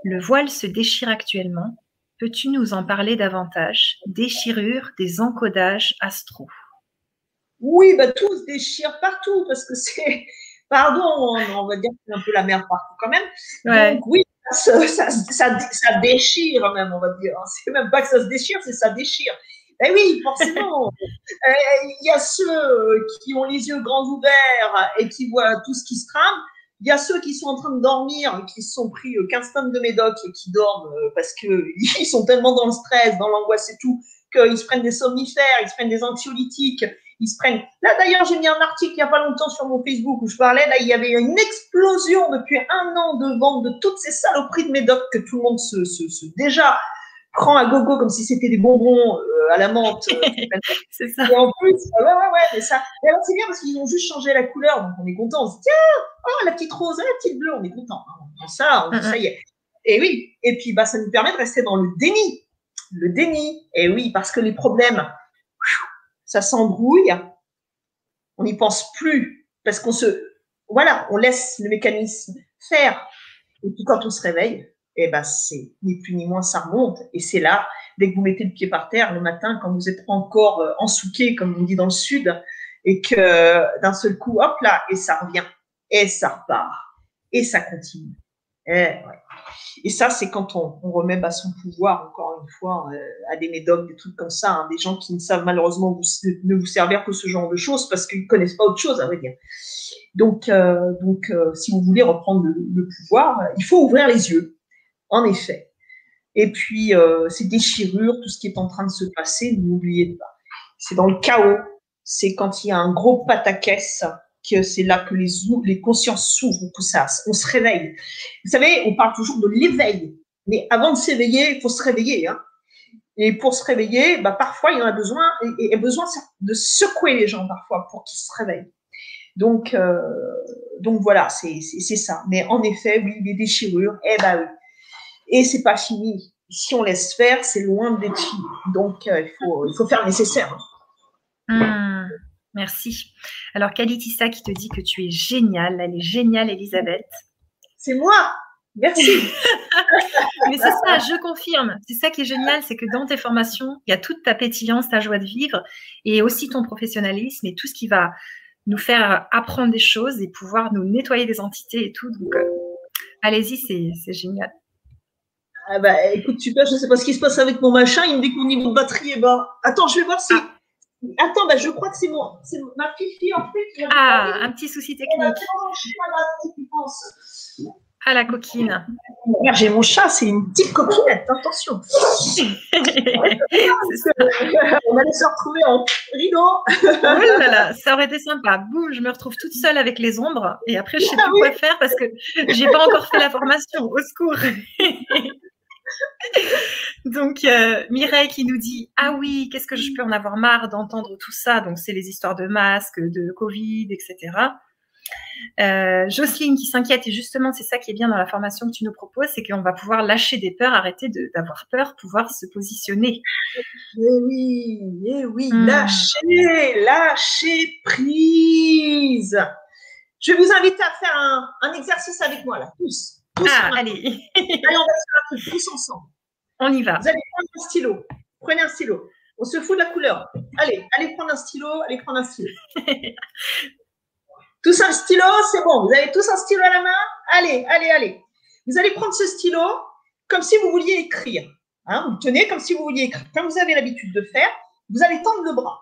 le voile se déchire actuellement. Peux-tu nous en parler davantage? Déchirure des encodages astro. Oui, bah, tout se déchire partout parce que c'est, *laughs* pardon, on, va dire que c'est un peu la merde partout quand même. Donc oui, ça, ça, ça, déchire même, on va dire. C'est même pas que ça se déchire, c'est ça déchire. Eh oui, forcément. *laughs* Euh, il y a ceux qui ont les yeux grands ouverts et qui voient tout ce qui se trame. Il y a ceux qui sont en train de dormir, qui se sont pris 15 euh, tonnes de médoc et qui dorment euh, parce qu'ils *laughs* sont tellement dans le stress, dans l'angoisse et tout, qu'ils se prennent des somnifères, ils se prennent des anxiolytiques, ils se prennent. Là, d'ailleurs, j'ai mis un article il n'y a pas longtemps sur mon Facebook où je parlais. Là, il y avait une explosion depuis un an de vente de toutes ces saloperies de médoc que tout le monde se, se déjà prend à gogo comme si c'était des bonbons euh, à la menthe. Euh, *laughs* c'est ça. Et en plus, ouais, ouais, ouais, mais ça. Et alors, c'est bien parce qu'ils ont juste changé la couleur, donc on est content. On se dit, tiens, oh, la petite rose, la petite bleue, on est content. Hein. ça, on, ça y est. Et oui, et puis bah, ça nous permet de rester dans le déni. Le déni, et oui, parce que les problèmes, ça s'embrouille, on n'y pense plus, parce qu'on se, voilà, on laisse le mécanisme faire. Et puis quand on se réveille, eh ben c'est ni plus ni moins, ça remonte. Et c'est là, dès que vous mettez le pied par terre le matin, quand vous êtes encore euh, ensouqué, comme on dit dans le sud, et que d'un seul coup, hop là, et ça revient, et ça repart, et ça continue. Et, eh, ouais. et ça, c'est quand on, on, remet à son pouvoir, encore une fois, euh, à des médocs, des trucs comme ça, hein, des gens qui ne savent malheureusement vous, ne vous servir que ce genre de choses parce qu'ils ne connaissent pas autre chose, à vrai dire. Donc, euh, donc si vous voulez reprendre le pouvoir, il faut ouvrir les yeux en effet. Et puis, euh, ces déchirures, tout ce qui est en train de se passer, n'oubliez pas. C'est dans le chaos. C'est quand il y a un gros pataquès que c'est là que les, les consciences s'ouvrent, tout ça. On se réveille. Vous savez, on parle toujours de l'éveil. Mais avant de s'éveiller, il faut se réveiller. Hein. Et pour se réveiller, bah, parfois, il y en a besoin, et, et besoin de secouer les gens parfois pour qu'ils se réveillent. Donc, euh, donc voilà, c'est ça. Mais en effet, oui, les déchirures, eh ben oui. Et c'est pas fini. Si on laisse faire, c'est loin d'être fini. Donc, euh, il, faut, il faut faire le nécessaire. Mmh, merci. Alors, Kalitissa qui te dit que tu es géniale. Elle est géniale, Elisabeth. C'est moi. Merci. *laughs* *laughs* Mais c'est ça, je confirme. C'est ça qui est génial, c'est que dans tes formations, il y a toute ta pétillance, ta joie de vivre et aussi ton professionnalisme et tout ce qui va nous faire apprendre des choses et pouvoir nous nettoyer des entités et tout. Donc, euh, allez-y, c'est génial. Ah bah écoute, super, je ne sais pas ce qui se passe avec mon machin, il me dit que mon niveau de batterie est bas. Attends, je vais voir si. Ah. Attends, bah, je crois que c'est mon, ma fille en fait. ah, un petit souci technique. Ah, la coquine. J'ai mon chat, c'est une petite coquinette, attention. *laughs* On allait se retrouver en rideau. oh là là, ça aurait été sympa. Boum, je me retrouve toute seule avec les ombres et après, je ne sais plus quoi faire parce que j'ai pas encore fait la formation. Au secours. *laughs* *laughs* Donc, euh, Mireille qui nous dit Ah oui, qu'est-ce que je peux en avoir marre d'entendre tout ça? Donc, c'est les histoires de masques, de Covid, etc. Euh, Jocelyne qui s'inquiète, et justement, c'est ça qui est bien dans la formation que tu nous proposes, c'est qu'on va pouvoir lâcher des peurs, arrêter d'avoir peur, pouvoir se positionner. Eh oui, eh oui, hmm. lâcher, lâcher prise. Je vais vous inviter à faire un, exercice avec moi, là, tous. Ah, allez. allez, on va faire un truc, tous ensemble. On y va. Vous allez prendre un stylo. Prenez un stylo. On se fout de la couleur. Allez, allez prendre un stylo, allez prendre un stylo. Tous un stylo, c'est bon. Vous avez tous un stylo à la main? Allez, allez, allez. Vous allez prendre ce stylo comme si vous vouliez écrire. Hein, vous tenez comme si vous vouliez écrire. Comme vous avez l'habitude de faire, vous allez tendre le bras.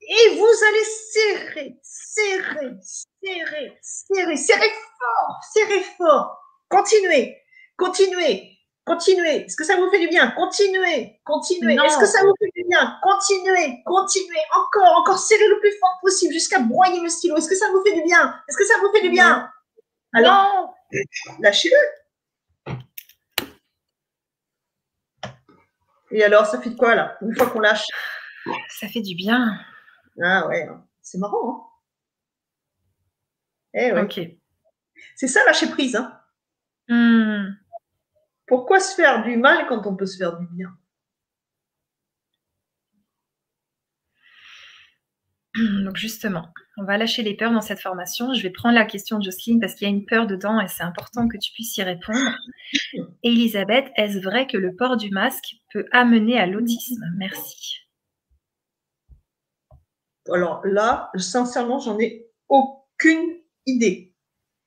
Et vous allez serrer, serrer, serrer, serrer, serrer fort, serrer fort. Continuez, continuez. Continuez. Est-ce que ça vous fait du bien? Continuez. Continuez. Est-ce que ça vous fait du bien? Continuez. Continuez. Encore, encore. Serrez le plus fort possible jusqu'à broyer le stylo. Est-ce que ça vous fait du bien? Est-ce que ça vous fait du bien? Alors, lâchez-le. Et alors, ça fait de quoi là? Une fois qu'on lâche? Ça fait du bien. Ah ouais, c'est marrant. Hein eh ouais. Ok. C'est ça lâcher prise. Hein hmm. Pourquoi se faire du mal quand on peut se faire du bien? Donc justement, on va lâcher les peurs dans cette formation. Je vais prendre la question de Jocelyne parce qu'il y a une peur dedans et c'est important que tu puisses y répondre. Elisabeth, est-ce vrai que le port du masque peut amener à l'autisme? Merci. Alors là, sincèrement, j'en ai aucune idée.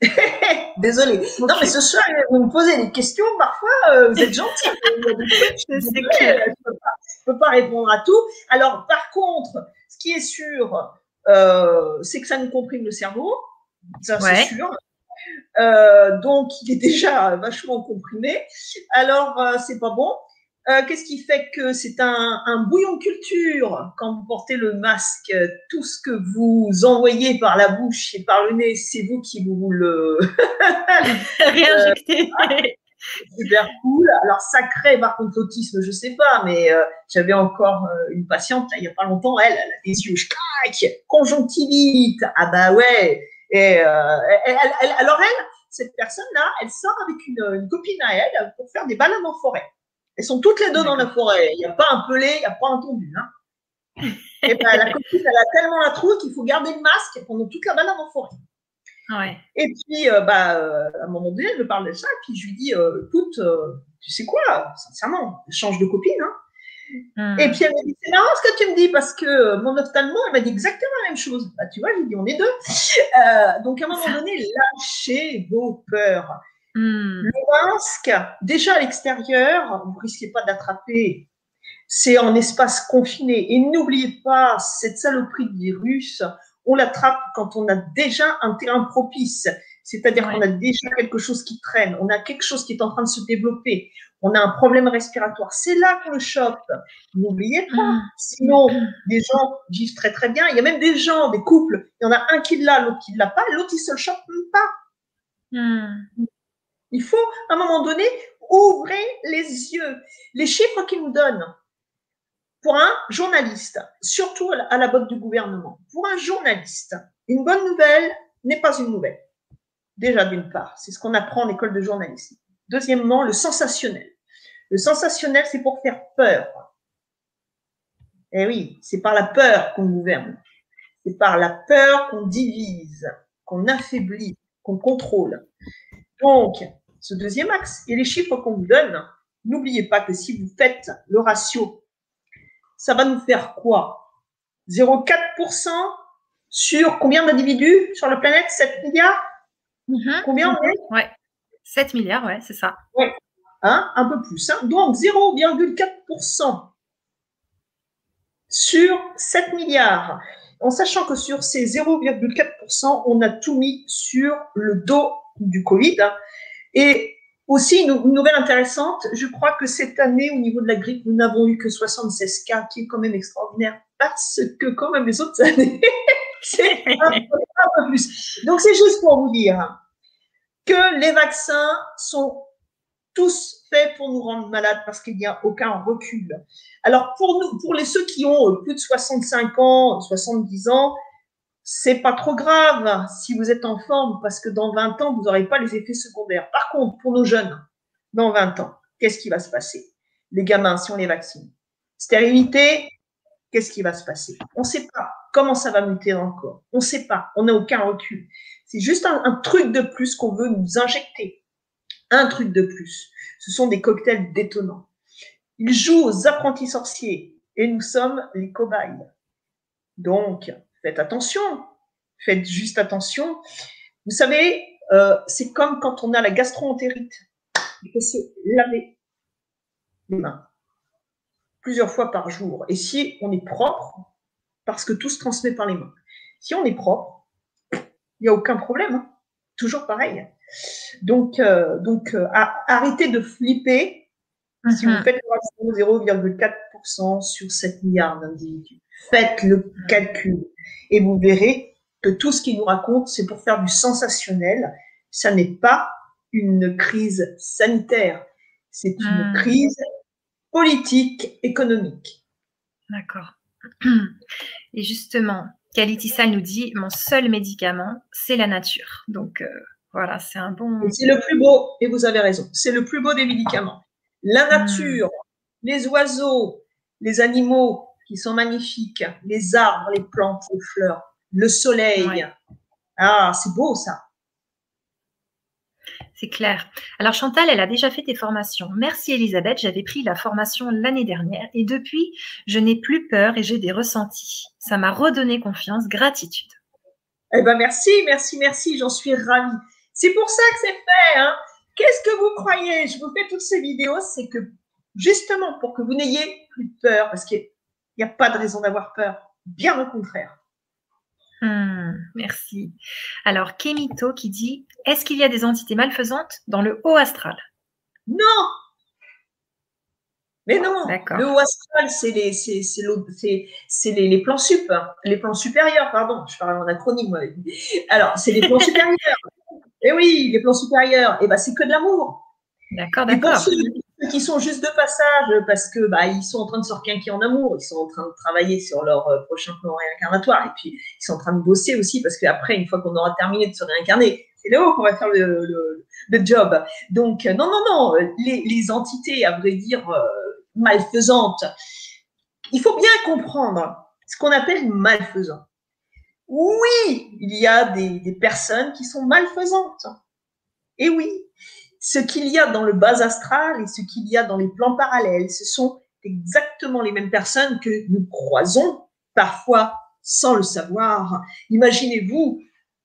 *laughs* Désolée. Non, mais ce soir, vous me posez des questions, parfois, euh, vous êtes gentil. *laughs* je ne peux, pas répondre à tout. Alors, par contre, ce qui est sûr, euh, c'est que ça nous comprime le cerveau. Ça, c'est sûr. Euh, donc, il est déjà vachement comprimé. Alors, c'est pas bon. Euh, qu'est-ce qui fait que c'est un, bouillon de culture quand vous portez le masque Tout ce que vous envoyez par la bouche et par le nez, c'est vous qui vous le *laughs* réinjectez. *laughs* super cool. Alors ça crée par contre l'autisme, je sais pas, mais euh, j'avais encore euh, une patiente il y a pas longtemps, elle, elle a des yeux clac, conjonctivite. Ah bah ouais. Et alors elle, cette personne-là, elle sort avec une, une copine à elle pour faire des balades en forêt. Elles sont toutes les deux dans la forêt. Il n'y a pas un pelé, il n'y a pas un tondu. Hein. Et ben, la copine, elle a tellement la trouille qu'il faut garder le masque pendant toute la balade en forêt. Ouais. Et puis, euh, bah, euh, à un moment donné, elle me parle de ça, et puis je lui dis, euh, écoute, tu sais quoi, sincèrement, change de copine. Hein. Hmm. Et puis elle me dit, c'est marrant ce que tu me dis, parce que mon ophtalmo, elle m'a dit exactement la même chose. Bah, tu vois, je lui dis, on est deux. donc à un moment donné, lâchez vos peurs. Hmm. Le masque, déjà à l'extérieur, vous ne risquez pas d'attraper. C'est en espace confiné. Et n'oubliez pas, cette saloperie de virus, on l'attrape quand on a déjà un terrain propice. C'est-à-dire qu'on a déjà quelque chose qui traîne, on a quelque chose qui est en train de se développer, on a un problème respiratoire. C'est là qu'on le chope. N'oubliez pas. Hmm. Sinon, des gens vivent très très bien. Il y a même des gens, des couples, il y en a un qui l'a, l'autre qui ne l'a pas, l'autre il se le chope même pas. Hmm. Il faut, à un moment donné, ouvrir les yeux. Les chiffres qu'ils nous donnent pour un journaliste, surtout à la botte du gouvernement, pour un journaliste, une bonne nouvelle n'est pas une nouvelle. Déjà, d'une part, c'est ce qu'on apprend en école de journalisme. Deuxièmement, le sensationnel. Le sensationnel, c'est pour faire peur. Eh oui, c'est par la peur qu'on gouverne. C'est par la peur qu'on divise, qu'on affaiblit, qu'on contrôle. Donc, ce deuxième axe et les chiffres qu'on vous donne, n'oubliez pas que si vous faites le ratio, ça va nous faire quoi? 0,4% sur combien d'individus sur la planète? 7 milliards? Mhm. Combien on est? Ouais. 7 milliards, ouais, c'est ça. Ouais. Hein, un peu plus. Hein. Donc 0,4% sur 7 milliards. En sachant que sur ces 0,4%, on a tout mis sur le dos du Covid. Hein. Et aussi, une, nouvelle intéressante, je crois que cette année, au niveau de la grippe, nous n'avons eu que 76 cas, qui est quand même extraordinaire, parce que quand même les autres années, *laughs* c'est un, peu plus. Donc, c'est juste pour vous dire que les vaccins sont tous faits pour nous rendre malades parce qu'il n'y a aucun recul. Alors, pour nous, pour les ceux qui ont plus de 65 ans, 70 ans, c'est pas trop grave si vous êtes en forme parce que dans 20 ans, vous n'aurez pas les effets secondaires. Par contre, pour nos jeunes, dans 20 ans, qu'est-ce qui va se passer? Les gamins, si on les vaccine. Stérilité, qu'est-ce qui va se passer? On ne sait pas comment ça va muter encore. On ne sait pas. On n'a aucun recul. C'est juste un, un, truc de plus qu'on veut nous injecter. Un truc de plus. Ce sont des cocktails détonnants. Ils jouent aux apprentis sorciers et nous sommes les cobayes. Donc, faites attention, faites juste attention. Vous savez, euh, c'est comme quand on a la gastroentérite. Il faut se laver les mains plusieurs fois par jour. Et si on est propre, parce que tout se transmet par les mains, si on est propre, il n'y a aucun problème. Hein. Toujours pareil. Donc, euh, donc euh, arrêtez de flipper si vous mhm. faites 0,4% sur 7 milliards d'individus. Faites le calcul et vous verrez que tout ce qu'il nous raconte, c'est pour faire du sensationnel. Ça n'est pas une crise sanitaire, c'est une hmm. crise politique, économique. D'accord. *clears throat* Et justement, Kalitissal nous dit mon seul médicament, c'est la nature. Donc euh, voilà, c'est un bon. C'est le plus beau, et vous avez raison, c'est le plus beau des médicaments. La hmm. nature, les oiseaux, les animaux, qui sont magnifiques, les arbres, les plantes, les fleurs, le soleil. Ah, c'est beau ça. C'est clair. Alors Chantal, elle a déjà fait tes formations. Merci Elisabeth, j'avais pris la formation l'année dernière et depuis, je n'ai plus peur et j'ai des ressentis. Ça m'a redonné confiance, gratitude. Eh ben merci, merci, merci, j'en suis ravie. C'est pour ça que c'est fait. Hein. Qu'est-ce que vous croyez? Je vous fais toutes ces vidéos, c'est que justement pour que vous n'ayez plus peur, parce que il n'y a pas de raison d'avoir peur. Bien au contraire. Hmm, merci. Alors, Kemito qui dit Est-ce qu'il y a des entités malfaisantes dans le haut astral? Non Mais non Le haut astral, c'est les, les, les, plans sup, hein. les plans supérieurs, pardon, je parle en acronyme, moi. Alors, c'est les plans supérieurs. *laughs* Eh oui, les plans supérieurs, eh ben, c'est que de l'amour. D'accord, d'accord qui sont juste de passage parce que bah, ils sont en train de se requinquer en amour, ils sont en train de travailler sur leur euh, prochain plan réincarnatoire et puis ils sont en train de bosser aussi parce qu'après, une fois qu'on aura terminé de se réincarner, c'est là-haut qu'on va faire le, le, job. Donc, euh, non, non, non, les, les entités, à vrai dire, euh, malfaisantes, il faut bien comprendre ce qu'on appelle malfaisant. Oui, il y a des, des personnes qui sont malfaisantes. Et oui, ce qu'il y a dans le bas astral et ce qu'il y a dans les plans parallèles, ce sont exactement les mêmes personnes que nous croisons parfois sans le savoir. Imaginez-vous,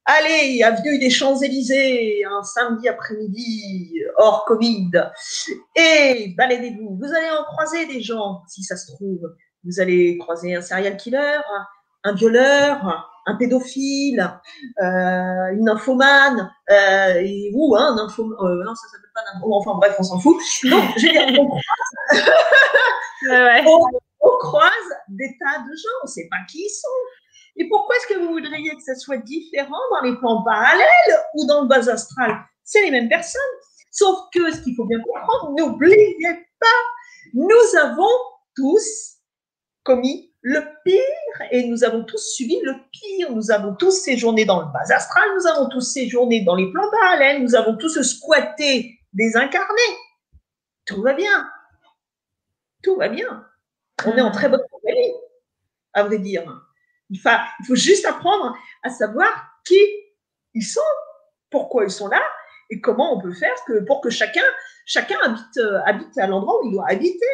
allez, avenue des Champs-Élysées, un samedi après-midi, hors Covid, et baladez-vous. Vous allez en croiser des gens, si ça se trouve. Vous allez croiser un serial killer, un violeur, un pédophile, euh, une nymphomane, euh, et, ou un nymphomane, euh, non, ça s'appelle pas nymphomane, enfin bref, on s'en fout. Donc, je veux dire, on croise, *laughs* ouais. on, on croise des tas de gens, on ne sait pas qui ils sont. Et pourquoi est-ce que vous voudriez que ça soit différent dans les plans parallèles ou dans le bas astral? C'est les mêmes personnes. Sauf que ce qu'il faut bien comprendre, n'oubliez pas, nous avons tous commis le pire, et nous avons tous subi le pire. Nous avons tous séjourné dans le bas astral, nous avons tous séjourné dans les plans parallèles, nous avons tous squatté des incarnés. Tout va bien. Tout va bien. On est en très bonne compagnie, à vrai dire. il faut juste apprendre à savoir qui ils sont, pourquoi ils sont là, et comment on peut faire que, pour que chacun, chacun habite, habite à l'endroit où il doit habiter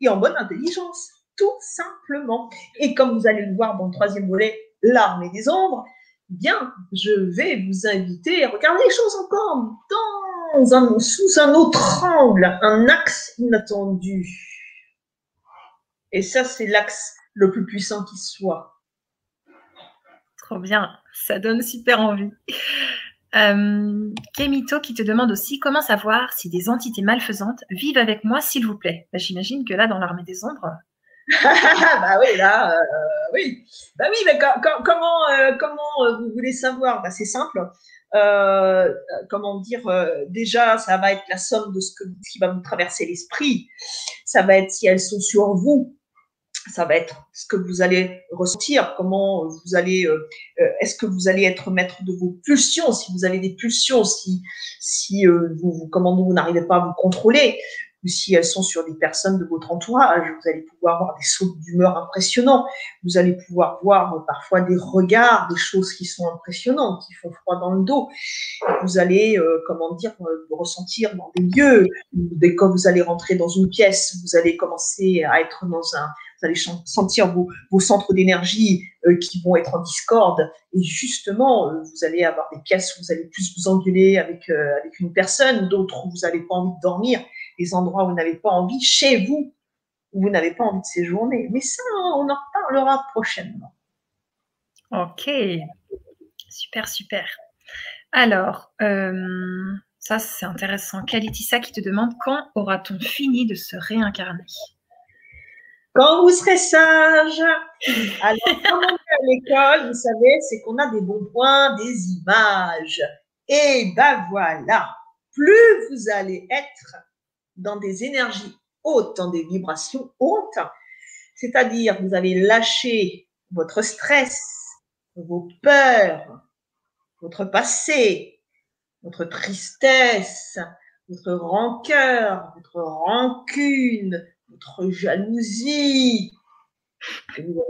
et en bonne intelligence, tout simplement. Et comme vous allez le voir dans le troisième volet, l'armée des ombres, bien, je vais vous inviter à regarder les choses encore dans un, sous un autre angle, un axe inattendu. Et ça, c'est l'axe le plus puissant qui soit. Trop bien, ça donne super envie. Euh, Kemito qui te demande aussi comment savoir si des entités malfaisantes vivent avec moi, s'il vous plaît? Bah, j'imagine que là, dans l'armée des ombres. *laughs* bah oui, là, euh, oui. Bah oui, mais comment, euh, comment vous voulez savoir? Bah, C'est simple. comment dire Déjà, ça va être la somme de ce, que, qui va vous traverser l'esprit. Ça va être si elles sont sur vous ça va être ce que vous allez ressentir, comment vous allez, euh, euh, est-ce que vous allez être maître de vos pulsions, si vous avez des pulsions, si, si euh, vous, vous, vous n'arrivez pas à vous contrôler, ou si elles sont sur des personnes de votre entourage, vous allez pouvoir avoir des sauts d'humeur impressionnants, vous allez pouvoir voir parfois des regards, des choses qui sont impressionnantes, qui font froid dans le dos. Vous allez, comment dire, ressentir dans des lieux, dès que vous allez rentrer dans une pièce, vous allez commencer à être dans un vous allez sentir vos, centres d'énergie euh, qui vont être en discorde. Et justement, euh, vous allez avoir des pièces où vous allez plus vous engueuler avec, euh, avec une personne, d'autres où vous n'avez pas envie de dormir, des endroits où vous n'avez pas envie, chez vous, où vous n'avez pas envie de séjourner. Mais ça, on en reparlera prochainement. Ok, super, super. Alors, ça c'est intéressant. Kalitissa qui te demande quand aura-t-on fini de se réincarner? Quand vous serez sage, alors quand on est à l'école, vous savez, c'est qu'on a des bons points, des images. Et ben voilà, plus vous allez être dans des énergies hautes, dans des vibrations hautes, c'est-à-dire vous allez lâcher votre stress, vos peurs, votre passé, votre tristesse, votre rancœur, votre rancune, votre jalousie, vous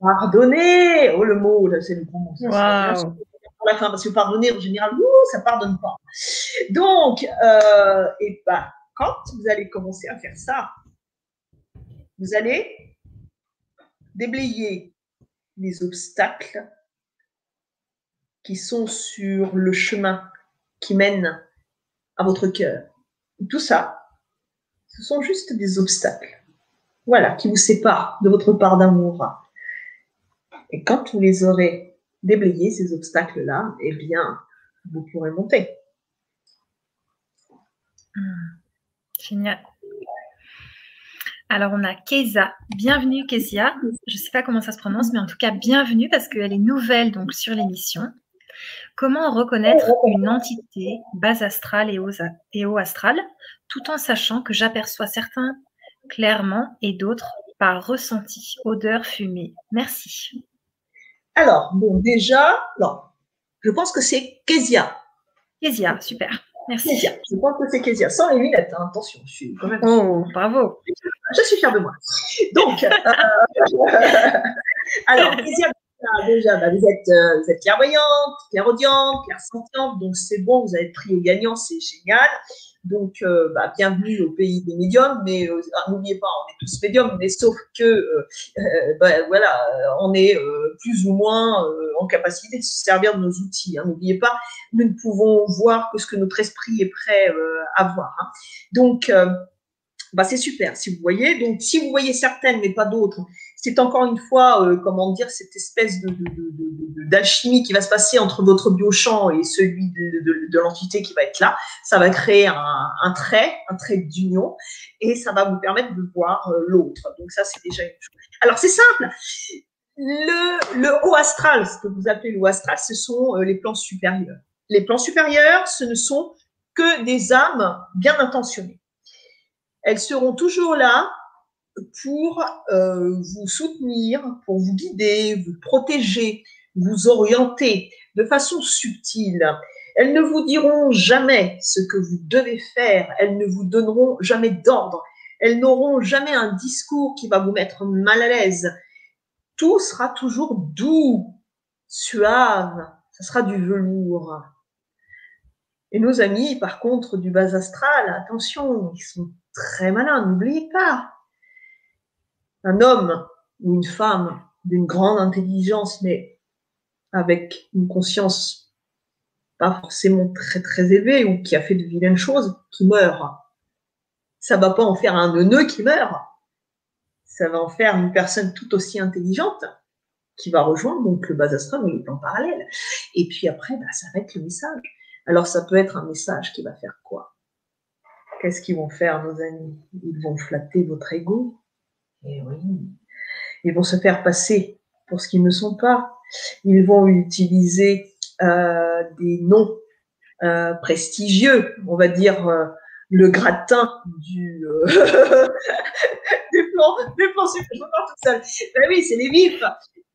pardonner. Oh, le mot, là, c'est le bon mot. Pour la fin, parce que pardonner, en général, ouh, ça pardonne pas. Donc, euh, et ben, quand vous allez commencer à faire ça, vous allez déblayer les obstacles qui sont sur le chemin qui mène à votre cœur. Tout ça, ce sont juste des obstacles, voilà, qui vous séparent de votre part d'amour. Et quand vous les aurez déblayés, ces obstacles-là, eh bien, vous pourrez monter. Hmm. génial. Alors, on a Keza. Bienvenue, Kezia. Je ne sais pas comment ça se prononce, mais en tout cas, bienvenue parce qu'elle est nouvelle donc sur l'émission. Comment reconnaître une entité base astrale et haut astrale? Tout en sachant que j'aperçois certains clairement et d'autres par ressenti, odeur, fumée. Merci. Alors, bon, déjà, non, je pense que c'est Kezia. Kezia, super. Merci. Je pense que c'est Kezia. Sans les lunettes, hein, attention, je suis quand même. Oh, bravo. Je suis fière de moi. Donc, *laughs* euh, alors, Kezia, déjà, bah, vous, êtes, euh, vous êtes clairvoyante, clairaudiente, clairsentiente, donc c'est bon, vous avez pris au gagnant, c'est génial. Donc, euh, bah, bienvenue au pays des médiums, mais euh, ah, n'oubliez pas, on est tous médiums, mais sauf que, euh, bah, voilà, on est plus ou moins en capacité de se servir de nos outils. Hein. N'oubliez pas, nous ne pouvons voir que ce que notre esprit est prêt à voir. Hein. Donc, bah, c'est super, si vous voyez. Donc, si vous voyez certaines, mais pas d'autres, c'est encore une fois, euh, comment dire, cette espèce d'alchimie qui va se passer entre votre biochamp et celui de, l'entité qui va être là. Ça va créer un, trait, un trait d'union, et ça va vous permettre de voir euh, l'autre. Donc ça, c'est déjà une chose. Alors c'est simple. Le, haut astral, ce que vous appelez le haut astral, ce sont euh, les plans supérieurs. Les plans supérieurs, ce ne sont que des âmes bien intentionnées. Elles seront toujours là pour euh, vous soutenir, pour vous guider, vous protéger, vous orienter de façon subtile. Elles ne vous diront jamais ce que vous devez faire, elles ne vous donneront jamais d'ordre, elles n'auront jamais un discours qui va vous mettre mal à l'aise. Tout sera toujours doux, suave, ça sera du velours. Et nos amis, par contre, du bas astral, attention, ils sont très malins, n'oubliez pas. Un homme ou une femme d'une grande intelligence, mais avec une conscience pas forcément très très élevée ou qui a fait de vilaines choses, qui meurt. Ça va pas en faire un neuneu qui meurt. Ça va en faire une personne tout aussi intelligente qui va rejoindre donc le bas astral ou le plan parallèle. Et puis après, bah, ça va être le message. Alors ça peut être un message qui va faire quoi? Qu'est-ce qu'ils vont faire, nos amis? Ils vont flatter votre ego? Et eh oui. Ils vont se faire passer pour ce qu'ils ne sont pas. Ils vont utiliser euh, des noms euh, prestigieux, on va dire euh, le gratin du *laughs* des plans, des plans je parle toute seule. Ben oui, c'est les vifs.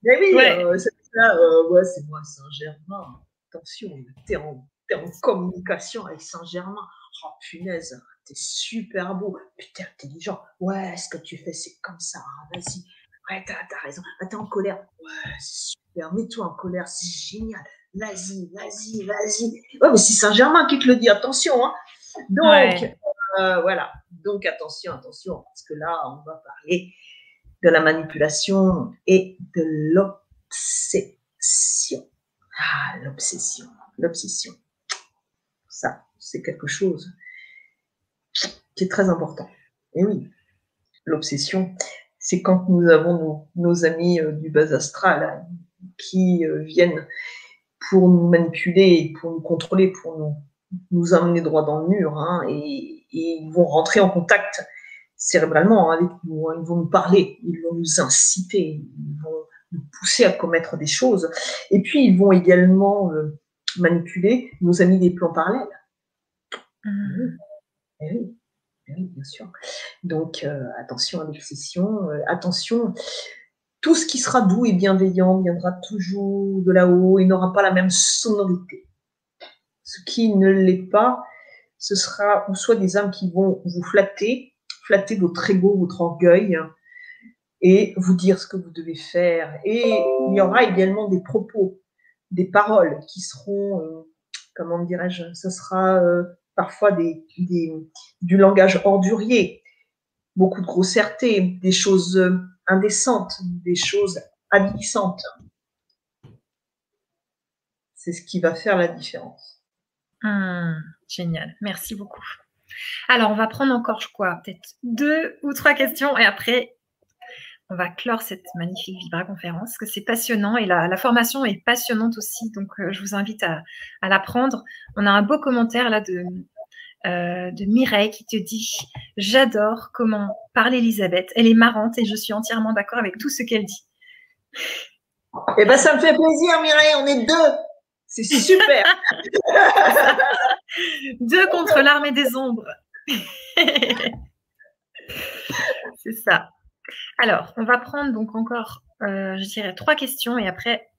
Ben oui, c'est ça. ouais, c'est moi Saint-Germain. Attention, t'es en t'es en communication avec Saint-Germain. Oh punaise, t'es super beau. Putain, intelligent. Ouais, ce que tu fais, c'est comme ça. Vas-y. Ouais, t'as as raison. Ah, t'es en colère. Ouais, c'est super. Mets-toi en colère. C'est génial. Vas-y, vas-y, vas-y. Ouais, mais c'est Saint-Germain qui te le dit. Attention. Hein. Donc, euh, voilà. Donc, attention, attention. Parce que là, on va parler de la manipulation et de l'obsession. Ah, l'obsession. L'obsession ça, c'est quelque chose qui est très important. Et oui, l'obsession, c'est quand nous avons nos, amis euh, du bas astral hein, qui euh, viennent pour nous manipuler, pour nous contrôler, pour nous, nous amener droit dans le mur, hein, et, ils vont rentrer en contact cérébralement avec nous, hein. ils vont nous parler, ils vont nous inciter, ils vont nous pousser à commettre des choses, et puis ils vont également euh, manipuler nos amis des plans parallèles. Mmh. Bien sûr. Donc, euh, attention à l'obsession, euh, attention, tout ce qui sera doux et bienveillant viendra toujours de là-haut et n'aura pas la même sonorité. Ce qui ne l'est pas, ce sera ou soit des âmes qui vont vous flatter, flatter votre ego, votre orgueil, et vous dire ce que vous devez faire. Et il y aura également des propos des paroles qui seront, euh, comment dirais-je, ce sera parfois du langage ordurier, beaucoup de grossièreté, des choses euh, indécentes, des choses avilissantes. C'est ce qui va faire la différence. Hum, génial, merci beaucoup. Alors, on va prendre encore, je crois, peut-être deux ou trois questions et après, on va clore cette magnifique Vibra conférence, que c'est passionnant et la, formation est passionnante aussi, donc euh, je vous invite à, la prendre. On a un beau commentaire là de, euh, de Mireille qui te dit J'adore comment parle Elisabeth, elle est marrante et je suis entièrement d'accord avec tout ce qu'elle dit. Eh bien, ça me fait plaisir, Mireille, on est deux. C'est super. *laughs* deux contre l'armée des ombres. *laughs* c'est ça. Alors, on va prendre donc encore, euh, je dirais, trois questions et après,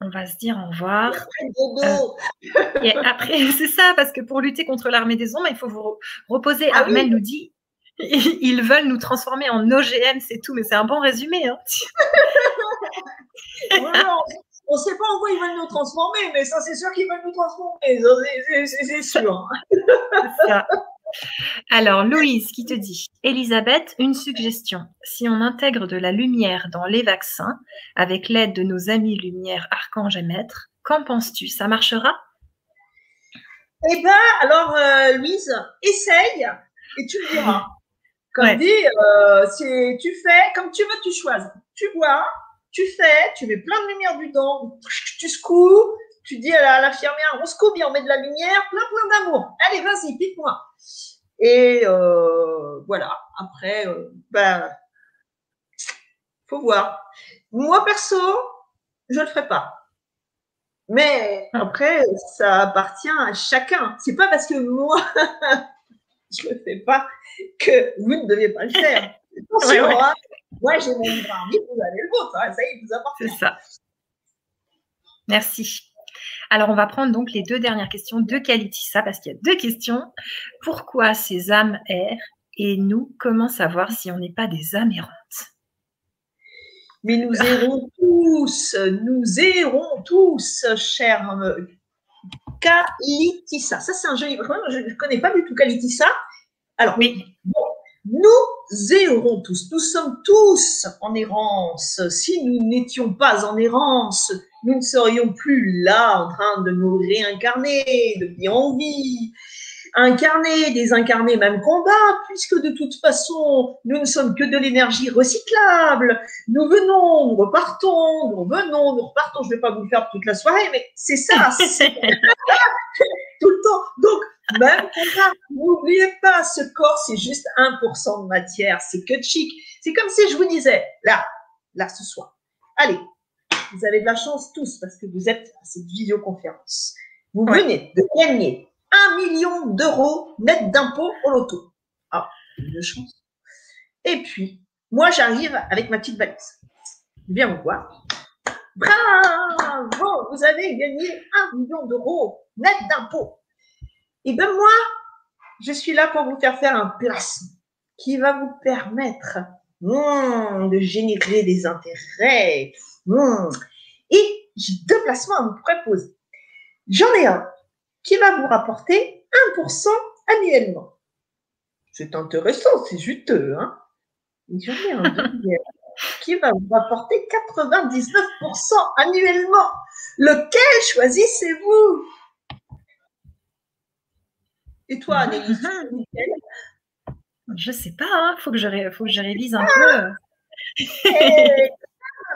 on va se dire au revoir. Euh, et après, *laughs* c'est ça, parce que pour lutter contre l'armée des ombres, il faut vous reposer. Ah Armel nous dit *laughs* ils veulent nous transformer en OGM, c'est tout, mais c'est un bon résumé. Hein. *laughs* on ne sait pas en quoi ils veulent nous transformer, mais ça, c'est sûr qu'ils veulent nous transformer, c'est sûr. ça. Alors, Louise qui te dit Elisabeth, une suggestion. Si on intègre de la lumière dans les vaccins avec l'aide de nos amis lumière archange et maître, qu'en penses-tu? Ça marchera? Eh bien, alors, euh, Louise, essaye et tu le verras. Comme dit, euh, tu fais comme tu veux, tu choisis. Tu vois, tu fais, tu mets plein de lumière dedans, tu secoues, tu dis à l'infirmière, on secoue bien, on met de la lumière, plein, plein d'amour. Allez, vas-y, pique-moi. Et euh, voilà, après, euh, ben, faut voir. Moi, perso, je ne le ferai pas. Mais après, ça appartient à chacun. C'est pas parce que moi, *laughs* je le fais pas que vous ne deviez pas le faire. *laughs* Hein. Moi, j'ai mon livre vous avez le vôtre. Hein. Ça y est, vous apportez. C'est ça. Merci. Alors, on va prendre donc les deux dernières questions de Kalitissa, parce qu'il y a deux questions. Pourquoi ces âmes errent Et nous, comment savoir si on n'est pas des âmes errantes? Mais nous errons tous, nous errons tous, cher Kalitissa. Ça, c'est un joli. je ne connais pas du tout Kalitissa. Alors, oui. nous tous. Nous sommes tous en errance. Si nous n'étions pas en errance, nous ne serions plus là en train de nous réincarner, de vie en vie, incarner, désincarner, même combat, puisque de toute façon, nous ne sommes que de l'énergie recyclable. Nous venons, nous repartons, nous revenons, nous repartons. Je ne vais pas vous le faire toute la soirée, mais c'est ça. *laughs* tout le temps. Donc, même combat, n'oubliez pas, ce corps, c'est juste 1% de matière. C'est que chic. C'est comme si je vous disais, là, là, ce soir, allez, vous avez de la chance tous parce que vous êtes à cette visioconférence. Vous venez de gagner un million d'euros net d'impôts au loto. Ah, de chance. Et puis, moi, j'arrive avec ma petite valise. Viens vous voir. Bravo, vous avez gagné un million d'euros net d'impôts. Et bien moi, je suis là pour vous faire faire un placement qui va vous permettre hmm, de générer des intérêts, Hmm. Et j'ai deux placements à vous proposer. J'en ai un qui va vous rapporter 1% annuellement. C'est intéressant, c'est juteux. Hein j'en ai un *laughs* deuxième qui va vous rapporter 99% annuellement? Lequel choisissez-vous? Et toi, Annelise, Je sais pas, il hein. faut, que je, faut que je révise un peu. Eh,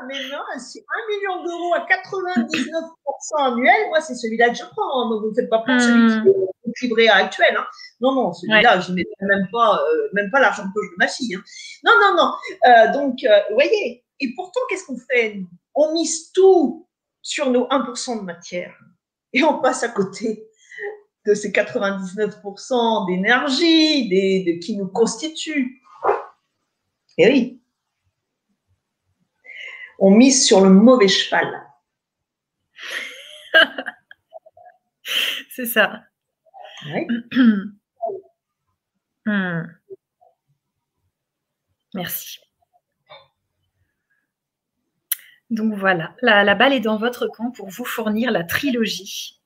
mais non, c'est 1 million d'euros à 99% annuel, moi, c'est celui-là que je prends. Donc, vous ne faites pas prendre celui hmm. qui est équilibré actuel. Hein. Non, non, celui-là, je ne mets même pas, euh, même pas l'argent de poche de ma fille. Hein. Non, non, non. Euh, donc, euh, vous voyez, et pourtant, qu'est-ce qu'on fait On mise tout sur nos 1% de matière et on passe à côté de ces 99% d'énergie des, qui nous constituent. Et oui, on mise sur le mauvais cheval. *laughs* C'est ça. *clears throat* Hmm. Merci. Donc voilà, la, balle est dans votre camp pour vous fournir la trilogie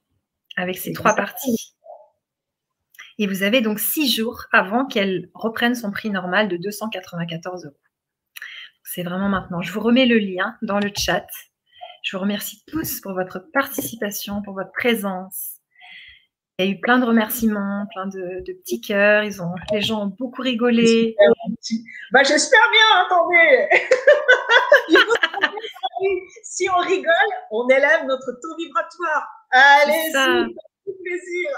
avec ces trois parties. Et vous avez donc six jours avant qu'elle reprenne son prix normal de 294 euros. C'est vraiment maintenant. Je vous remets le lien dans le chat. Je vous remercie tous pour votre participation, pour votre présence. Il y a eu plein de remerciements, plein de, petits cœurs. Ils ont, les gens ont beaucoup rigolé. Bah, j'espère bien, attendez. *laughs* si on rigole, on élève notre taux vibratoire. Allez, plaisir.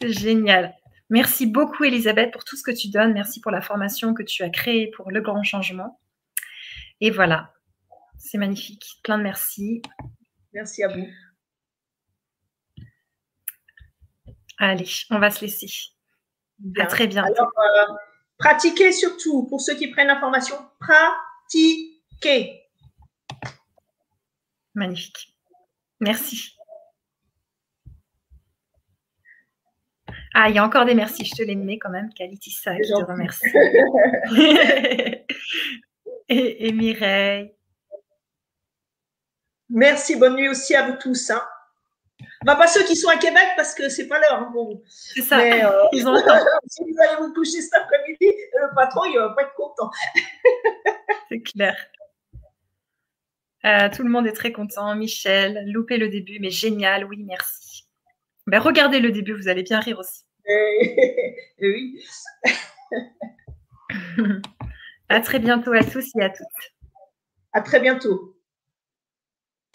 C'est génial. Merci beaucoup, Elisabeth, pour tout ce que tu donnes. Merci pour la formation que tu as créée pour le grand changement. Et voilà, c'est magnifique. Plein de merci. Merci à vous. Allez, on va se laisser. À très bientôt. Alors, euh, pratiquez surtout, pour ceux qui prennent l'information, pratiquez. Magnifique. Merci. Ah, il y a encore des merci, je te les mets quand même, Kalitissa, je te remercie. *laughs* et, Mireille. Merci, bonne nuit aussi à vous tous. Hein. Bah, pas ceux qui sont à Québec parce que c'est pas l'heure hein. C'est ça. Euh, *laughs* Ils ont *laughs* si vous allez vous coucher cet après-midi, le patron, il va pas être content. c'est clair. Euh, tout le monde est très content. Michel, loupé le début, mais génial. Oui, merci. Ben, regardez le début, vous allez bien rire aussi. *laughs* oui. *laughs* à très bientôt à tous et à toutes. À très bientôt.